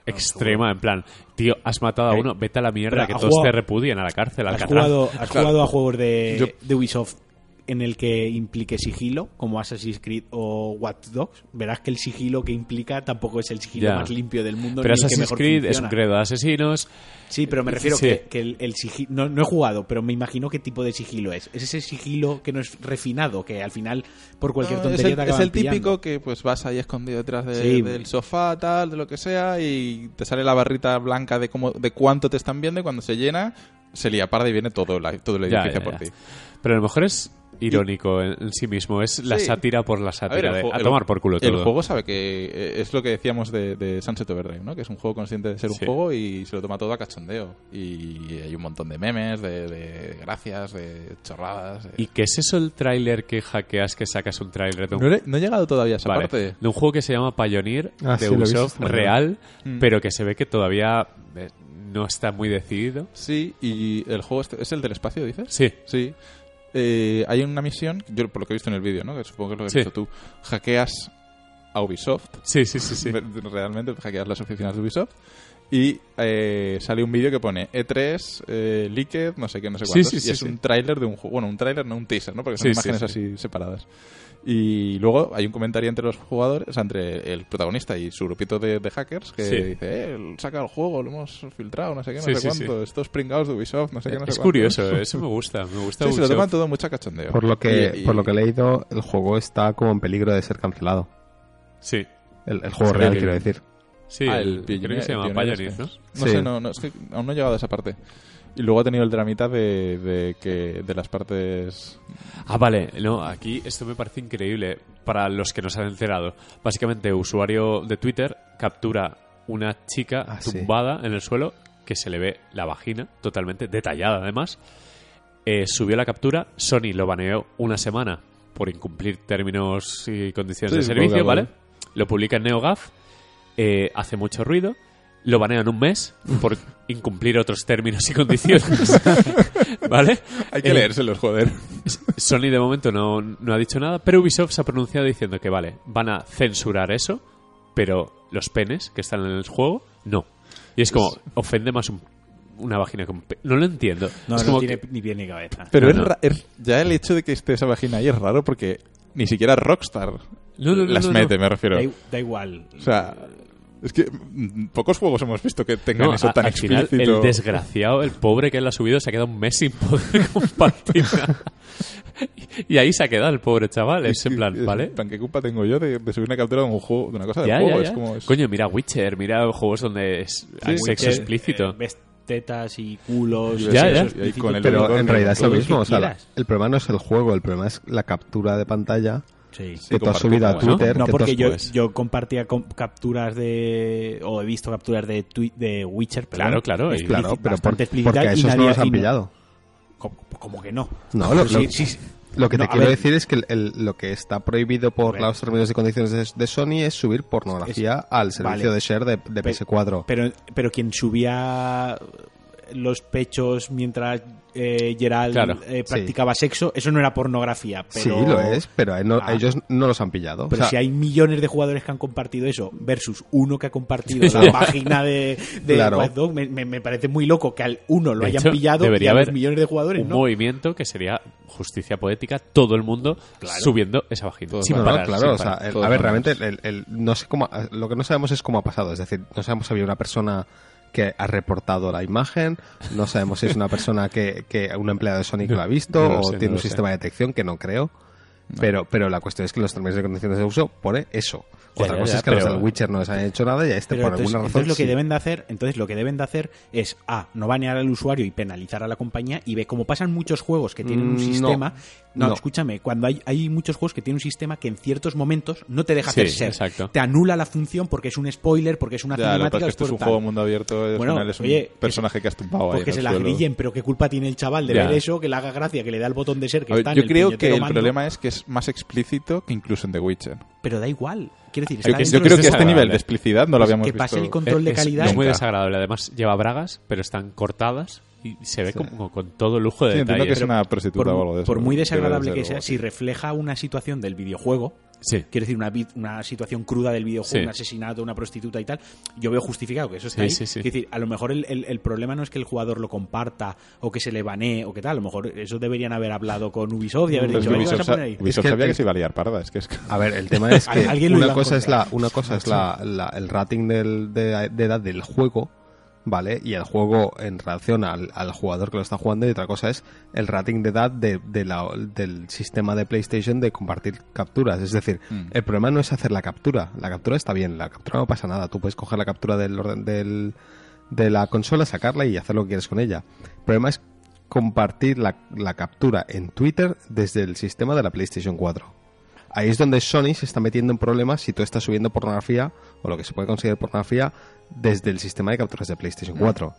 extrema, en plan, tío, has matado a Eh, uno, vete a la mierda, pero que todos jugado- te repudien a la cárcel, al ¿Has jugado, has Claro. jugado a juegos de, Yo- de Ubisoft en el que implique sigilo, como Assassin's Creed o Watch Dogs? Verás que el sigilo que implica tampoco es el sigilo Ya. más limpio del mundo. Pero ni el que Assassin's mejor Creed es un credo de asesinos. Sí, pero me refiero Sí. que, que el, el sigilo... No, no he jugado, pero me imagino qué tipo de sigilo es. Es ese sigilo que no es refinado, que al final, por cualquier No, tontería es te el, es acaban el típico pillando. que pues vas ahí escondido detrás de- Sí. del sofá, tal, de lo que sea, y te sale la barrita blanca de cómo, de cuánto te están viendo y cuando se llena, se lía parda y viene todo, la- todo el Ya, edificio ya, por ti. Pero a lo mejor es irónico en, en sí mismo. Es la Sí. sátira por la A ver, sátira de juego- a el- tomar por culo todo. El juego sabe que eh, es lo que decíamos de, de Sunset Overdrive, ¿no? Que es un juego consciente de ser un Sí. juego y se lo toma todo a cachondeo. Y hay un montón de memes, de, de gracias, de chorradas. de- ¿Y qué es eso el tráiler que hackeas que sacas un tráiler de un No, he- no he llegado todavía a esa Vale, parte. de un juego que se llama Pioneer Ah, de sí, Ubisoft real, Mm. pero que se ve que todavía eh, no está muy decidido. Sí, y el juego este- es el del espacio, dices. Sí, Sí. Eh, hay una misión, yo por lo que he visto en el vídeo, ¿no? Que supongo que es lo que has Sí. visto tú. Hackeas a Ubisoft. sí, sí, sí, sí. Realmente hackeas las oficinas de Ubisoft. Y eh, sale un vídeo que pone E3, eh, Leaked, no sé qué, no sé Sí, cuántos. sí, sí, y es un tráiler de un juego. Bueno, un tráiler, no un teaser, ¿no? Porque son imágenes sí. así separadas. Y luego hay un comentario entre los jugadores, o sea, entre el protagonista y su grupito de, de hackers que Sí. dice, eh, saca el juego, lo hemos filtrado, no sé qué, no Sí, sé sí, cuánto. Estos pringados de Ubisoft, no sé qué, no sé es cuánto". curioso, eso me gusta, me gusta Sí, se lo toman todo mucho cachondeo. Por lo que, Y- y- por lo que he leído, el juego está como en peligro de ser cancelado. Sí, El, el juego Sí, real, el- quiero decir. sí, Ah, el- creo que se llama Pioneer Pioneer. ¿no? No Sí. sé, no, no, es que aún no he llegado a esa parte. Y luego ha tenido el dramita de, de que de las partes... Ah, vale, no, aquí esto me parece increíble para los que no se han enterado. Básicamente, usuario de Twitter captura una chica Ah, sí. tumbada en el suelo que se le ve la vagina totalmente detallada, además. Eh, subió la captura, Sony lo baneó una semana por incumplir términos y condiciones Sí, de servicio, vale. Lo publica en NeoGAF, eh, hace mucho ruido, lo banean un mes por incumplir otros términos y condiciones, ¿vale? Hay que Eh, leérselos, joder. Sony de momento no, no ha dicho nada, pero Ubisoft se ha pronunciado diciendo que vale, van a censurar eso, pero los penes que están en el juego, no. Y es como, ofende más un- una vagina con pe- No lo entiendo. No, es no como tiene que- ni pie ni cabeza. Pero No, es no. es- ya el hecho de que esté esa vagina ahí es raro porque ni siquiera Rockstar No, no, no, las no, no. mete, me refiero. Da igual. O sea, es que mm, pocos juegos hemos visto que tengan No, eso a- tan al final, explícito. el desgraciado, el pobre que él ha subido, se ha quedado un mes sin poder compartir. Y ahí se ha quedado el pobre chaval. Es en plan, ¿vale? En plan, ¿Qué culpa tengo yo de, de subir una captura de un juego, de una cosa del Ya, juego? ya, Es ya. como... es- Coño, mira Witcher, mira juegos donde es hay sexo Que, explícito. eh, tetas y culos. Ya, y Y con el Pero en realidad es lo mismo. que O sea, el problema no es el juego, el problema es la captura de pantalla Sí. que tú has subido a bueno. Twitter. No, que porque yo, pues, yo compartía com- capturas de. o he visto capturas de, twi- de Witcher. perdón, Claro, claro, Claro, pero por- porque a esos nadie- no los han pillado. Como, como que no. No, lo, Sí, lo- sí, sí. lo que No, te quiero ver. decir es que el- el- lo que está prohibido por los términos y condiciones de, de Sony es subir pornografía al servicio vale. de share de, de Pe- PS4. Pero, pero quien subía los pechos mientras eh, Gerald Claro, eh, practicaba sexo, eso no era pornografía. Pero, Sí, lo es, pero a, él no- a Ah. ellos no los han pillado. Pero O sea, si hay millones de jugadores que han compartido eso versus uno que ha compartido la página de, de Claro. Watch Dogs, me, me- me parece muy loco que al uno lo De hayan hecho, pillado y debería a los haber millones de jugadores un no. movimiento que sería justicia poética, todo el mundo Claro. subiendo esa vagina. Sin no, no, parar, claro, sin o sea, parar. el- a ver, realmente el, el- no sé cómo, lo que no sabemos es cómo ha pasado, es decir, no sabemos si había una persona que ha reportado la imagen, no sabemos si es una persona que, que un empleado de Sony que lo ha visto No o sé, tiene un sé. sistema de detección que no creo. Pero, pero la cuestión es que los términos y condiciones de uso pone eso. Ya, Otra ya, cosa ya, es que los pero- del Witcher no les han hecho nada y a este Pero por entonces, alguna razón entonces lo que sí. deben de hacer, entonces lo que deben de hacer es a no banear al usuario y penalizar a la compañía y ve como pasan muchos juegos que tienen un Mm, sistema. No, no. escúchame, cuando hay, hay muchos juegos que tienen un sistema que en ciertos momentos no te deja Sí, hacer ser. exacto. Te anula la función porque es un spoiler, porque es una lo cinemática. pasa es que esto es un juego mundo abierto, Bueno, final es un oye, personaje que has tumbado ahí que en se la grillen, pero qué culpa tiene el chaval de ver eso, que le haga gracia, que le da el botón de ser, que está yo creo que el problema es que es más explícito que incluso en The Witcher. Pero da igual. Quiero decir, Yo, está yo dentro creo que este nivel de explicidad no lo Pues habíamos que visto. pase el control de Es- calidad. Es muy desagradable. Además, lleva bragas, pero están cortadas y se ve como con todo lujo de Sí, entiendo que es una prostituta por, o algo de eso. por muy desagradable que sea, si refleja una situación del videojuego, Sí. quiero decir, una, una situación cruda del videojuego, Sí. un asesinato, una prostituta y tal, yo veo justificado que eso está Sí, ahí. sí, sí. Quiero decir, a lo mejor el, el- el problema no es que el jugador lo comparta o que se le banee o que tal, a lo mejor eso deberían haber hablado con Ubisoft y haber dicho, que "Oye, ¿qué Ubisoft, vas a poner ahí?". Ubisoft Es que sabía que se iba a liar parda. Es que es... A ver, el tema es que una cosa es la una cosa es la, la- el rating del, de, de edad del juego, ¿vale? Y el juego en relación al, al jugador que lo está jugando y otra cosa es el rating de edad de, de la- del sistema de PlayStation de compartir capturas. Es decir, Mm. el problema no es hacer la captura. La captura está bien, la captura no pasa nada. Tú puedes coger la captura del, orden- del, de la consola, sacarla y hacer lo que quieres con ella. El problema es compartir la, la captura en Twitter desde el sistema de la PlayStation 4. Ahí es donde Sony se está metiendo en problemas si tú estás subiendo pornografía o lo que se puede considerar pornografía desde el sistema de capturas de PlayStation 4.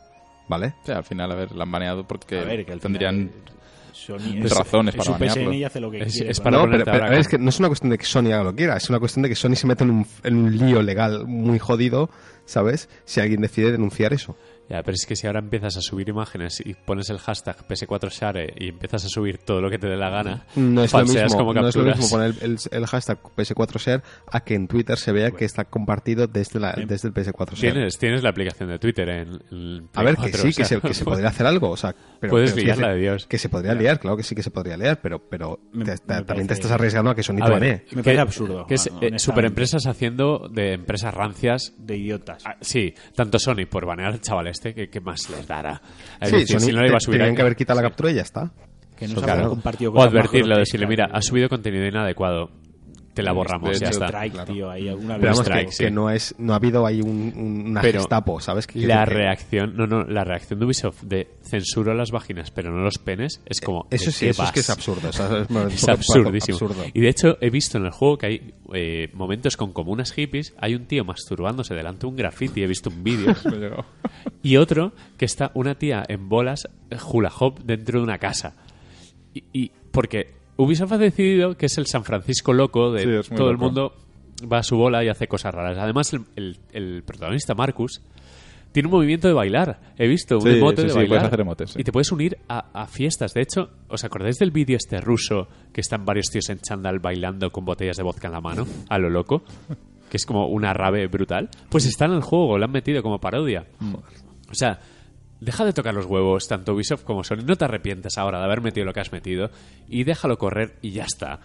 ¿Vale? Sí, al final, a ver, la han baneado porque ver, que tendrían... final Sony Pues razones es para su PSN banearlo. y hace lo que Es- quiere. es para no, pero, es que no es una cuestión de que Sony haga lo que quiera, es una cuestión de que Sony se mete en un, en un lío legal muy jodido, ¿sabes? Si alguien decide denunciar eso. Ya, pero es que si ahora empiezas a subir imágenes y pones el hashtag PS4Share y empiezas a subir todo lo que te dé la gana, No es, lo falseas mismo, como no es lo mismo poner el, el- el hashtag PS4Share a que en Twitter se vea que está compartido desde, la, desde el PS4Share. Tienes, tienes la aplicación de Twitter en, en A ver, que 4, sí, o sea, que, se, que se podría hacer algo. O sea, pero, Puedes pero liarla de Dios. Que se podría liar, claro que sí que se podría liar, pero, pero Me- te- me también parece- te estás arriesgando a que Sony banee. Me parece absurdo, Que es eh, superempresas haciendo de empresas rancias. de idiotas. Ah, sí, tanto Sony por banear al chaval este, que, que más les dará. Es Sí, decir, Sony si no le iba a subir tenían que haber quitado la captura y ya está. que no se claro. compartido O más advertirle, grotescas, decirle, mira, tío. ha subido contenido inadecuado. Te la borramos, ya está. Strike, tío, ahí alguna Pero vamos, strike, que, sí. que no, es, no ha habido ahí un, un- una Pero Gestapo, ¿sabes? Que- La que- reacción, no, no, la reacción de Ubisoft de censuro las vaginas, pero no los penes, es como. Eso ¿de sí, eso es que es absurdo. o sea, es, Es absurdísimo. absurdo. Y de hecho, he visto en el juego que hay eh, momentos con comunas hippies. Hay un tío masturbándose delante de un graffiti, he visto un vídeo. Y otro que está una tía en bolas, eh, hula hop, dentro de una casa. Y, y porque Ubisoft ha decidido que es el San Francisco loco de Sí, todo el mundo va a su bola y hace cosas raras. Además, el, el- el protagonista, Marcus, tiene un movimiento de bailar. He visto un Sí, emote sí, de bailar. hacer emotes. Y te puedes unir a, a fiestas. De hecho, ¿os acordáis del vídeo este ruso que están varios tíos en chándal bailando con botellas de vodka en la mano? A lo loco. Que es como una rave brutal. Pues está en el juego, lo han metido como parodia. O sea, deja de tocar los huevos, tanto Ubisoft como Sony. No te arrepientes ahora de haber metido lo que has metido y déjalo correr y ya está.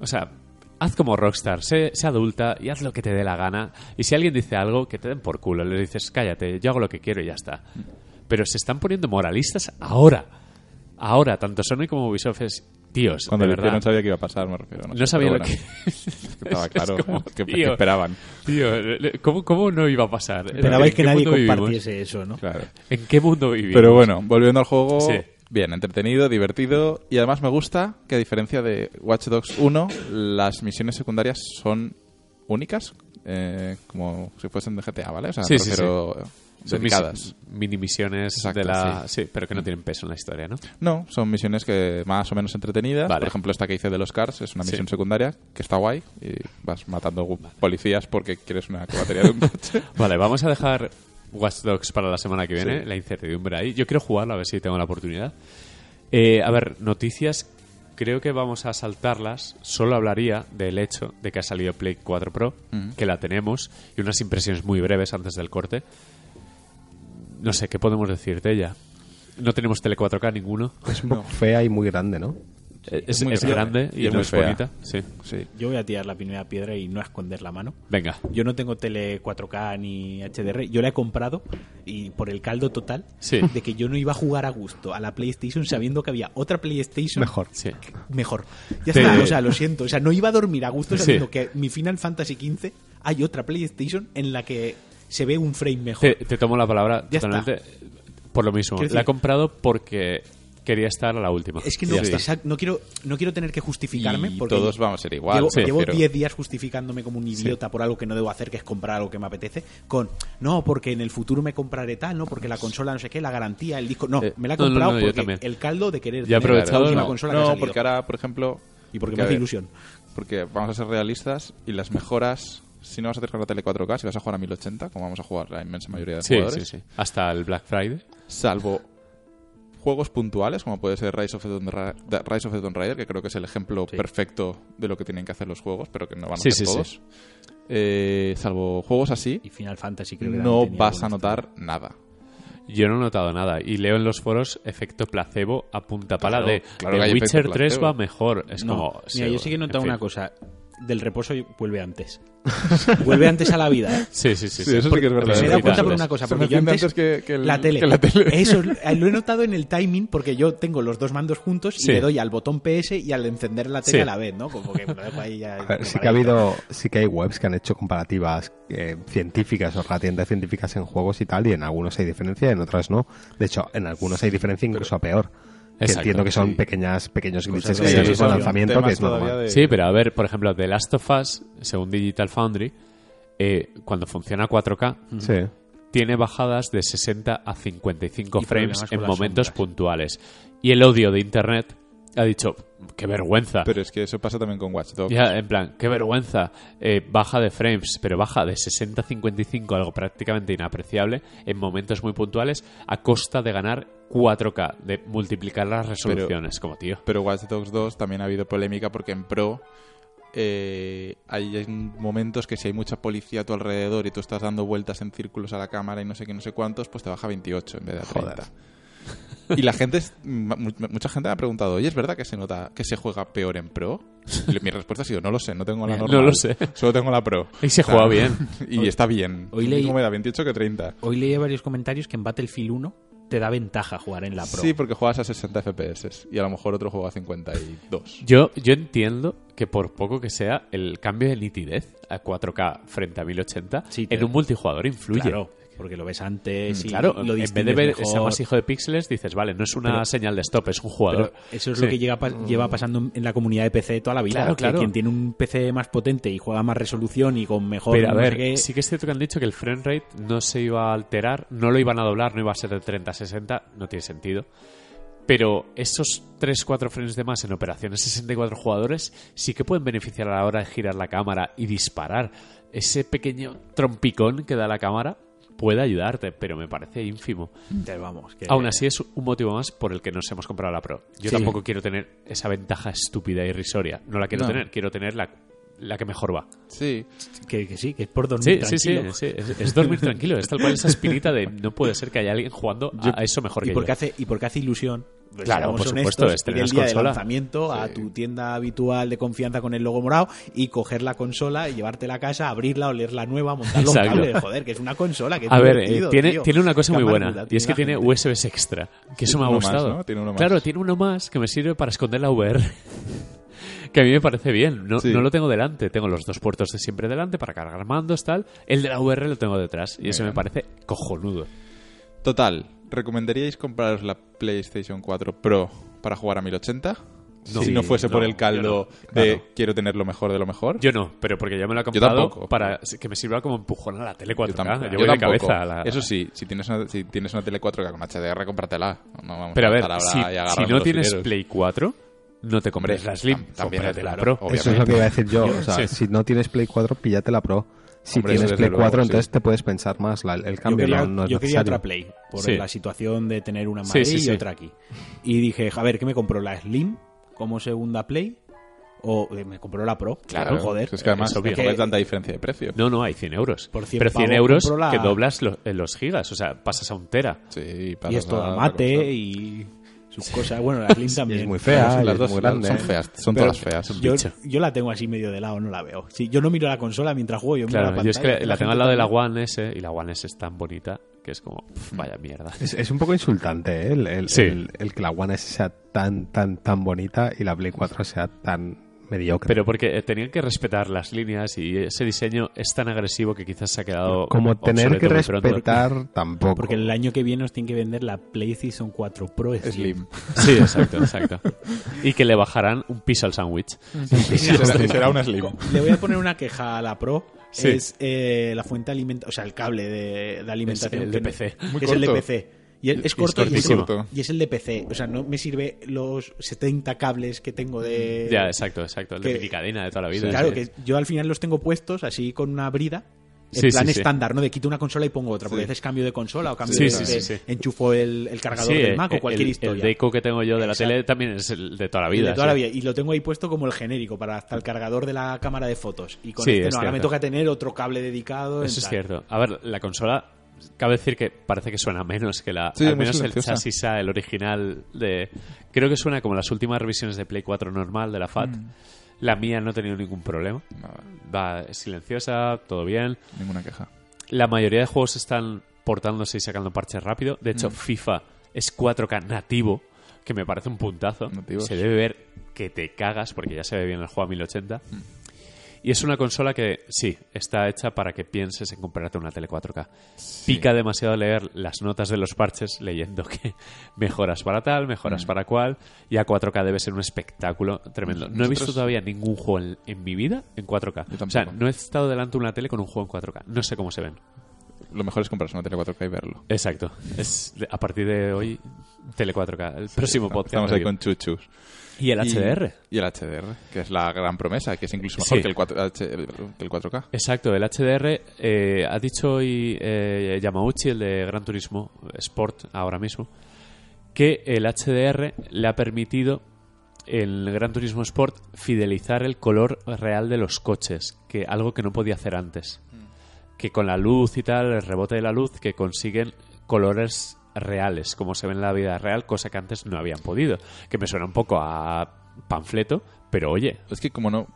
O sea, haz como Rockstar, sé, sé adulta y haz lo que te dé la gana. Y si alguien dice algo, que te den por culo. Le dices, cállate, yo hago lo que quiero y ya está. Pero se están poniendo moralistas ahora. Ahora, tanto Sony como Ubisoft es. Tíos, Cuando de hicieron verdad. sabía que iba a pasar, me refiero. No, No sé, sabía lo bueno, que. Estaba Es claro como, que, esperaban. Tío, ¿cómo, ¿cómo no iba a pasar? Esperabais ¿En que nadie vivimos? compartiese eso, ¿no? Claro. ¿En qué mundo vivimos? Pero bueno, volviendo al juego, Sí. bien, entretenido, divertido y además me gusta que a diferencia de Watch Dogs 1, las misiones secundarias son únicas, eh, como si fuesen de GTA, ¿vale? O sea, Sí, sí, refiero, Son dedicadas. mini misiones Exacto, de la. sí. Sí. pero que no tienen peso en la historia, ¿no? No, son misiones que más o menos entretenidas. Vale. Por ejemplo, esta que hice de los Cars es una Sí. misión secundaria que está guay y vas matando policías porque quieres una batería de un coche. Vale, vamos a dejar Watch Dogs para la semana que viene, Sí. la incertidumbre ahí. Yo quiero jugarlo a ver si tengo la oportunidad. Eh, a ver, noticias, creo que vamos a saltarlas. Solo hablaría del hecho de que ha salido Play 4 Pro, que la tenemos, y unas impresiones muy breves antes del corte. No sé, ¿qué podemos decir de ella? No tenemos tele 4K ninguno. Es un poco fea y muy grande, ¿no? Es, muy es grande. y, Y es no muy fea. bonita. Sí. Sí. Yo voy a tirar la primera piedra y no a esconder la mano. Venga. Yo no tengo tele 4K ni HDR. Yo la he comprado y por el caldo total Sí. de que yo no iba a jugar a gusto a la PlayStation sabiendo que había otra PlayStation Mejor. Sí. mejor. Ya Te- está, o sea, lo siento. O sea, no iba a dormir a gusto Sí. sabiendo que mi Final Fantasy XV hay otra PlayStation en la que se ve un frame mejor. Te, te tomo la palabra Ya totalmente por lo mismo. La he comprado porque quería estar a la última. Es que no, exact- quiero no quiero tener que justificarme Y porque todos vamos a ser igual. Llevo Sí. llevo pero- 10 días justificándome como un idiota por algo que no debo hacer, que es comprar algo que me apetece, con no, porque en el futuro me compraré tal, no, porque la consola no sé qué, la garantía, el disco. No, Eh, me la he no, no, comprado no, porque también. el caldo de querer Ya tener aprovechado, la última no. consola que ha No, salido. porque ahora, por ejemplo... Y porque que, me hace ver, ilusión. Porque vamos a ser realistas y las mejoras, si no vas a con la tele 4K, si vas a jugar a 1080, como vamos a jugar la inmensa mayoría de Sí, jugadores, sí, sí. Hasta el Black Friday. salvo juegos puntuales, como puede ser Rise of the Tomb Ra- Rise of the Tomb Raider, que creo que es el ejemplo Sí. perfecto de lo que tienen que hacer los juegos, pero que no van a Sí, hacer sí, sí. todos. Eh, salvo juegos así, Y Final Fantasy creo que no vas a notar nada. Yo no he notado nada. Y leo en los foros efecto placebo a punta pala Claro, de claro The Witcher efecto 3 placebo. va mejor. Es No, como... mira, yo sí que he notado en fin. una cosa. Del reposo vuelve antes. vuelve antes a la vida, ¿eh? Sí, sí, sí. Sí, eso sí que es verdad. Me he dado cuenta por una cosa, porque yo antes, antes que- que el- la tele. que la tele. Eso lo he notado en el timing porque yo tengo los dos mandos juntos y Sí. le doy al botón PS y al encender la tele Sí. a la vez, ¿no? Como que dejo ahí ya A ver, sí que ha habido, sí que hay webs que han hecho comparativas eh, científicas o relativamente científicas en juegos y tal, y en algunos hay diferencia, en otras no. De hecho, en algunos hay diferencia incluso a peor. Que entiendo que son sí. pequeñas, pequeños glitches que hay resolución. lanzamiento, que es normal. de- Sí, pero a ver, por ejemplo, The Last of Us, según Digital Foundry, eh, cuando funciona a 4K, Sí. tiene bajadas de 60 a 55 Y frames en con momentos sombras. puntuales. Y el odio de Internet ha dicho, qué vergüenza. Pero es que eso pasa también con Watch Dogs. Ya, en plan, qué vergüenza. Eh, baja de frames, pero baja de 60 a 55, algo prácticamente inapreciable, en momentos muy puntuales, a costa de ganar 4K, de multiplicar las resoluciones. como tío. Pero Watch Dogs 2 también ha habido polémica porque en Pro eh, hay momentos que si hay mucha policía a tu alrededor y tú estás dando vueltas en círculos a la cámara y no sé qué, no sé cuántos, pues te baja a 28 en vez de a 30. Y la gente, mucha gente me ha preguntado, oye, ¿es verdad que se nota que se juega peor en Pro? Y mi respuesta ha sido, no lo sé, no tengo la No normal. lo sé. Solo tengo la Pro. Y se O sea, juega bien. Y está bien. hoy Lo leí- mismo me da 28 que 30. Hoy leí varios comentarios que en Battlefield 1 te da ventaja jugar en la Pro. Sí, porque juegas a 60 FPS y a lo mejor otro juega a 52. Yo, yo entiendo que por poco que sea, el cambio de nitidez a 4K frente a 1080 Sí, te- en un multijugador influye. Claro, porque lo ves antes y Claro, lo en vez de ver mejor. ese amasijo de píxeles, dices, vale, no es una Pero- señal de stop, es un jugador. Eso es Sí. lo que llega, pa- lleva pasando en- la comunidad de PC toda la vida. Claro, que claro. Quien tiene un PC más potente y juega más resolución y con mejor. Pero a no sé ver, qué- sí que es cierto que han dicho que el frame rate no se iba a alterar, no lo iban a doblar, no iba a ser de 30 a 60, no tiene sentido. Pero esos 3-4 frames de más en operaciones 64 jugadores sí que pueden beneficiar a la hora de girar la cámara y disparar. Ese pequeño trompicón que da la cámara puede ayudarte, pero me parece ínfimo. Te- vamos, que- Aún así es un motivo más por el que nos hemos comprado la Pro. Yo Sí. tampoco quiero tener esa ventaja estúpida e irrisoria. No la quiero No. tener, quiero tener la, la que mejor va. Sí, que, que sí, que es por dormir Sí, sí, sí, tranquilo. sí, es, es dormir tranquilo. Es tal cual esa espinita de no puede ser que haya alguien jugando a, a eso mejor y que porque yo. hace y porque hace ilusión pues, Claro, por honestos, supuesto, es ir tener el día de consola. lanzamiento a tu tienda habitual de confianza con el logo morado y coger la consola y llevártela a casa abrirla olerla nueva montar los cables joder que es una consola que A ver, eh, tiene, tío. tiene una cosa Qué muy buena y es que tiene la gente. USBs extra, que eso me ha uno más, gustado. ¿no? Tiene uno más. Claro, tiene uno más que me sirve para esconder la VR. Que a mí me parece bien. No, Sí. no lo tengo delante. Tengo los dos puertos de siempre delante para cargar mandos, tal. El de la VR lo tengo detrás. Y eso me parece cojonudo. Total, ¿recomendaríais compraros la PlayStation 4 Pro para jugar a 1080? No. si no fuese por el caldo no, de claro. quiero tener lo mejor de lo mejor. Yo no, pero porque yo me lo he Yo comprado tampoco. para que me sirva como empujón a la tele 4K. Yo, tam- voy yo de tampoco. cabeza a la... Eso sí, si tienes una, si tienes una tele 4K con HDR, cómpratela. No vamos Pero a ver, si, si no tienes. Play 4, no te compres Hombre, la Slim, tam- también es la claro, Pro. obviamente. Eso es lo que iba a decir yo. O sea, Sí. si no tienes Play 4, píllate la Pro. Si Hombre, tienes Play luego, 4, sí. entonces te puedes pensar más la- el yo cambio. quería, no, no es yo quería otra Play por Sí. la situación de tener una en Madrid sí, sí. y otra aquí y dije a ver ¿qué me compró? ¿la Slim como segunda Play? o eh, me compró la Pro Claro, joder Es que además es obvio. hay tanta diferencia de precio. No, no, hay 100 euros. Por 100 Pero 100 pavos euros compro la- que doblas lo- en los gigas, o sea, pasas a un tera. Sí, y pasas es toda a- mate y sus cosas bueno la Slim también es muy fea, las dos muy las- grande. son feas, son Pero todas feas. yo, la tengo así medio de lado, no la veo. Sí, yo no miro la consola mientras juego, yo miro Claro, la yo es pantalla. que la tengo al lado de la. One S y la One S es tan bonita que es como, pf, vaya mierda. Es, es un poco insultante ¿eh? el, el- Sí. el- el que la One S sea tan, tan, tan bonita y la Play 4 sea tan mediocre. Pero porque eh, tenían que respetar las líneas y ese diseño es tan agresivo que quizás se ha quedado Como tener que respetar tampoco. Porque el año que viene nos tienen que vender la PlayStation 4 Pro Slim. Slim. Sí, exacto, exacto. Y que le bajarán un piso al sándwich. será, será una Slim. Le voy a poner una queja a la Pro. Sí. Es eh, la fuente alimentación, o sea, el cable de, de alimentación. el que de no- PC. Muy es el de corto. PC. Y es Es corto y es, cortísimo. Corto. y es el de PC. O sea, no me sirve los 70 cables que tengo de. Ya, exacto, exacto. El de que- picadina de toda la vida. Claro, sí. que yo al final los tengo puestos así con una brida. En Sí, plan sí, sí. estándar, ¿no? De quito una consola y pongo otra. Porque Sí. veces cambio de consola o cambio Sí, de, sí, sí, de- sí. enchufo el, el cargador Sí, del Mac o cualquier historia. El deco que tengo yo de la Exacto. tele también es el de toda la Y vida. de toda la vida. Y lo tengo ahí puesto como el genérico para hasta el cargador de la cámara de fotos. Y con Sí, este es no, ahora me toca tener otro cable dedicado. Eso es tal. cierto. A ver, la consola, cabe decir que parece que suena menos que la. Sí, al menos el chasis, A, el original de. Creo que suena como las últimas revisiones de Play 4 normal de la FAT. Mm. La mía no ha tenido ningún problema. Va silenciosa, todo bien. ninguna queja. La mayoría de juegos están portándose y sacando parches rápido. De Mm. hecho, FIFA es 4K nativo, que me parece un puntazo. Nativos. Se debe ver que te cagas, porque ya se ve bien el juego a 1080. Mm. Y es una consola que, sí, está hecha para que pienses en comprarte una tele 4K. Pica demasiado leer las notas de los parches leyendo que mejoras para tal, mejoras Mm. para cual, y a 4K debe ser un espectáculo tremendo. No he visto todavía ningún juego en, en mi vida en 4K. Yo O sea, no he estado delante de una tele con un juego en 4K. No sé cómo se ven. Lo mejor es comprarse una tele 4K y verlo. Exacto. Es a partir de hoy, tele 4K. El próximo podcast. Estamos ahí con chuchus. Y el HDR. Y el HDR, que es la gran promesa, que es incluso Sí. mejor que, el 4, H- que el 4K. Exacto, el HDR eh, ha dicho hoy eh, Yamauchi, el de Gran Turismo Sport, ahora mismo, que el HDR le ha permitido el Gran Turismo Sport fidelizar el color real de los coches, que algo que no podía hacer antes. Que con la luz y tal, el rebote de la luz, que consiguen colores reales, como se ve en la vida real, cosa que antes no habían podido. Que me suena un poco a panfleto, pero oye, Es que como no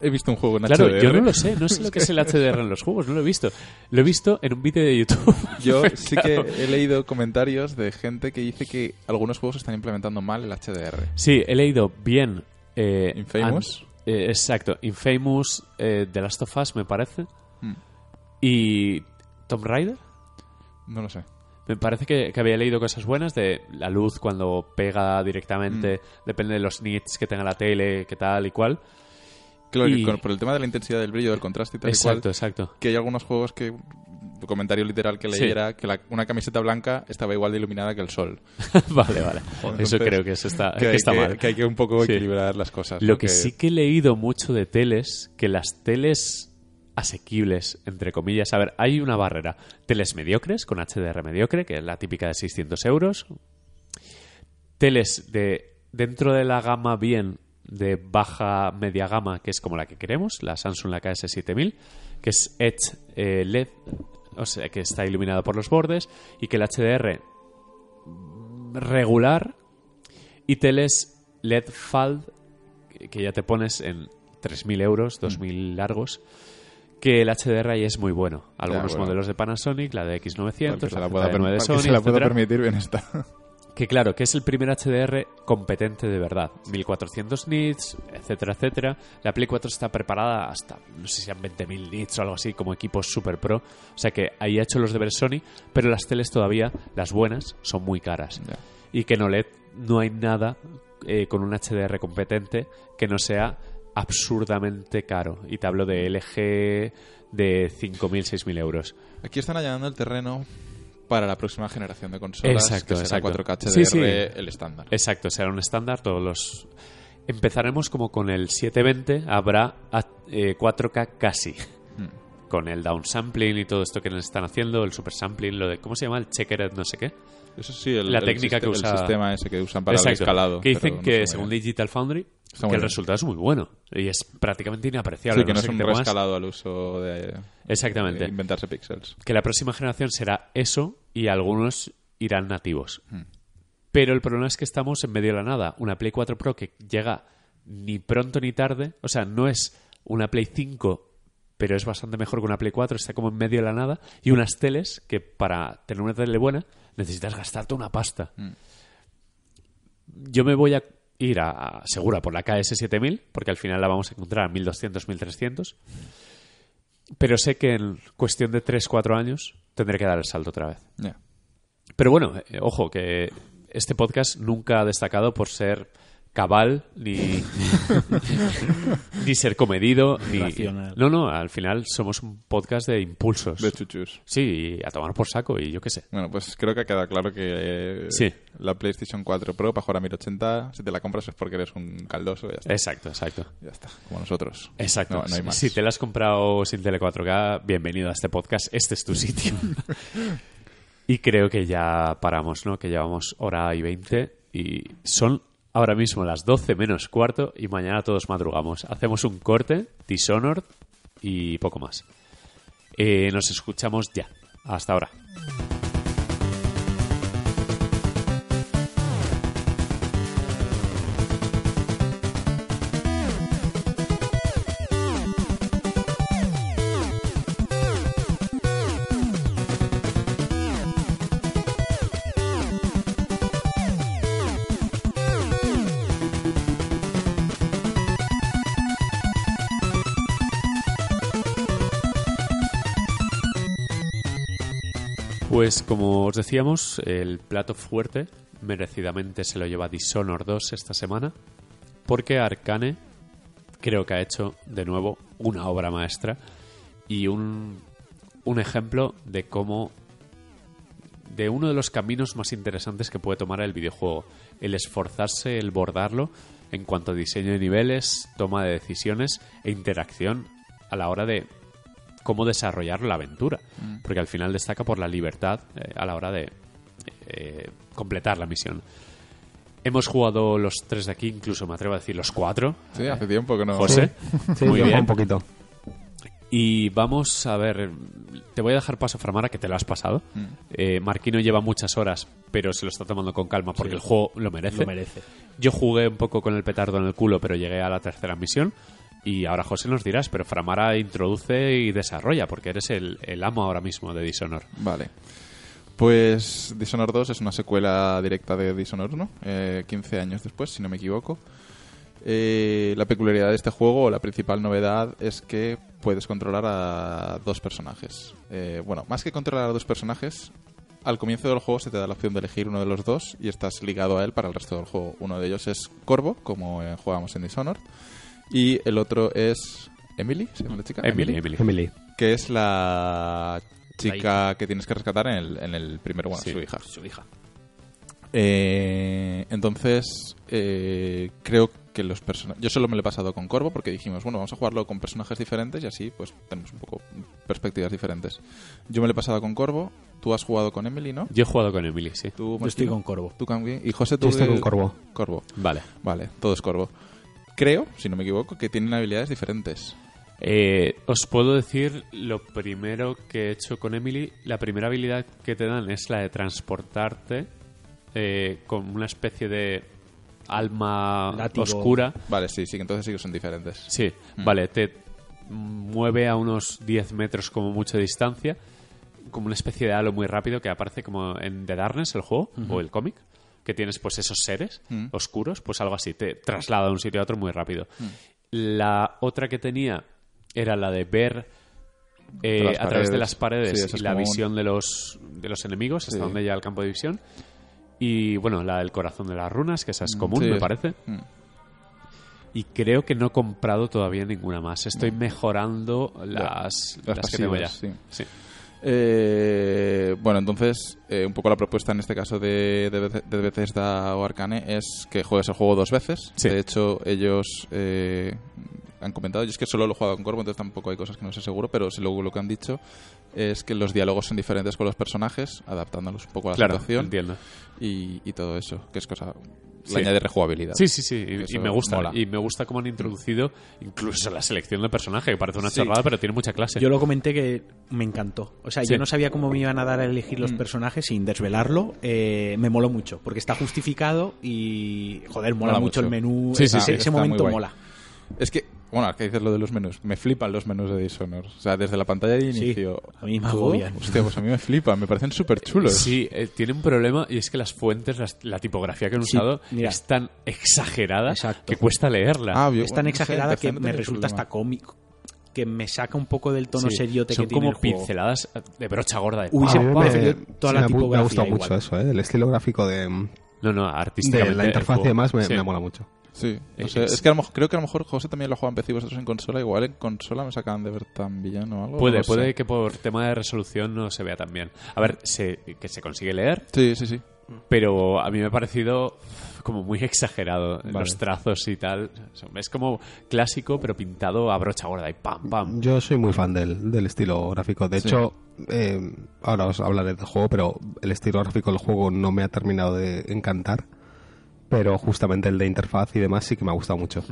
he visto un juego en Claro, HDR, yo no lo sé, no sé lo que es el HDR en los juegos, no lo he visto. Lo he visto en un vídeo de YouTube. Yo sí que he leído comentarios de gente que dice que algunos juegos están implementando mal el HDR. Sí, he leído bien. eh, Infamous. eh, exacto, Infamous, eh, The Last of Us, me parece. Hmm. Y Tomb Raider. No lo sé. Me parece que, que había leído cosas buenas de la luz cuando pega directamente, Hmm. depende de los nits que tenga la tele, qué tal y cual. Claro, que Y- por el tema de la intensidad del brillo, del contraste y tal y Exacto, cual, exacto. que hay algunos juegos que comentario literal que Sí. leí era que la- una camiseta blanca estaba igual de iluminada que el sol. vale, vale. Eso creo que, eso está, que, que está que, mal. que hay que un poco Sí. equilibrar las cosas. Lo ¿no? que sí que he leído mucho de teles, que las teles asequibles, entre comillas, a ver, hay una barrera. Teles mediocres, con HDR mediocre, que es la típica de 600 euros. Teles de dentro de la gama bien, de baja media gama, que es como la que queremos, la Samsung la KS7000, que es Edge eh, LED, o sea, que está iluminado por los bordes, y que el HDR regular y teles LED FALD que- ya te pones en 3.000 euros, 2.000 largos, que el HDR ahí es muy bueno. Algunos bueno. modelos de Panasonic, la de X900, Para que se la, la pueda, Z9 de permi- para Sony, que se la pueda etcétera. permitir bien está. Que claro, que es el primer HDR competente de verdad. 1400 nits, etcétera, etcétera. La Play 4 está preparada hasta, no sé si sean 20.000 nits o algo así, como equipos super pro. O sea que ahí ha hecho los deberes Sony, pero las teles todavía, las buenas, son muy caras. Ya. Y que en OLED no hay nada eh, con un HDR competente que no sea absurdamente caro. Y te hablo de LG de 5.000, 6.000 euros. Aquí están allanando el terreno para la próxima generación de consolas. Exacto, que será exacto. 4K HDR Sí, sí. el estándar. Exacto, será un estándar. Todos los. Empezaremos como con el 720, habrá a- eh, 4K casi. Hmm. Con el downsampling y todo esto que nos están haciendo, el supersampling, lo de. ¿Cómo se llama? El checkered, no sé qué. Eso sí, el, La el técnica que siste- usa- El sistema ese que usan para Exacto. el escalado. Que dicen que, según. Digital Foundry, que el resultado es muy bueno. Y es prácticamente inapreciable. Sí, que no, es un rescalado al uso de, Exactamente. de inventarse píxeles. que la próxima generación será eso y algunos irán nativos. Hmm. Pero el problema es que estamos en medio de la nada. Una Play 4 Pro que llega ni pronto ni tarde, o sea, no es una Play 5, pero es bastante mejor que una Play 4, está como en medio de la nada, y unas teles que para tener una tele buena necesitas gastarte una pasta. Hmm. Yo me voy a ir a, a- segura por la KS7000, porque al final la vamos a encontrar a 1200, 1300. Pero sé que en cuestión de 3-4 años tendré que dar el salto otra vez. Pero bueno, eh, ojo, que este podcast nunca ha destacado por ser cabal, ni, ni ser comedido, ni... Racional. No, no, al final somos un podcast de impulsos. De chuchus. Sí, y a tomar por saco y yo qué sé. Bueno, pues creo que ha quedado claro que eh, Sí. la PlayStation 4 Pro para jugar a 1080, si te la compras es porque eres un caldoso y ya está. Exacto, exacto. Ya está, como nosotros. Exacto. No, no hay más. Si te la has comprado sin Tele 4K, bienvenido a este podcast. Este es tu sitio. y creo que ya paramos, ¿no? Que llevamos hora y 20 y son ahora mismo las 12 menos cuarto y mañana todos madrugamos. Hacemos un corte, Dishonored y poco más. Eh, nos escuchamos ya. Hasta ahora. Pues como os decíamos, el plato fuerte merecidamente se lo lleva Dishonored 2 esta semana, porque Arcane creo que ha hecho de nuevo una obra maestra y un, un ejemplo de cómo de uno de los caminos más interesantes que puede tomar el videojuego, el esforzarse, el bordarlo en cuanto a diseño de niveles, toma de decisiones e interacción a la hora de cómo desarrollar la aventura, porque al final destaca por la libertad eh, a la hora de eh, completar la misión. Hemos jugado los tres de aquí, incluso me atrevo a decir los cuatro. Sí, hace tiempo que no. José, Sí, muy bien. un poquito. Y vamos a ver, te voy a dejar paso, Framara, que te lo has pasado. Mm. Eh, Marquino lleva muchas horas, pero se lo está tomando con calma porque el juego lo merece. Lo merece. Yo jugué un poco con el petardo en el culo, pero llegué a la tercera misión. Y ahora José nos dirás, pero Framara introduce y desarrolla, porque eres el, el amo ahora mismo de Dishonored. Vale. Pues Dishonored 2 es una secuela directa de Dishonored 1, eh, 15 años después, si no me equivoco. Eh, la peculiaridad de este juego, o la principal novedad, es que puedes controlar a dos personajes. Eh, bueno, más que controlar a dos personajes, al comienzo del juego se te da la opción de elegir uno de los dos y estás ligado a él para el resto del juego. Uno de ellos es Corvo, como eh, jugábamos en Dishonored, y el otro es Emily, ¿se llama la chica? Emily, Emily. Emily. que es la chica que tienes que rescatar en el, en el primero, bueno, Sí. su hija. Su hija. Eh, entonces, eh, creo que los personajes... Yo solo me lo he pasado con Corvo porque dijimos, bueno, vamos a jugarlo con personajes diferentes y así pues tenemos un poco perspectivas diferentes. Yo me lo he pasado con Corvo, tú has jugado con Emily, ¿no? Yo he jugado con Emily, sí. Tú, Yo estoy con Corvo. Tú también. Y José, tú Yo estoy con Corvo. Corvo. Vale. Vale, todo es Corvo. Creo, si no me equivoco, que tienen habilidades diferentes. Eh, os puedo decir lo primero que he hecho con Emily. La primera habilidad que te dan es la de transportarte eh, con una especie de alma Látigo. oscura. Vale, sí, sí, entonces sí que son diferentes. Sí, vale, te mueve a unos 10 metros como mucha distancia, como una especie de halo muy rápido que aparece como en The Darkness, el juego, o el cómic, que tienes pues esos seres Mm. oscuros, pues algo así, te traslada de un sitio a otro muy rápido. La otra que tenía era la de ver eh, a través de las paredes Sí, y la un- visión de los, de los enemigos, hasta donde llega el campo de visión. Y bueno, la del corazón de las runas, que esa es Mm, común, sí, me parece. Mm. Y creo que no he comprado todavía ninguna más. Estoy mejorando las, las las que tengo ya. Eh, bueno, entonces, eh, un poco la propuesta en este caso de, de, de Bethesda o Arcane es que juegues el juego dos veces. Sí. De hecho, ellos eh, han comentado, yo es que solo lo he jugado con Corvo, entonces tampoco hay cosas que no sé seguro, pero sí luego lo que han dicho es que los diálogos son diferentes con los personajes, adaptándolos un poco a la Claro, situación entiendo. y, y todo eso, que es cosa... Sí. Le añade rejugabilidad. Sí, sí, sí. Y, me gusta. mola. Y me gusta cómo han introducido incluso la selección de personaje, que parece una Sí. chorrada, pero tiene mucha clase. Yo lo comenté que me encantó. O sea, Sí. yo no sabía cómo me iban a dar a elegir los Mm. personajes sin desvelarlo. Eh, me moló mucho, porque está justificado y, joder, mola, Mola mucho, mucho. el menú. Sí, ese, sí, sí, ese está muy momento mola. Es que, bueno, que dices lo de los menús. Me flipan los menús de Dishonored. O sea, desde la pantalla de Sí, inicio. a mí me agobian. Hostia, pues a mí me flipan. Me parecen súper chulos. Sí, eh, tiene un problema y es que las fuentes, las- la tipografía que han Sí, usado mira. es tan exagerada Exacto. que cuesta leerla. Ah, Es tan no sé, exagerada que me resulta problema. hasta cómico. Que me saca un poco del tono Sí, seriote que tiene como el juego. pinceladas de brocha gorda. De a mí me- toda la sí, me ha- Me ha tipografía gustado igual. mucho eso, ¿eh? El estilo gráfico de, No, no, de artísticamente. la interfaz y demás me, sí. me mola mucho. Sí, no Eh, sé, es- que a lo mejor- creo que a lo mejor José también lo juega en PC y vosotros en consola. Igual en consola me sacan de ver tan villano o algo. Puede, no lo sé. puede que por tema de resolución no se vea tan bien. A ver, se, que se consigue leer, Sí, sí, sí. pero a mí me ha parecido como muy exagerado Vale. los trazos y tal. Es como clásico, pero pintado a brocha gorda y pam, pam. Yo soy muy fan del, del estilo gráfico. De Sí. hecho, eh, ahora os hablaré del juego, pero el estilo gráfico del juego no me ha terminado de encantar. Pero justamente el de interfaz y demás sí que me ha gustado mucho.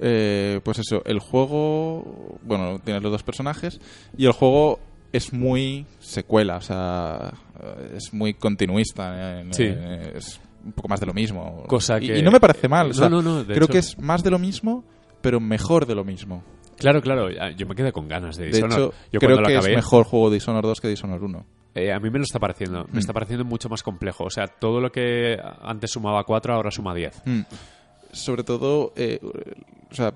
Eh, pues eso, el juego, bueno, tiene los dos personajes y el juego es muy secuela, o sea, eh, es muy continuista, Sí. es un poco más de lo mismo. Cosa Y- que- y, no me parece mal, o No, sea, no, no, de creo hecho- que es más de lo mismo, pero mejor de lo mismo. Claro, claro, yo me quedé con ganas de De Dishonored. hecho, yo creo que es mejor juego Dishonored 2 que Dishonored 1. Eh, a mí me lo está pareciendo. Me está pareciendo mucho más complejo. O sea, todo lo que antes sumaba 4, ahora suma 10. Mm. Sobre todo, eh, o sea,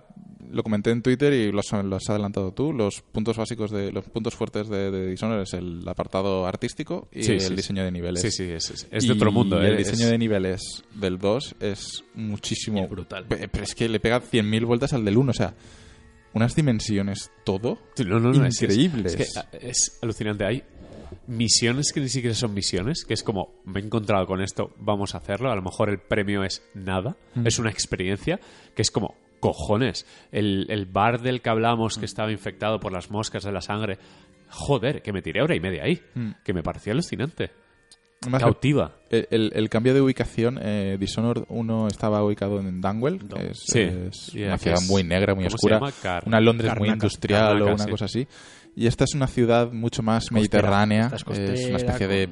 lo comenté en Twitter y lo has, lo has adelantado tú. Los puntos básicos de los puntos fuertes de, de Dishonored es el apartado artístico y Sí, el sí, sí. diseño de niveles. Sí, sí, es, es- es de Y otro mundo. El ¿eh? diseño Es- de niveles del 2 es muchísimo. Es brutal. Pe- Pero es que le pega 100.000 vueltas al del 1. O sea, unas dimensiones, todo. Sí, no, no, no, es- es- increíbles. Es, que ah, es alucinante. Hay misiones que ni siquiera son misiones, que es como, me he encontrado con esto, vamos a hacerlo. A lo mejor el premio es nada, Mm. es una experiencia, que es como, cojones, el, el bar del que hablamos Mm. que estaba infectado por las moscas de la sangre, joder, que me tiré hora y media ahí, Mm. que me parecía alucinante. Además, Cautiva. el, el- el cambio de ubicación, eh, Dishonored 1 estaba ubicado en Dunwell, que es, Sí. es una ciudad es- muy negra, muy ¿cómo se oscura. una Londres muy industrial o una sí. cosa así. Y esta es una ciudad mucho más mediterránea. Es una especie de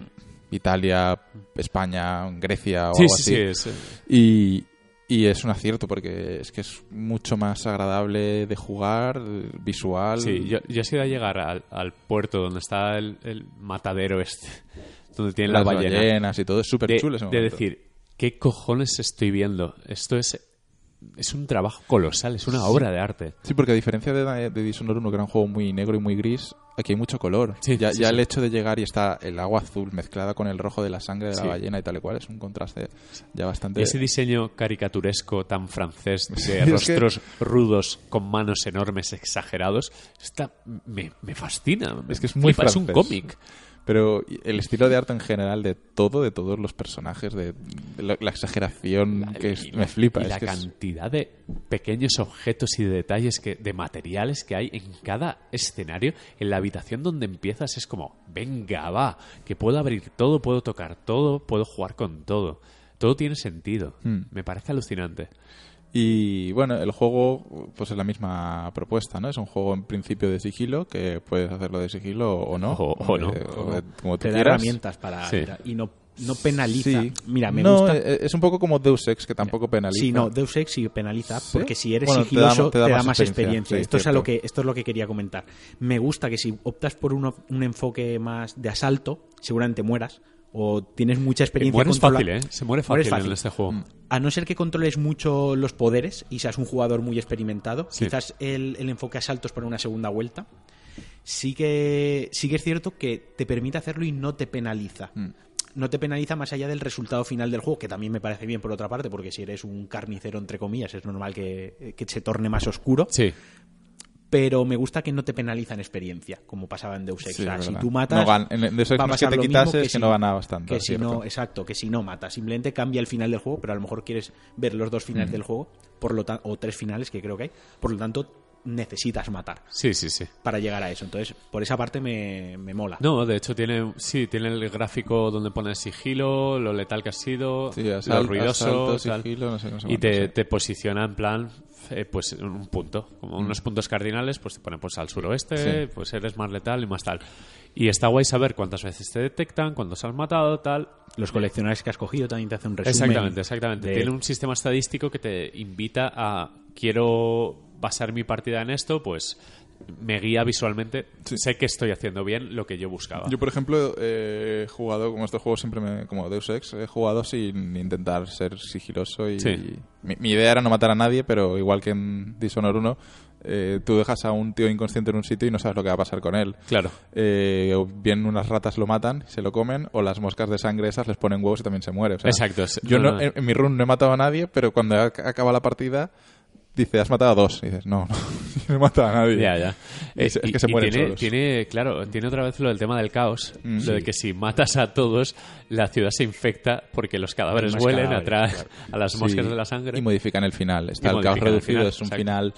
Italia, España, Grecia o Sí, algo sí, así. sí, eh, Y, y es un acierto porque es que es mucho más agradable de jugar, visual. Sí, yo, yo he sido a llegar al, al puerto donde está el, el matadero este, donde tiene las la ballena. ballenas y todo es súper de, chulo ese de decir, ¿qué cojones estoy viendo? Esto es, es un trabajo colosal, es una obra de arte. Sí, porque a diferencia de, de Dishonored 1, que era un juego muy negro y muy gris, aquí hay mucho color. Sí, ya sí, ya sí. el hecho de llegar y está el agua azul mezclada con el rojo de la sangre de la ballena y tal y cual es un contraste ya bastante... Ese diseño caricaturesco tan francés de que- rostros rudos con manos enormes exagerados, está, me, me fascina. Es que es muy Flipa, Es un cómic. Pero el estilo de arte en general de todo, de todos los personajes, de, la, la exageración que es- me flipa. Y es la que es- cantidad de pequeños objetos y de detalles, que, de materiales que hay en cada escenario. En la habitación donde empiezas es como, venga, va, que puedo abrir todo, puedo tocar todo, puedo jugar con todo. Todo tiene sentido. Hmm. Me parece alucinante. Y bueno, el juego pues es la misma propuesta, ¿no? Es un juego en principio de sigilo, que puedes hacerlo de sigilo o no. O- o no. eh, o tú te da quieras. herramientas para Sí. y no, no penaliza. Sí. Mira, me no, gusta. eh, es un poco como Deus Ex, que tampoco penaliza. Sí, no, Deus Ex sí penaliza, ¿Sí? porque si eres Bueno, te da- sigiloso te te da más más experiencia, experiencia. sí, esto, es a lo que, esto es lo que quería comentar. Me gusta que si optas por uno- un enfoque más de asalto, seguramente mueras, o tienes mucha experiencia. Mueres fácil, ¿eh? Se muere fácil, en este juego. Mm. A no ser que controles mucho los poderes y seas un jugador muy experimentado, Sí. quizás el, el enfoque asalto es para una segunda vuelta. Sí que, sí que es cierto que te permite hacerlo y no te penaliza. Mm. No te penaliza más allá del resultado final del juego, que también me parece bien por otra parte, porque si eres un carnicero, entre comillas, es normal que, que se torne más oscuro. Sí. Pero me gusta que no te penaliza en experiencia, como pasaba en Deus Ex. Sí, O sea, es si tú matas, No en Deus Ex va a que te quitases, que si- no ganabas tanto, Que si no, exacto, que si no matas. Simplemente cambia el final del juego, pero a lo mejor quieres ver los dos finales del juego, por lo o tres finales que creo que hay. Por lo tanto, necesitas matar Sí, sí, sí. para llegar a eso. Entonces, por esa parte me, me mola. No, de hecho tiene, sí, tiene el gráfico donde pone sigilo, lo letal que has sido, Sí, lo ruidoso, asalto, tal. sigilo, no sé cómo se y te, te posiciona en plan, eh, pues un punto, como Mm. unos puntos cardinales, pues te pone pues al suroeste, Sí. pues eres más letal y más tal. Y está guay saber cuántas veces te detectan, cuántos has matado, tal. Los coleccionables que has cogido también te hacen un resumen. Exactamente, exactamente. de- Tiene un sistema estadístico que te invita a quiero basar mi partida en esto, pues me guía visualmente. Sé que estoy haciendo bien lo que yo buscaba. Yo, por ejemplo, eh, he jugado, como este juego siempre me, como Deus Ex, he jugado sin intentar ser sigiloso y, Sí. mi, mi idea era no matar a nadie, pero igual que en Dishonored 1, eh, tú dejas a un tío inconsciente en un sitio y no sabes lo que va a pasar con él. Claro. Eh, o bien unas ratas lo matan, se lo comen, o las moscas de sangre esas les ponen huevos y también se muere. O sea, Exacto, Yo no, no-. En, en mi run no he matado a nadie, pero cuando ac- acaba la partida, dice, has matado a dos. Y dices, no, no, no he matado a nadie. Ya, ya. Es, es y- que se mueren tiene, solos. tiene, claro, tiene otra vez lo del tema del caos. Mm. Lo de que si matas a todos, la ciudad se infecta porque los cadáveres huelen atrás a las moscas Sí, de la sangre. Y modifican el final. Está Y el caos el reducido, final, es un exacto. final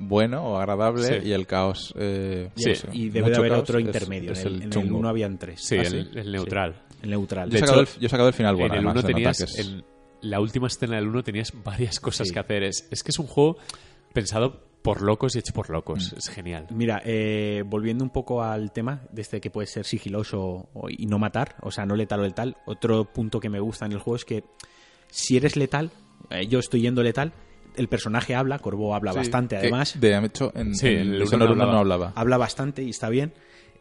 bueno o agradable, Sí. y el caos. eh, Y, Sí. y debe de haber caos otro intermedio. es en el, en el habían tres. Sí, ¿Ah, el, sí? el neutral. El neutral. Yo he, sacado el, yo he sacado el final bueno. en el además, 1 se nota tenías, la última escena del 1 tenías varias cosas Sí. que hacer. Es, es que es un juego pensado por locos y hecho por locos. Mm. Es genial. Mira, eh, volviendo un poco al tema de este que puede ser sigiloso o- y no matar, o sea, no letal o letal, otro punto que me gusta en el juego es que si eres letal, eh, yo estoy yendo letal, el personaje habla, Corvo habla Sí, bastante además, De hecho, en, Sí, en el Dishonored no uno no hablaba. hablaba. habla bastante y está bien.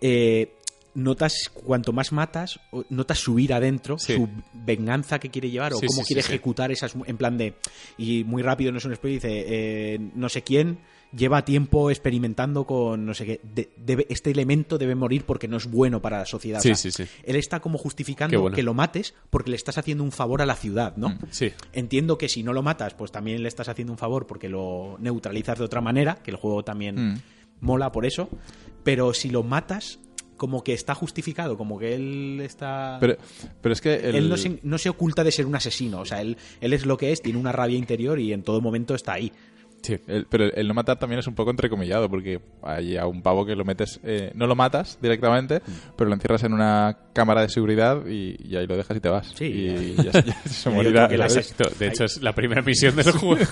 Eh, notas, cuanto más matas, notas su ira adentro, Sí. su venganza que quiere llevar o Sí, cómo quiere ejecutar esas, en plan de, y muy rápido, no es un spoiler, dice, eh, no sé quién lleva tiempo experimentando con no sé qué, de- debe- este elemento debe morir porque no es bueno para la sociedad. O Sí, sea, sí, sí. Él está como justificando bueno. que lo mates porque le estás haciendo un favor a la ciudad, ¿no? Sí. Entiendo que si no lo matas, pues también le estás haciendo un favor porque lo neutralizas de otra manera, que el juego también Mm. mola por eso, pero si lo matas, como que está justificado, como que él está... Pero, pero es que el- Él no se, no se oculta de ser un asesino, o sea, él, él es lo que es, tiene una rabia interior y en todo momento está ahí. Sí. el- pero el no matar también es un poco entrecomillado, porque hay a un pavo que lo metes, eh, no lo matas directamente, pero lo encierras en una cámara de seguridad y, y ahí lo dejas y te vas. Sí. y ya, ya se morirá. De hecho, es la primera misión del juego.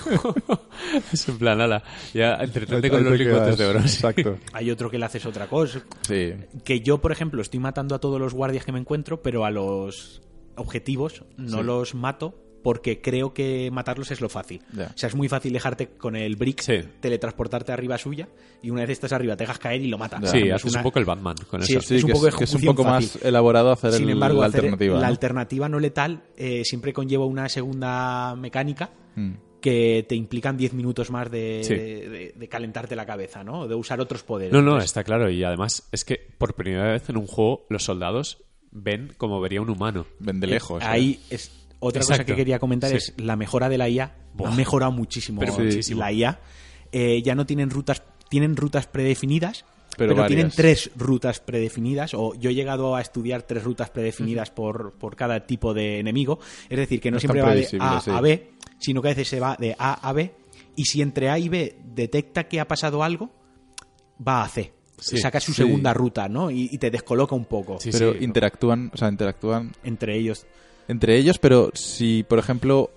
es en plan, ala, ya entretente con los lingotes de oro. Exacto. Hay otro que le haces otra cosa. Sí. Que yo, por ejemplo, estoy matando a todos los guardias que me encuentro, pero a los objetivos no Sí. los mato porque creo que matarlos es lo fácil. O sea, es muy fácil dejarte con el brick, Sí. teletransportarte arriba suya y una vez estestás arriba te dejas caer y lo matas. Sí, Es haces una- un poco el Batman con Sí, eso. Sí, Es un que, poco es, que es un poco más fácil. elaborado hacer Sin el- embargo, la hacer alternativa. la ¿no? alternativa no letal eh, siempre conlleva una segunda mecánica Mm. que te implican 10 minutos más de, Sí. de- de- de calentarte la cabeza, ¿no? De usar otros poderes. No, no, está claro. Y además es que por primera vez en un juego los soldados ven como vería un humano. Ven de lejos. ¿eh? Ahí es otra cosa que quería comentar Sí. es la mejora de la IA. Buah. Ha mejorado muchísimo, Pero muchísimo. la IA. Eh, ya no tienen rutas, tienen rutas predefinidas, Pero pero, tienen tres rutas predefinidas. O yo he llegado a estudiar tres rutas predefinidas por, por cada tipo de enemigo. Es decir, que no, No siempre va de A sí. a B, sino que a veces se va de A a B. Y si entre A y B detecta que ha pasado algo, va a C. Sí. Saca su Sí. segunda ruta, ¿no? Y, y te descoloca un poco pero interactúan, o sea, interactúan entre ellos. Entre ellos, pero si, por ejemplo,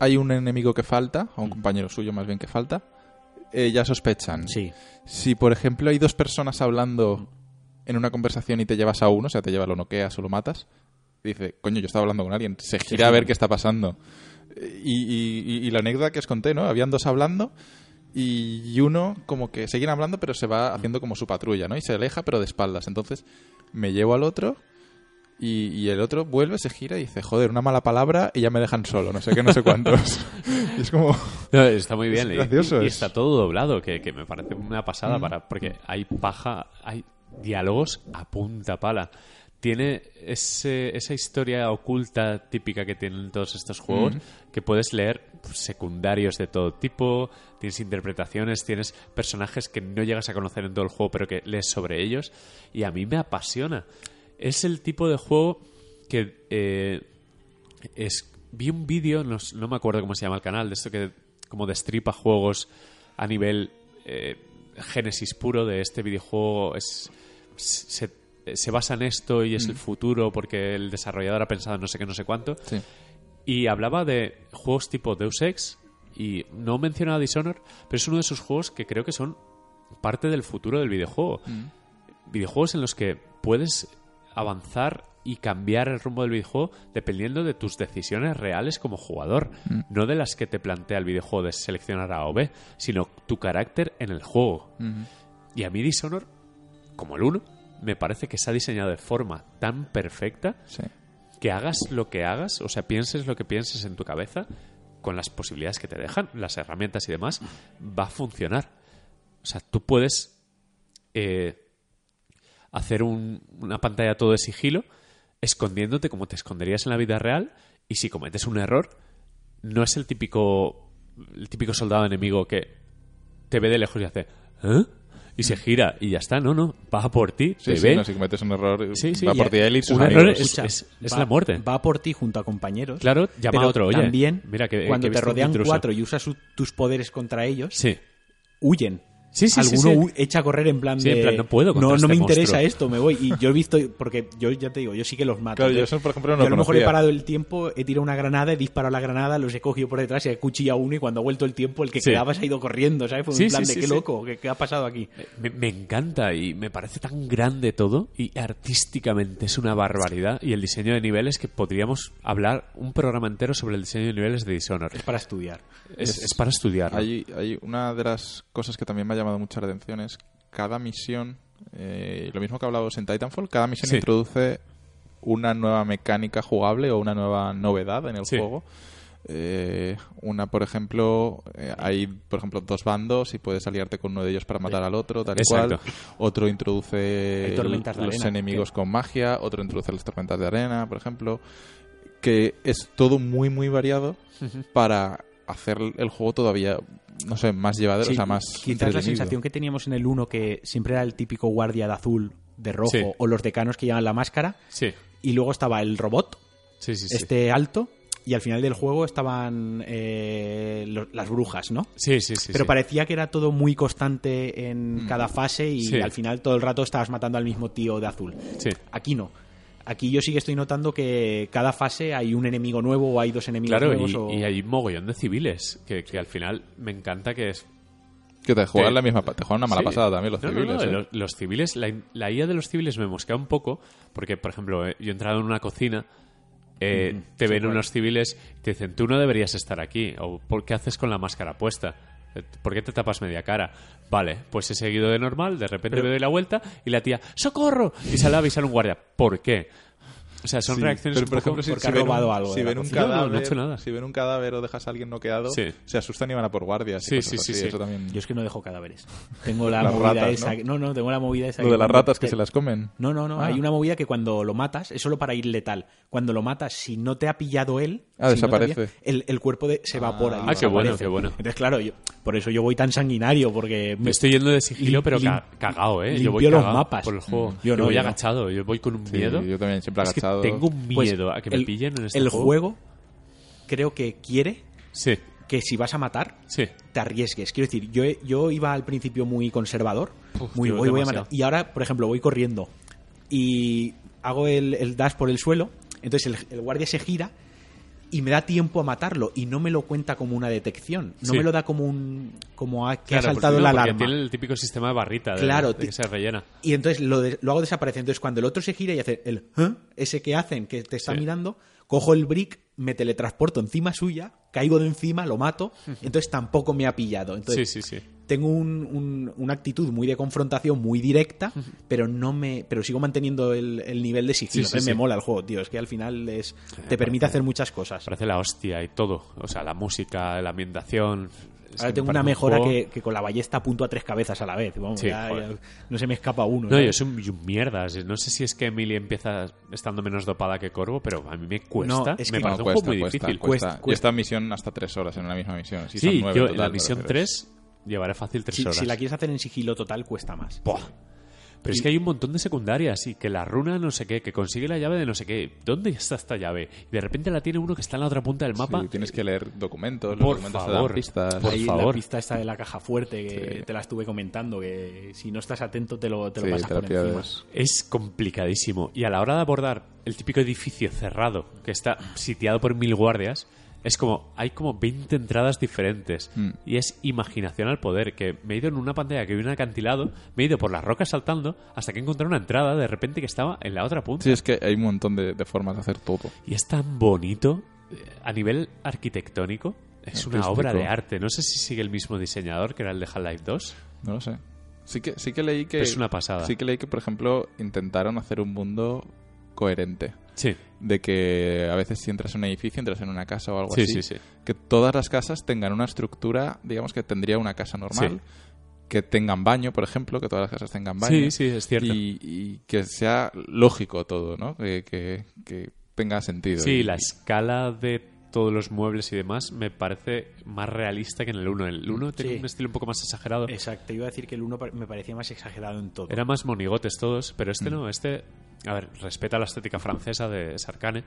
hay un enemigo que falta, Mm. o un compañero suyo más bien que falta, eh, ya sospechan. Sí. Si, por ejemplo, hay dos personas hablando en una conversación y te llevas a uno, o sea, te lleva, lo noqueas o lo matas, dice, coño, yo estaba hablando con alguien, se gira a ver qué está pasando. Y, y- la anécdota que os conté, ¿no? Habían dos hablando y uno como que siguen hablando, pero se va haciendo como su patrulla, ¿no? Y se aleja, pero de espaldas. Entonces me llevo al otro y, y el otro vuelve, se gira y dice, joder, una mala palabra y ya me dejan solo, no sé qué, no sé cuántos. y es como... No, está muy bien. Es y- gracioso, y, es- está todo doblado, que, que me parece una pasada para porque hay paja, hay diálogos a punta pala. Tiene ese, esa historia oculta típica que tienen todos estos juegos, que puedes leer secundarios de todo tipo, tienes interpretaciones, tienes personajes que no llegas a conocer en todo el juego, pero que lees sobre ellos, y a mí me apasiona. Es el tipo de juego que eh, es, vi un vídeo, no, no me acuerdo cómo se llama el canal, de esto que como destripa juegos a nivel eh, génesis puro de este videojuego. Es, se, se basa en esto y es el futuro porque el desarrollador ha pensado en no sé qué, no sé cuánto. Sí. Y hablaba de juegos tipo Deus Ex y no mencionaba Dishonor, pero es uno de esos juegos que creo que son parte del futuro del videojuego. Videojuegos en los que puedes avanzar y cambiar el rumbo del videojuego dependiendo de tus decisiones reales como jugador, no de las que te plantea el videojuego de seleccionar A o B, sino tu carácter en el juego. Y a mí Dishonor, como el 1, me parece que se ha diseñado de forma tan perfecta Sí. que hagas lo que hagas, o sea, pienses lo que pienses en tu cabeza, con las posibilidades que te dejan, las herramientas y demás, va a funcionar. O sea, tú puedes eh, hacer un- una pantalla todo de sigilo, escondiéndote como te esconderías en la vida real, y si cometes un error, no es el típico, el típico soldado enemigo que te ve de lejos y hace ¿Eh? y se gira y ya está, no, no, va por ti, Sí, te sí, ve, no, si cometes un error, Sí, sí, va por ti él y sus un amigos. error es- Escucha, es la muerte. Va por ti junto a compañeros. Claro, llama pero a otro, oye, También, mira que- cuando que he te rodean cuatro y usas su- tus poderes contra ellos, Sí. huyen. Sí, sí, Alguno sí. echa a correr en plan Sí, de. en plan, no puedo contra No, este me interesa esto, me voy. Y yo he visto. Porque yo ya te digo, yo sí que los mato. Claro, yo Entonces, eso, por ejemplo, no yo lo a lo mejor he parado el tiempo, he tirado una granada, he disparado la granada, los he cogido por detrás y he cuchillado uno. Y cuando ha vuelto el tiempo, el que Sí. quedaba se ha ido corriendo, ¿sabes? Fue Sí, un plan sí, de sí, qué sí. loco, ¿qué, qué ha pasado aquí? Me, me encanta y me parece tan grande todo y artísticamente es una barbaridad y el diseño de niveles que podríamos hablar un programa entero sobre el diseño de niveles de Dishonored. Es para estudiar. Es, Es- es para estudiar. Hay, hay una de las cosas que también me ha llamado mucha la atención es cada misión Eh, lo mismo que hablábamos en Titanfall, cada misión Sí. introduce una nueva mecánica jugable o una nueva novedad en el Sí. juego. Eh, una, por ejemplo, eh, hay, por ejemplo, dos bandos y puedes aliarte con uno de ellos para matar al otro, tal y Exacto. cual. Otro introduce los arena, enemigos con magia, otro introduce las tormentas de arena, por ejemplo. Que es todo muy, muy variado para hacer el juego todavía, no sé, más llevadero, Sí, o sea, más quizás la sensación que teníamos en el 1 que siempre era el típico guardia de azul, de rojo, Sí. o los decanos que llevan la máscara, Sí, y luego estaba el robot, sí, sí. sí. este alto, y al final del juego estaban eh, lo- las brujas, ¿no? Sí, sí, sí. Pero sí. parecía que era todo muy constante en cada fase y Sí. al final todo el rato estabas matando al mismo tío de azul. Sí. Aquí no. Aquí yo sí que estoy notando que cada fase hay un enemigo nuevo o hay dos enemigos Claro, nuevos. y, o- y hay un mogollón de civiles que, que al final me encanta que es Que te juegan la misma, te juegan una mala Sí. pasada también los No, no, civiles. no, ¿eh? los, los civiles, la, la IA de los civiles me mosquea un poco, porque, por ejemplo, eh, yo he entrado en una cocina, eh, Mm, te sí, ven claro. unos civiles y te dicen, tú no deberías estar aquí, o ¿por qué haces con la máscara puesta? ¿Por qué te tapas media cara? Vale, pues he seguido de normal, de repente me doy la vuelta y la tía, ¡socorro! Y sale a avisar un guardia. ¿Por qué? O sea, son Sí, reacciones pero por ejemplo, si, porque si ha robado un, algo si ven un cocina. No, no, no cadáver, he hecho nada. si ven un cadáver o dejas a alguien noqueado, Sí. se asustan y van a por guardias. y Sí, sí, sí. Eso también. Yo es que no dejo cadáveres. Tengo la Las movida ratas, esa. ¿no? ¿no? no, tengo la movida esa. Lo de las ratas que te- se las comen. No, no, no. Ah. Hay una movida que cuando lo matas, es solo para ir letal. Cuando lo matas, si no te ha pillado él, Ah, si no desaparece. pillado, el, el cuerpo de- se evapora. Ah, qué bueno, qué bueno. Entonces, claro, yo- por eso yo voy tan sanguinario, porque Me estoy yendo de sigilo, pero cagado, ¿eh? Yo voy limpio los mapas. por el juego. Yo, no, voy no. agachado, yo voy con un miedo. yo también siempre Es tengo un Pues, miedo a que me el- pillen en este el juego. juego creo que quiere Sí, que si vas a matar, sí. te arriesgues. Quiero decir, yo, yo iba al principio muy conservador, Uf, muy tío, voy, voy a matar. Y ahora, por ejemplo, voy corriendo y hago el, el dash por el suelo, entonces el, el guardia se gira y me da tiempo a matarlo y no me lo cuenta como una detección, no Sí. me lo da como un como a- que Claro, ha saltado porque, la no, alarma. tiene el típico sistema de barrita, de, Claro, de que se rellena. Y entonces lo, de- lo hago desaparecer. Entonces cuando el otro se gira y hace el ¿eh? ese que hacen, que te está Sí. mirando, cojo el brick, me teletransporto encima suya, caigo de encima, lo mato, entonces tampoco me ha pillado. Sí, Entonces sí, sí. Tengo un- un- una actitud muy de confrontación, muy directa, pero no me pero sigo manteniendo el, el nivel de sigilo. Sí, sí, Entonces sí. me mola el juego, tío. Es que al final es, te permite hacer muchas cosas. Parece la hostia y todo. O sea, la música, la ambientación. Es Ahora tengo una mejora que, que con la ballesta apunto a tres cabezas a la vez. Vamos, Sí, ya- no se me escapa uno. No, yo soy un, mierdas. No sé si es que Emily empieza estando menos dopada que Corvo, pero a mí me cuesta. No, es me parece un juego muy cuesta, difícil. cuesta. Esta misión hasta tres horas en una misma misión. Sí, Sí, son nueve yo total, la misión pero- 3 llevaré fácil 3 si, horas. si la quieres hacer en sigilo total, cuesta más. Buah. Pero es que hay un montón de secundarias y que la runa no sé qué, que consigue la llave de no sé qué. ¿Dónde está esta llave? Y de repente la tiene uno que está en la otra punta del mapa. Sí, tienes que leer documentos, los Por documentos te favor. pistas. Por Ahí favor. la pista esta de la caja fuerte que Sí. te la estuve comentando, que si no estás atento te lo, te lo Sí, pasas te la por encima. Es complicadísimo. Y a la hora de abordar el típico edificio cerrado que está sitiado por mil guardias, es como, hay como 20 entradas diferentes. Mm. Y es imaginación al poder, que me he ido en una pantalla que vi un acantilado, me he ido por las rocas saltando, hasta que encontré una entrada de repente que estaba en la otra punta. Sí, es que hay un montón de, de formas de hacer todo. Y es tan bonito, eh, a nivel arquitectónico, es una obra de arte. No sé si sigue el mismo diseñador que era el de Half-Life 2. No lo sé. Sí que, sí que leí que... Es una pasada. Sí que leí que, por ejemplo, intentaron hacer un mundo coherente. Sí, De que a veces si entras en un edificio, entras en una casa o algo sí, así. sí, sí. Que todas las casas tengan una estructura, digamos que tendría una casa normal. Que tengan baño, por ejemplo, que todas las casas tengan baño. Sí, sí, es cierto. Y, y que sea lógico todo, ¿no? Que, que- que tenga sentido. Sí, Y- la escala de todos los muebles y demás me parece más realista que en el 1. El 1 tenía Sí. un estilo un poco más exagerado. Exacto, iba a decir que el 1 me parecía más exagerado en todo. Era más monigotes todos, pero Mm. este no, este, a ver, respeta la estética francesa de Sarkane,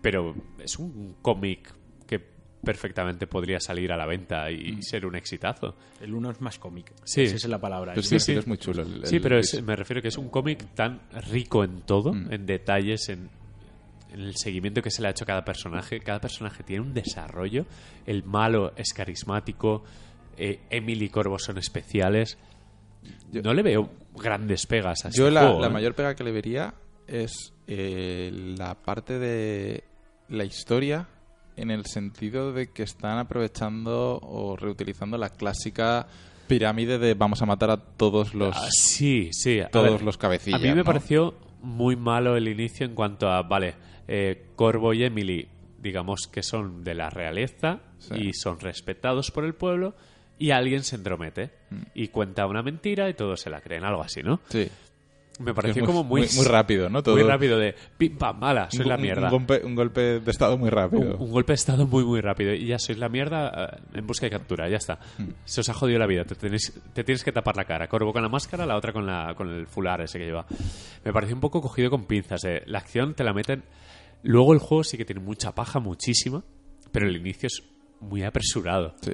pero es un cómic que perfectamente podría salir a la venta y Mm. ser un exitazo. El 1 es más cómic. Sí. Esa es la palabra. Pues Sí, sí, sí. sí, es muy chulo. el- Sí, el- pero es- me refiero que es un cómic tan rico en todo, Mm. en detalles, en, en el seguimiento que se le ha hecho a cada personaje. Cada personaje tiene un desarrollo. El malo es carismático. eh, Emily y Corvo son especiales. Yo- no le veo grandes pegas a este Yo la, juego, la ¿eh? mayor pega que le vería es eh, la parte de la historia en el sentido de que están aprovechando o reutilizando la clásica pirámide de vamos a matar a todos los Ah, sí, sí. a todos ver, los cabecillas. A mí me ¿no? pareció muy malo el inicio en cuanto a, vale, eh, Corvo y Emily, digamos que son de la realeza Sí. y son respetados por el pueblo, y alguien se entromete Mm. y cuenta una mentira y todos se la creen, algo así, ¿no? Sí. Me pareció como muy, muy, muy rápido, ¿no? Todo, muy rápido de pim pam, mala, soy un, la mierda. Un, golpe, un golpe de estado muy rápido. Un, un golpe de estado muy muy rápido y ya sois la mierda eh, en busca de captura, ya está. Hmm. Se os ha jodido la vida, te, tenéis- te tienes que tapar la cara. Corvo con la máscara, la otra con, la, con el fular ese que lleva. Me pareció un poco cogido con pinzas. eh. La acción te la meten... Luego el juego sí que tiene mucha paja, muchísima, pero el inicio es muy apresurado. Sí.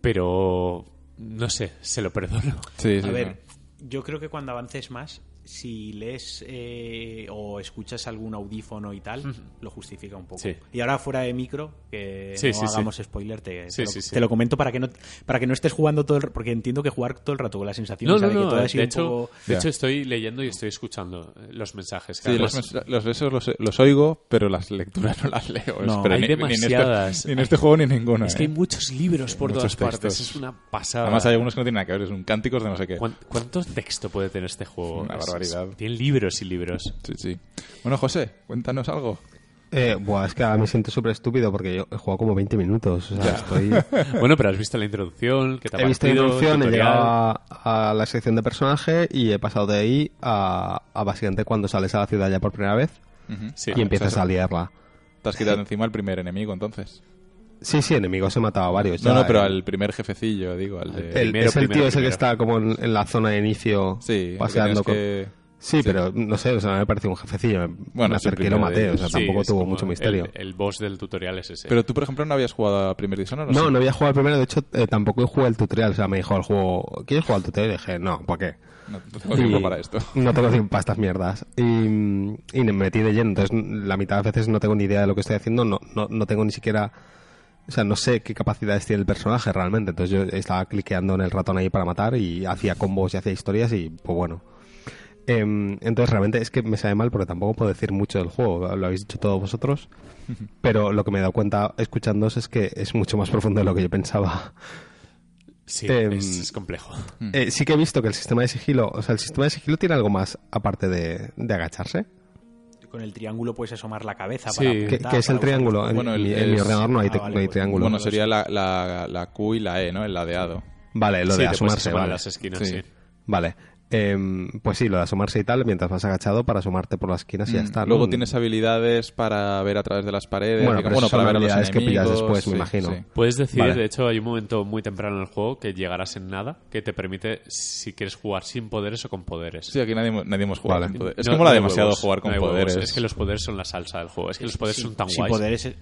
Pero... No sé, se lo perdono. Sí, sí, A ver, yo creo que cuando avances más, si lees eh, o escuchas algún audífono y tal, lo justifica un poco. Sí. Y ahora fuera de micro, que Sí, no sí, sí. hagamos spoiler, te, te lo, sí, sí. te lo comento para que no para que no estés jugando todo el porque entiendo que jugar todo el rato con la sensación No, no, de que De hecho, poco- de hecho, estoy leyendo y estoy escuchando eh, los mensajes. que los, los esos los, los oigo, pero las lecturas no las leo. No, pero hay ni, ni en este- demasiadas. Ni en este, juego ni en ninguno. Es que hay ¿eh? muchos libros por todas partes. Es una pasada. Además hay algunos que no tienen nada que ver, es un cánticos de no sé qué. ¿Cuán- ¿Cuánto texto puede tener este juego? Una barbaridad. es- tiene libros y libros. Sí, sí. Bueno, José, cuéntanos algo. Eh, buah, es que ahora me siento súper estúpido porque yo he jugado como 20 minutos. O sea, estoy... bueno, pero has visto la introducción, que te ha he visto la introducción, he llegado a, a la sección de personaje y he pasado de ahí a, a básicamente cuando sales a la ciudad ya por primera vez. Sí. y empiezas o a liarla. Te has quitado encima el primer enemigo, entonces. Sí, sí, enemigos he matado a varios. No, ya, no, pero eh. al primer jefecillo, digo, al de... El- primero, es el primero, tío ese que está como en, en la zona de inicio Sí, paseando tienes con... que- Sí, pero no sé, o sea, me pareció un jefecillo. Me, Bueno, me acerqué y lo de maté, o sea. Sí, tampoco tuvo mucho misterio. El, el boss del tutorial es ese. Pero tú, por ejemplo, no habías jugado a Primer Dishonored, ¿o No, sí? no había jugado al primero, de hecho, eh, tampoco jugué el tutorial. O sea, me dijo el juego, ¿quieres jugar al tutorial? Y dije, no, ¿para qué? No, no tengo tiempo para esto. No tengo tiempo para estas mierdas. Y, y me metí de lleno. Entonces, la mitad de las veces no tengo ni idea de lo que estoy haciendo. No, no, no tengo ni siquiera. O sea, no sé qué capacidades tiene el personaje realmente. Entonces, yo estaba cliqueando en el ratón ahí para matar y hacía combos y hacía historias y, pues bueno. Em, entonces, realmente es que me sabe mal porque tampoco puedo decir mucho del juego. Lo habéis dicho todos vosotros. Pero lo que me he dado cuenta escuchándoos es que es mucho más profundo de lo que yo pensaba. sí, es, es complejo. Eh, sí que he visto que el sistema de sigilo, o sea, el sistema de sigilo tiene algo más aparte de, de agacharse. Con el triángulo puedes asomar la cabeza Sí. para ¿Qué- ¿Qué, apuntar, qué es el para triángulo? En, Bueno, el- mi, en mi es- ordenador no hay, Ah, te- vale, no hay pues- triángulo. Bueno, sería la, la, la Q y la E, ¿no? El ladeado. Vale, lo Sí, de asomarse, vale. las esquinas, Sí. sí. Vale. Em, pues sí, lo de asomarse y tal, mientras vas agachado para asomarte por las esquinas y ya Mm. está. ¿no? Luego tienes habilidades para ver a través de las paredes. Bueno, digamos, pero eso son para ver a los habilidades que pillas enemigos, después, me imagino. sí. Puedes decir, Vale. de hecho, hay un momento muy temprano en el juego que llegarás en nada, que te permite si quieres jugar sin poderes o con poderes. Sí, aquí nadie, nadie hemos jugado Vale. con poderes. Es No- como no la demasiado huevos, jugar con no hay huevos. poderes. Es que los poderes son la salsa del juego. Es que los poderes son tan sin guays. poderes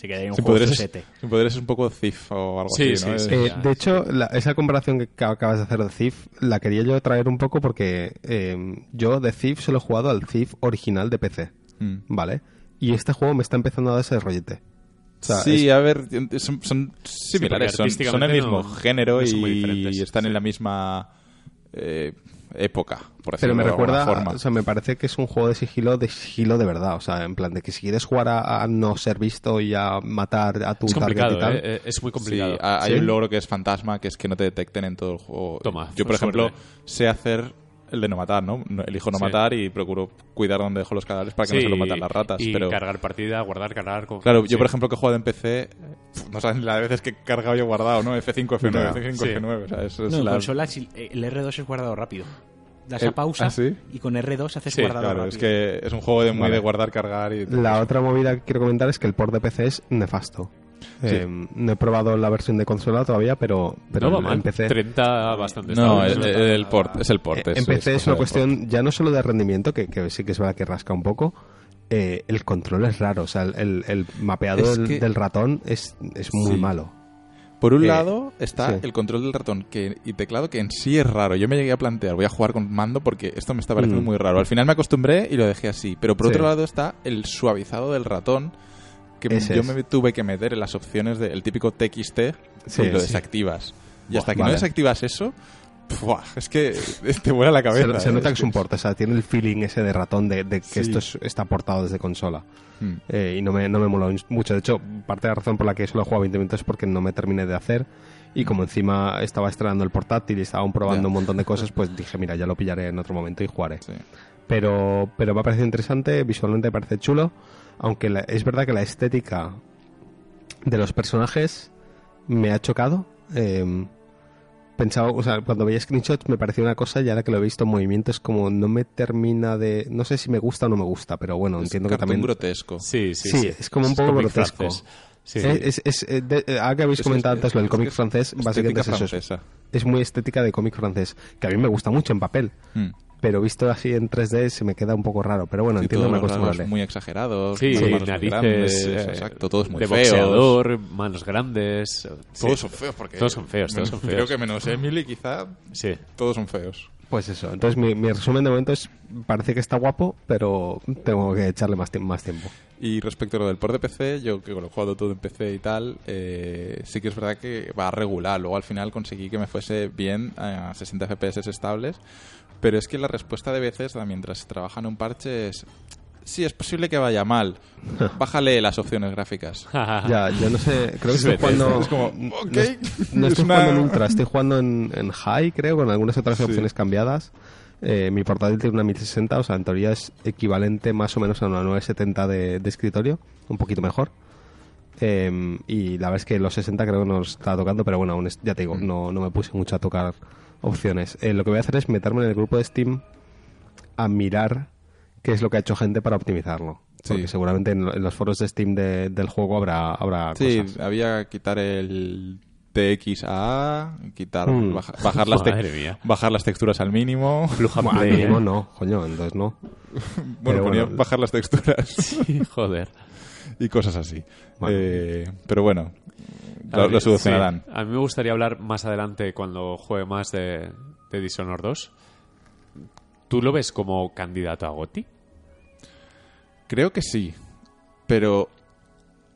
eh, se quedaría un sin, juego poderes es, sosete. sin poderes es un poco Thief o algo Sí, así, sí, sí. Eh, ya. de hecho, la- esa comparación que ca- acabas de hacer de Thief la quería yo traer un poco porque em, yo de Thief solo he jugado al Thief original de PC, Mm. ¿vale? Y este juego me está empezando a dar ese rollete. O sea, sí, es- a ver, son, son similares, son, son el mismo no- género no son muy y, están en sí. la misma eh, época, por Pero me de alguna recuerda, forma. o sea, me parece que es un juego de sigilo, de sigilo de verdad. O sea, en plan de que si quieres jugar a, a no ser visto y a matar a tu Es complicado, y tal. ¿eh? Eh, Es muy complicado. ha- hay ¿Sí? un logro que es fantasma, que es que no te detecten en todo el juego. Toma, Yo, por suerte. ejemplo, sé hacer el de no matar, ¿no? No- Elijo no Sí. matar y procuro cuidar donde dejo los cadáveres para que no se lo maten las ratas. Y pero cargar partida, guardar, cargar. con- Claro, yo por ejemplo que he jugado en PC, no saben las veces que he cargado y he guardado, ¿no? F5, F9, Ya. F5, Sí. F9. O sea, eso es No, en la- consola eh, el R2 es guardado rápido. Das El- a pausa ¿ah, sí? y con R2 haces Sí, guardado Claro, rápido. es que es un juego de muy Vale. de guardar, cargar y... La otra movida que quiero comentar es que el port de PC es nefasto. Eh, no he probado la versión de consola todavía, pero, pero no va en- PC, 30 bastante. No, el, el- el port, es el port. eh, en PC es, una cuestión ya no solo de rendimiento, que, que sí que es verdad que rasca un poco, eh, el control es raro. O sea, el, el- el mapeado Es del, que- del ratón es, es muy Sí. malo. Por un Eh, lado está sí. el control del ratón que, y teclado que en sí es raro. Yo me llegué a plantear, voy a jugar con mando porque esto me está pareciendo Mm. muy raro. Al final me acostumbré y lo dejé así. Pero por Sí. otro lado está el suavizado del ratón que Ese yo es. me tuve que meter en las opciones del típico TXT Sí, y lo sí. desactivas. Y Buah, hasta que vale. no desactivas eso, es que te vuela la cabeza. Se, se ¿eh? nota que es un port, o sea, tiene el feeling ese de ratón de, de que Sí. esto es- está portado desde consola. Hmm. Eh, y no me, no me mola mucho. De hecho, parte de la razón por la que solo he jugado 20 minutos es porque no me terminé de hacer. Y como encima estaba estrenando el portátil y estaban probando Ya. un montón de cosas, pues dije, mira, ya lo pillaré en otro momento y jugaré. Sí. Pero, pero me ha parecido interesante, visualmente me parece chulo. Aunque la- es verdad que la estética de los personajes me ha chocado. Eh, pensaba, o sea, cuando veía screenshots me parecía una cosa y ahora que lo he visto en movimiento es como no me termina de... No sé si me gusta o no me gusta, pero bueno, Es entiendo que también... grotesco. Sí, sí, Sí, es como un poco grotesco. francés. Sí. Eh, Es, es- eh, de- eh, ahora que habéis Es- comentado es- antes lo del es cómic francés, básicamente es eso. Es, es muy estética de cómic francés, que a mí me gusta mucho en papel, Hmm. Pero visto así en 3D se me queda un poco raro. Pero bueno, Sí, entiendo todos me rasgos muy exagerados, Sí, muy narices grandes, eh, exacto, todos muy de feos. boxeador, manos grandes. Todos Sí. son feos porque Todos son feos, todos son Creo feos. que menos Emily quizá Sí. todos son feos. Pues eso, entonces mi, mi resumen de momento es, parece que está guapo, pero tengo que echarle más, más tiempo. Y respecto a lo del port de PC, yo que lo he jugado todo en PC y tal, eh, sí que es verdad que va a regular. Luego al final conseguí que me fuese bien a 60 FPS estables, pero es que la respuesta de veces da mientras se trabaja en un parche es... Sí, es posible que vaya mal. Bájale las opciones gráficas. Ya, yo no sé, creo que Es estoy Bethesda. jugando... Es como, no- ok. No, Es estoy una- jugando en Ultra, estoy jugando en, en High, creo, con algunas otras Sí. opciones cambiadas. Eh, mi portátil tiene una 1060, o sea, en teoría es equivalente más o menos a una 970 de, de escritorio, un poquito mejor. Eh, y la verdad es que los 60 creo que nos está tocando, pero bueno, aún es- ya te digo, no, no me puse mucho a tocar opciones. Eh, lo que voy a hacer es meterme en el grupo de Steam a mirar qué es lo que ha hecho gente para optimizarlo. Sí. Porque seguramente en, en los foros de Steam de- del juego habrá, habrá Sí, cosas. había que quitar el TXA, quitar, Mm. baja- bajar, las te- bajar las texturas al mínimo. Fluja Bueno, al mínimo ¿eh? no, coño, entonces no. Bueno, Pero ponía bueno. bajar las texturas Sí, joder. y cosas así. Bueno. Eh, pero bueno, lo, lo solucionarán. sí. A mí me gustaría hablar más adelante cuando juegue más de, de Dishonored 2. ¿Tú lo ves como candidato a GOTY? Creo que sí, pero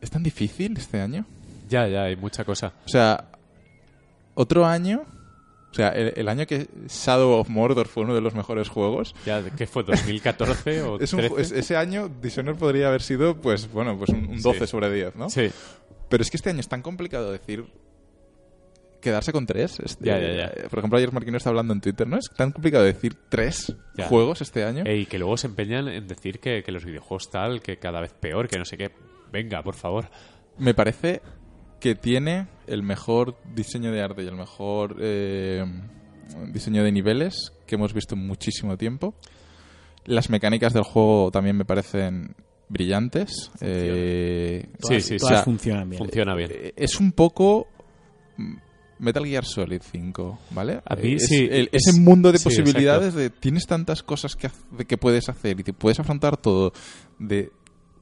¿es tan difícil este año? Ya, ya, hay mucha cosa. O sea, otro año, o sea, el, el año que Shadow of Mordor fue uno de los mejores juegos, Ya, ¿Qué fue? ¿2014 o es un ju- 13? es- ese año Dishonored podría haber sido, pues bueno, pues un, un 12 Sí. sobre 10, ¿no? Sí, Pero es que este año es tan complicado decir quedarse con tres. Este, Ya, ya, ya. eh, Por ejemplo, ayer Marquino está hablando en Twitter, ¿no? Es tan complicado decir tres juegos este año. y que luego se empeñan en decir que, que los videojuegos tal, que cada vez peor, que no sé qué. Venga, por favor. Me parece que tiene el mejor diseño de arte y el mejor eh, diseño de niveles que hemos visto en muchísimo tiempo. Las mecánicas del juego también me parecen brillantes. Eh, Sí, sí, todas o sea, funcionan bien. Funciona bien. Eh, Es un poco Metal Gear Solid 5, ¿vale? A mí es, sí, el- es- ese mundo de sí, posibilidades de tienes tantas cosas que, que puedes hacer y te puedes afrontar todo de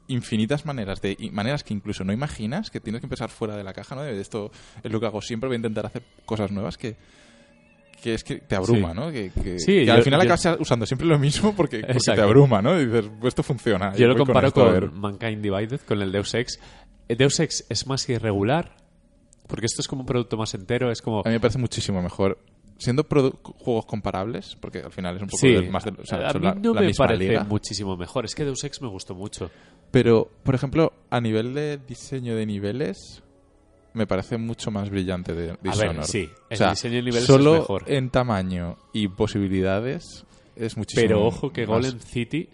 infinitas maneras, de maneras que incluso no imaginas, que tienes que empezar fuera de la caja, ¿no? De esto es lo que hago siempre, voy a intentar hacer cosas nuevas que que es que te abruma, Sí. ¿no? Que, que- Sí, que yo- al final yo- acabas usando siempre lo mismo porque, porque te abruma, ¿no? Y dices, pues esto funciona. Yo lo con comparo con, ver. Mankind Divided, con el Deus Ex. El Deus Ex es más irregular, porque esto es como un producto más entero, es como... A mí me parece muchísimo mejor. Siendo juegos comparables, porque al final es un poco Sí, del- más de, o sea, a mí la, no la me parece liga. muchísimo mejor. Es que Deus Ex me gustó mucho. Pero, por ejemplo, a nivel de diseño de niveles, me parece mucho más brillante de A Dishonored. ver, sí, O el sea, diseño de niveles solo es mejor. en tamaño y posibilidades es muchísimo Pero ojo que más. Golem City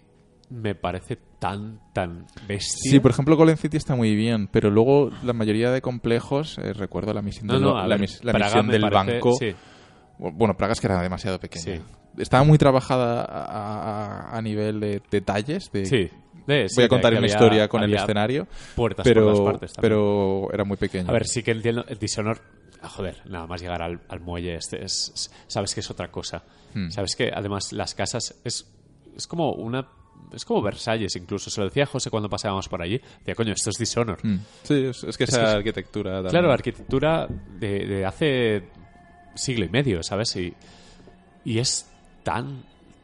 me parece tan, tan bestia. Sí, por ejemplo, Golem City está muy bien, pero luego la mayoría de complejos, eh, recuerdo la misión, no, del- no, a la, ver, mis- la Praga misión me del parece- banco. sí. Bueno, Praga es que era demasiado pequeña. Sí. Estaba muy trabajada a, a- a nivel de detalles. De, Sí. Sí, Voy a contar una había- historia con el escenario, Puertas por pero, todas partes también. pero era muy pequeño. A ver, sí que entiendo. El Dishonored. ah, joder, nada más llegar al, al muelle este. Es, es- sabes que es otra cosa. Hmm. Sabes que además las casas es, es como una. Es como Versalles incluso. Se lo decía José cuando pasábamos por allí. Decía, coño, esto es Dishonored. Mm. Sí, es, es que Es esa que arquitectura. también. Claro, arquitectura de, de hace siglo y medio, ¿sabes? Y, y es tan,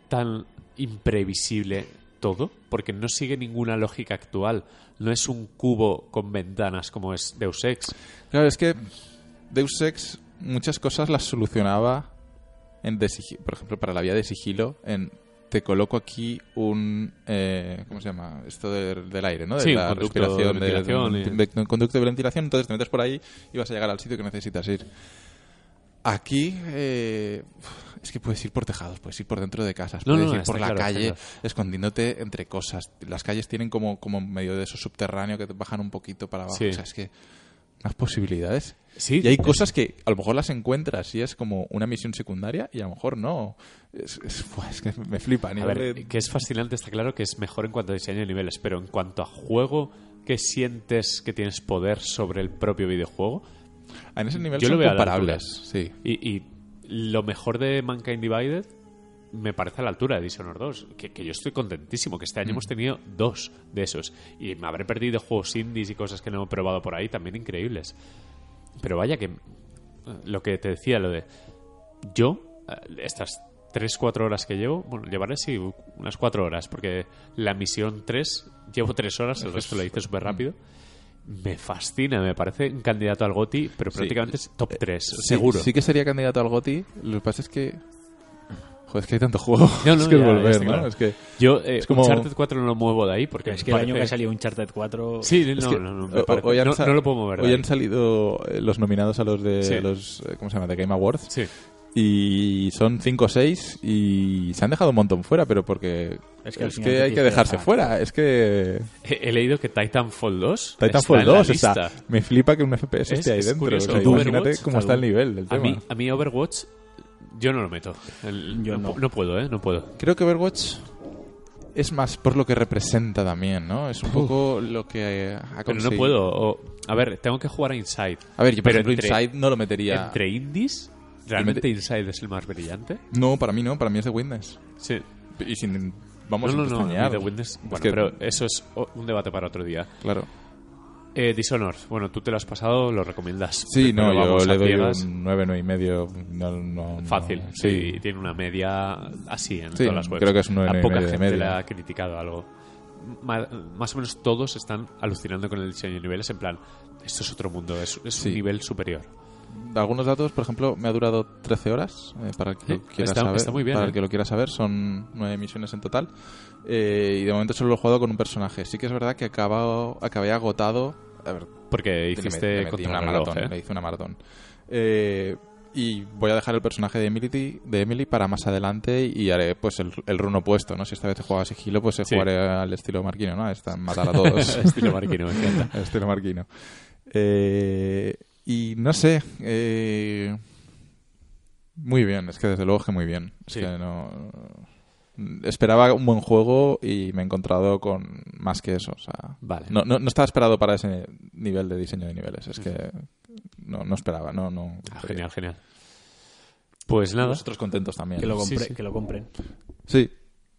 tan imprevisible todo, porque no sigue ninguna lógica actual. No es un cubo con ventanas como es Deus Ex. Claro, es que Deus Ex muchas cosas las solucionaba en de sigi- por ejemplo, para la vía de sigilo, en te coloco aquí un eh, ¿cómo se llama? Esto de- del aire, ¿no? De Sí, un la conducto de respiración, de, ventilación de- y- de- de un conducto de ventilación, entonces te metes por ahí y vas a llegar al sitio que necesitas ir. Aquí eh, es que puedes ir por tejados, puedes ir por dentro de casas, No, puedes no, ir por la claro, calle claro. escondiéndote entre cosas. Las calles tienen como, como medio de eso subterráneo que te bajan un poquito para abajo. Sí. O sea, es que unas posibilidades. Sí, Y hay cosas que a lo mejor las encuentras y es como una misión secundaria y a lo mejor no. Es, es- buah, es que me flipa. a ver, de- que es fascinante, está claro que es mejor en cuanto a diseño de niveles, pero en cuanto a juego, que sientes que tienes poder sobre el propio videojuego? en ese nivel yo lo veo comparables. Sí. Y, y lo mejor de Mankind Divided me parece a la altura de Dishonored 2, que, que yo estoy contentísimo, que este Mm. año hemos tenido dos de esos. Y me habré perdido juegos indies y cosas que no he probado por ahí, también increíbles. Pero vaya que eh, lo que te decía, lo de yo, eh, estas 3-4 horas que llevo, bueno, llevaré sí unas 4 horas, porque la misión 3 llevo 3 horas, el resto lo hice súper rápido. Me fascina, me parece un candidato al GOTI, pero Sí. prácticamente es top 3, Sí, seguro. Sí que sería candidato al GOTI. Lo que pasa es que. Joder, es que hay tanto juego. No, no, es que es volver, ¿no? claro. Es que. Yo, eh, Es como- Uncharted 4 no lo muevo de ahí porque Es que el año que ha salido Uncharted 4... Sí, no, es que no, no, hoy han no- no lo puedo mover Hoy ahí. han salido eh, los nominados a los de Sí. los eh, ¿cómo se llama? de Game Awards Sí. Y son 5 o 6 y se han dejado un montón fuera, pero porque Es es que hay que dejarse dejar. fuera, es que He, he leído que Titanfall 2 Titanfall está en la 2, o sea, lista. me flipa que un FPS Es- esté ahí es dentro, curioso. o sea, imagínate cómo está el nivel del a tema. mí, a mí Overwatch yo no lo meto. El- Yo no, no. no puedo, ¿eh? No puedo. Creo que Overwatch es más por lo que representa también, ¿no? Es un poco lo que ha Pero no conseguido. puedo. o- a ver, tengo que jugar a Inside. A ver, yo por Pero ejemplo entre- Inside no lo metería. Entre indies, ¿realmente Inside es el más brillante? No, para mí no, para mí es de Witness. Sí. Y sin vamos no, no, no. The Witness- Es bueno, que- pero eso es un debate para otro día. claro. Eh, Dishonored, bueno, tú te lo has pasado, lo recomiendas. Sí, no, yo le doy ciegas. un 9, 9 y medio. No, no- no- Fácil, sí. sí. Tiene una media así en Sí, todas las webs. creo que es un nueve A y poca medio gente le ha criticado algo. Más o menos todos están alucinando con el diseño de niveles. En plan, esto es otro mundo, es, es Sí. un nivel superior. Algunos datos, por ejemplo, me ha durado 13 horas. eh, para el que lo Sí, quiera está- saber. está muy bien, Para ¿eh? el que lo quiera saber, son 9 misiones en total. Eh, y de momento solo lo he jugado con un personaje. Sí que es verdad que acabado, acabé agotado. A ver, Porque hiciste metí contra una el reloj, maratón. ¿eh? Le hice una maratón. Eh, y voy a dejar el personaje de Emily, de Emily para más adelante y haré pues el, el run opuesto, ¿no? Si esta vez he jugado a sigilo, pues Sí. jugaré al estilo marquino, ¿no? Esta, matar a todos. Estilo marquino, me encanta. estilo marquino. Eh, y no sé. eh, muy bien, es que desde luego que muy bien. Es que no. Esperaba un buen juego y me he encontrado con más que eso. O sea, Vale. no, no, no estaba esperado para ese nivel de diseño de niveles. Es que no, no esperaba. No, no, Ah, genial, genial. Pues nada. Nosotros contentos también. Que lo, Sí, compre- sí. que lo compren. Sí,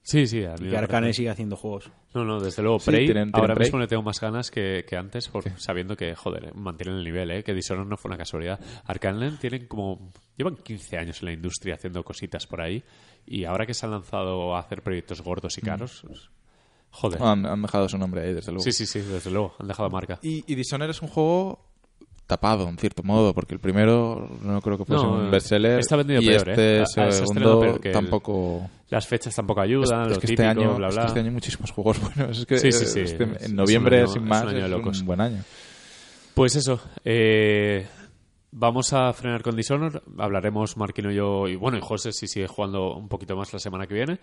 Sí, sí. Y que Arcane siga haciendo juegos. No, no, desde luego. Sí, Prey, tienen- tienen ahora Prey. mismo le tengo más ganas que, que antes, por, sabiendo que, joder, mantienen el nivel, ¿eh? que Dishonored no fue una casualidad. Arcane tienen como. Llevan 15 años en la industria haciendo cositas por ahí, y ahora que se han lanzado a hacer proyectos gordos y caros. pues, joder. han, han dejado su nombre ahí, desde luego. sí, sí, sí, desde luego, han dejado marca. Y, y Dishonored es un juego tapado, en cierto modo, porque el primero no creo que fuese No, un bestseller. está vendido y peor, este ¿eh? Segundo peor que el- tampoco... Las fechas tampoco Es, ayudan, es lo que típico, este año, bla, es que este año hay muchísimos juegos buenos. Es que, Sí, sí, sí. este- Es- es en noviembre, año- sin es más, un año de es locos. un buen año. Pues eso, eh, vamos a frenar con Dishonored, hablaremos Marquino y yo, y bueno, y José si sigue jugando un poquito más la semana que viene.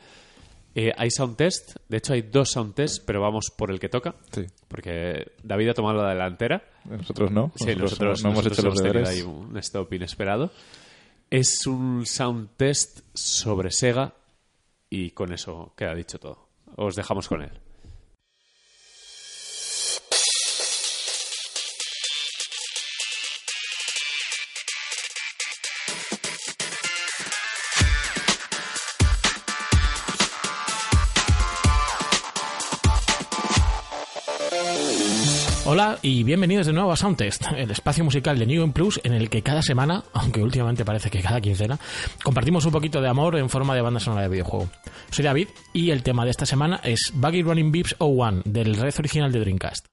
Eh, hay sound test, de hecho hay dos sound tests, pero vamos por el que toca, Sí. porque David ha tomado la delantera. Nosotros no. Sí, nosotros, no hemos nosotros hecho los deberes. ahí un stop inesperado. Es un sound test sobre Sega y con eso queda dicho todo. Os dejamos con él. Hola y bienvenidos de nuevo a Soundtest, el espacio musical de New Plus en el que cada semana, aunque últimamente parece que cada quincena, compartimos un poquito de amor en forma de banda sonora de videojuego. Soy David y el tema de esta semana es Buggy Running Beeps 01 del red original de Dreamcast.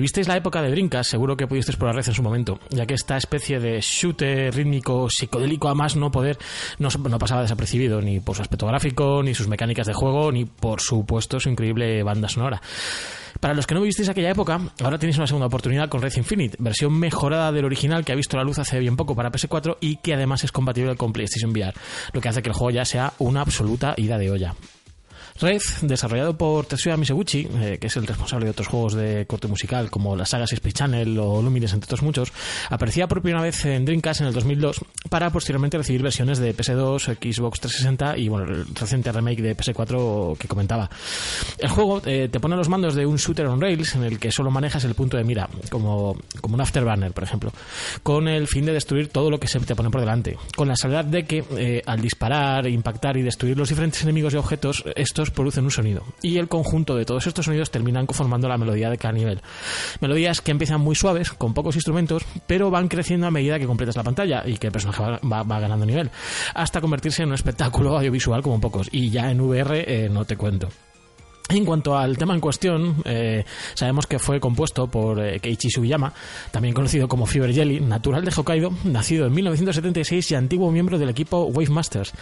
Vivisteis la época de Dreamcast seguro que pudisteis por la red en su momento, ya que esta especie de shooter rítmico psicodélico a más no poder no, no pasaba desapercibido ni por su aspecto gráfico, ni sus mecánicas de juego, ni por supuesto su increíble banda sonora. Para los que no vivisteis aquella época, ahora tenéis una segunda oportunidad con Red Infinite, versión mejorada del original que ha visto la luz hace bien poco para PS4 y que además es compatible con PlayStation VR, lo que hace que el juego ya sea una absoluta ida de olla. Red, desarrollado por Tetsuya Miseguchi, eh, que es el responsable de otros juegos de corte musical como las sagas Space Channel o Lumines, entre otros muchos, aparecía por primera vez en Dreamcast en el 2002 para posteriormente recibir versiones de PS2, Xbox 360 y bueno, el reciente remake de PS4 que comentaba. El juego eh, te pone los mandos de un shooter on rails en el que solo manejas el punto de mira, como, como un afterburner, por ejemplo, con el fin de destruir todo lo que se te pone por delante, con la salvedad de que eh, al disparar, impactar y destruir los diferentes enemigos y objetos, estos producen un sonido. Y el conjunto de todos estos sonidos terminan conformando la melodía de cada nivel. Melodías que empiezan muy suaves, con pocos instrumentos, pero van creciendo a medida que completas la pantalla y que el personaje va, va- va ganando nivel, hasta convertirse en un espectáculo audiovisual como pocos. Y ya en VR eh, no te cuento. En cuanto al tema en cuestión, eh, sabemos que fue compuesto por eh, Keiichi Sugiyama, también conocido como Fever Jelly, natural de Hokkaido, nacido en 1976 y antiguo miembro del equipo Wave Masters.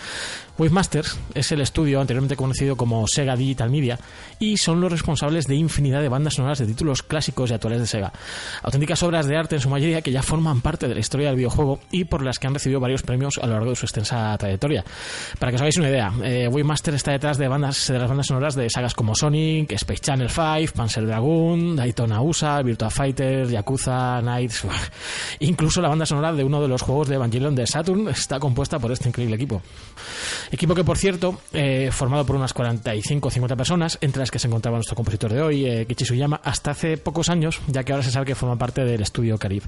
Wave Masters es el estudio anteriormente conocido como Sega Digital Media y son los responsables de infinidad de bandas sonoras de títulos clásicos y actuales de Sega. Auténticas obras de arte en su mayoría que ya forman parte de la historia del videojuego y por las que han recibido varios premios a lo largo de su extensa trayectoria. Para que os hagáis una idea, eh, Wave Master está detrás de bandas de las bandas sonoras de sagas como Sonic, Space Channel 5, Panzer Dragoon, Daytona USA, Virtua Fighter, Yakuza, Knights. Incluso la banda sonora de uno de los juegos de Evangelion de Saturn está compuesta por este increíble equipo. Equipo que, por cierto, eh, formado por unas 45 o 50 personas, entre las que se encontraba nuestro compositor de hoy, eh, Kichi Sugiyama, hasta hace pocos años, ya que ahora se sabe que forma parte del estudio Carib.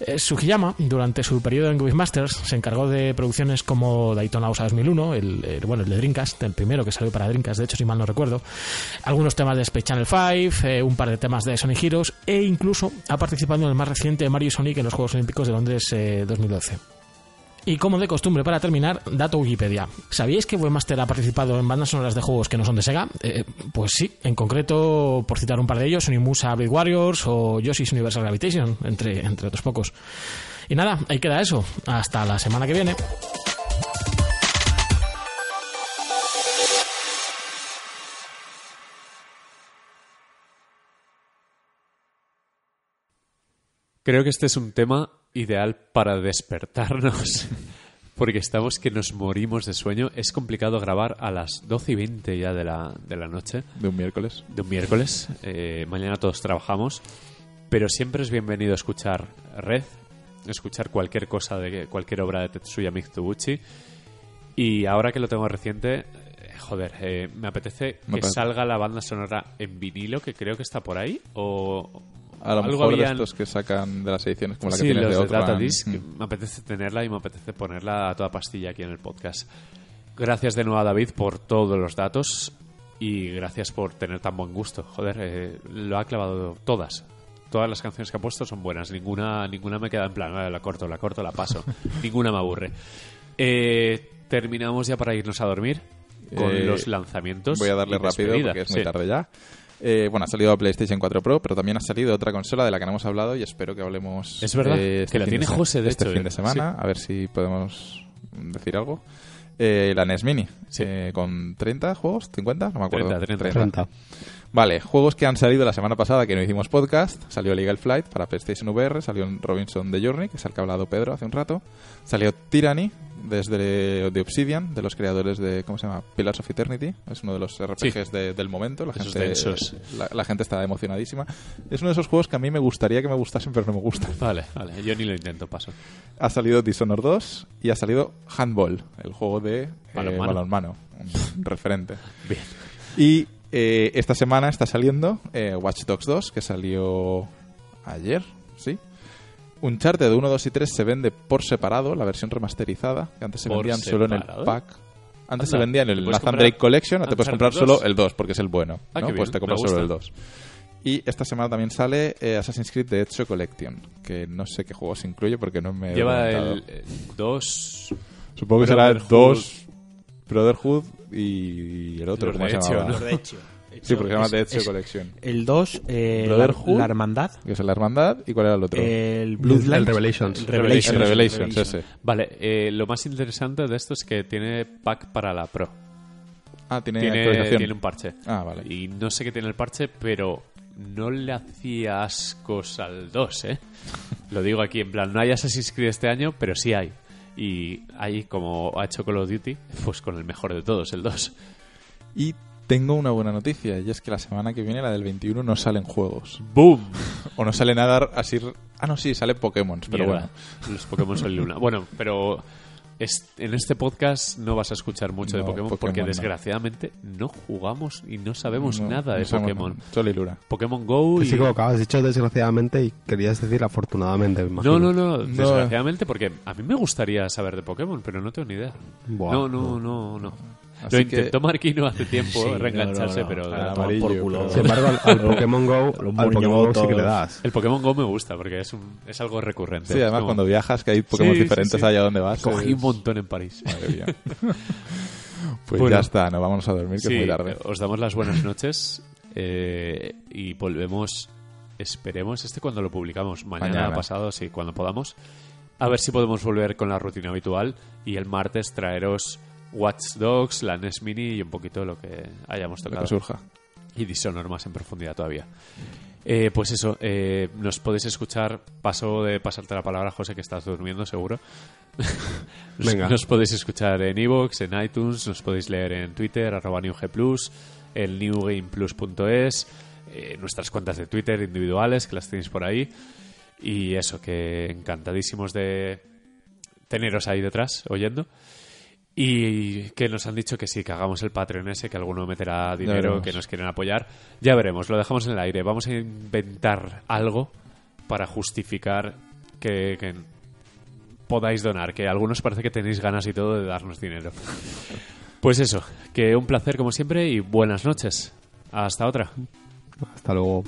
Eh, Sugiyama, durante su periodo en Wave Masters, se encargó de producciones como Daytona USA 2001, el, el- bueno, el de Dreamcast, el primero que salió para Dreamcast, de hecho, si mal no recuerdo, algunos temas de Space Channel 5, eh, un par de temas de Sonic Heroes e incluso ha participado en el más reciente Mario Sonic en los Juegos Olímpicos de Londres eh, 2012. Y como de costumbre, para terminar, dato Wikipedia. ¿Sabíais que Webmaster ha participado en bandas sonoras de juegos que no son de Sega? Eh, pues sí, en concreto, por citar un par de ellos, Onimusa Blade Warriors o Yoshi's Universal Gravitation, entre, entre otros pocos. Y nada, ahí queda eso. Hasta la semana que viene. Creo que este es un tema ideal para despertarnos. Porque estamos que nos morimos de sueño. Es complicado grabar a las 12 y 20 ya de la, de la noche de un miércoles. de un miércoles. Eh, mañana todos trabajamos. Pero siempre es bienvenido escuchar Red, escuchar cualquier cosa de cualquier obra de Tetsuya Mitsubishi. Y ahora que lo tengo reciente, eh, joder, eh, me apetece Me que parece- salga la banda sonora en vinilo, que creo que está por ahí. O A lo algo mejor de habían- estos que sacan de las ediciones como la que sí, tienes los de de Outrun. Data Disc, Mm. me apetece tenerla y me apetece ponerla a toda pastilla aquí en el podcast. Gracias de nuevo a David por todos los datos y gracias por tener tan buen gusto. Joder, eh, lo ha clavado todas. Todas las canciones que ha puesto son buenas. Ninguna, ninguna me queda en plan, "Ah, la corto, la corto, la paso. ninguna me aburre. Eh, terminamos ya para irnos a dormir con Eh, los lanzamientos. Voy a darle rápido porque es muy Sí. tarde ya. Eh, bueno, ha salido PlayStation 4 Pro, pero también ha salido otra consola de la que no hemos hablado y espero que hablemos. Es verdad, eh, que la tiene José, de este hecho, fin eh. de semana, a ver si podemos decir algo. Eh, la NES Mini, Sí. eh, con 30 juegos, 50, no me acuerdo. 30, 30. Vale, juegos que han salido la semana pasada que no hicimos podcast. Salió Legal Flight para PlayStation VR, salió Robinson The Journey, que es el que ha hablado Pedro hace un rato. Salió Tyranny, desde de Obsidian, de los creadores de, ¿cómo se llama? Pillars of Eternity. Es uno de los RPGs de- del momento. La Esos gente, densos. La, la gente está emocionadísima. Es uno de esos juegos que a mí me gustaría que me gustasen, pero no me gustan. Vale, vale, yo ni lo intento, paso. Ha salido Dishonored 2 y ha salido Handball, el juego de eh, Balonmano. balonmano, un referente. Bien. Y eh, esta semana está saliendo eh, Watch Dogs 2, que salió ayer, ¿sí? Uncharted 1, 2 y 3 se vende por separado, la versión remasterizada, que antes se ¿Por vendían solo en el separado? pack. Antes se Anda, vendía en ¿te el Nathan Drake Collection, ahora te puedes comprar solo 2? el 2, porque es el bueno. Ah, ¿no? Pues bien, te compras solo el gusta. 2. Y esta semana también sale eh, Assassin's Creed The Ezio Collection, que no sé qué juegos incluye porque no me Lleva el 2 Supongo que será el Brotherhood. 2 Brotherhood y el otro, Los ¿cómo de se Ezio, llamaba? ¿no? Los de Ezio. Sí, porque se llama Es- The Ezio Collection. El 2, eh, la, Brotherhood. la hermandad. Que es la hermandad. ¿Y cuál era el otro? El El Bloodlines. Revelations. El el Revelations. Revelations, ese. Vale, eh, lo más interesante de esto es que tiene pack para la Pro. Ah, tiene, Tiene, actualización. tiene un parche. Ah, vale. Y no sé qué tiene el parche, pero no le hacía ascos al 2, ¿eh? Lo digo aquí, en plan, no hay Assassin's Creed este año, pero sí hay. Y hay, como ha hecho Call of Duty, pues con el mejor de todos, el 2. Y Tengo una buena noticia y es que la semana que viene, la del 21, no salen juegos. ¡Boom! O no sale nada así... Ah, no, sí, salen Pokémon, pero Mierda. bueno. Los Pokémon Sol y Luna. Bueno, pero en este podcast no vas a escuchar mucho de Pokémon, Pokémon porque no. desgraciadamente no jugamos y no sabemos No, nada de Pokémon. nada. Sol y Luna. Pokémon Go Te y... acabas dicho desgraciadamente y querías decir afortunadamente, me No, imagino. no, no, No. desgraciadamente, porque a mí me gustaría saber de Pokémon, pero no tengo ni idea. Buah, no, no, no, no. Así Lo que- intentó Marquino hace tiempo, Sí, reengancharse, no, no. pero... Claro, amarillo, por culo. pero- Sin embargo, al, al Pokémon Go, al Pokémon Go sí que le das. El Pokémon Go me gusta porque es, un, es algo recurrente. Sí, además Como- cuando viajas, que hay Pokémon Sí, diferentes sí. allá donde vas. Cogí es- un montón en París. Madre mía. pues Bueno. ya está, nos vamos a dormir, que Sí, es muy tarde. os damos las buenas noches eh, y volvemos, esperemos, este cuando lo publicamos, mañana, Mañana. pasado, sí, cuando podamos, a ver si podemos volver con la rutina habitual y el martes traeros Watch Dogs, la NES Mini y un poquito lo que hayamos Lo tocado. que surja. y Dishonored más en profundidad todavía. Eh, pues eso, eh, nos podéis escuchar. Paso de pasarte la palabra, José, que estás durmiendo, seguro. Nos- Venga. Nos podéis escuchar en iVoox, en iTunes, nos podéis leer en Twitter, arroba NewGplus, en newgameplus.es, eh, nuestras cuentas de Twitter individuales, que las tenéis por ahí. Y eso, que encantadísimos de teneros ahí detrás, oyendo. Y que nos han dicho que sí, que hagamos el Patreon ese, que alguno meterá dinero, que nos quieren apoyar. Ya veremos, lo dejamos en el aire. Vamos a inventar algo para justificar que, que podáis donar, que algunos parece que tenéis ganas y todo de darnos dinero. Pues eso, que un placer como siempre y buenas noches. Hasta otra. Hasta luego.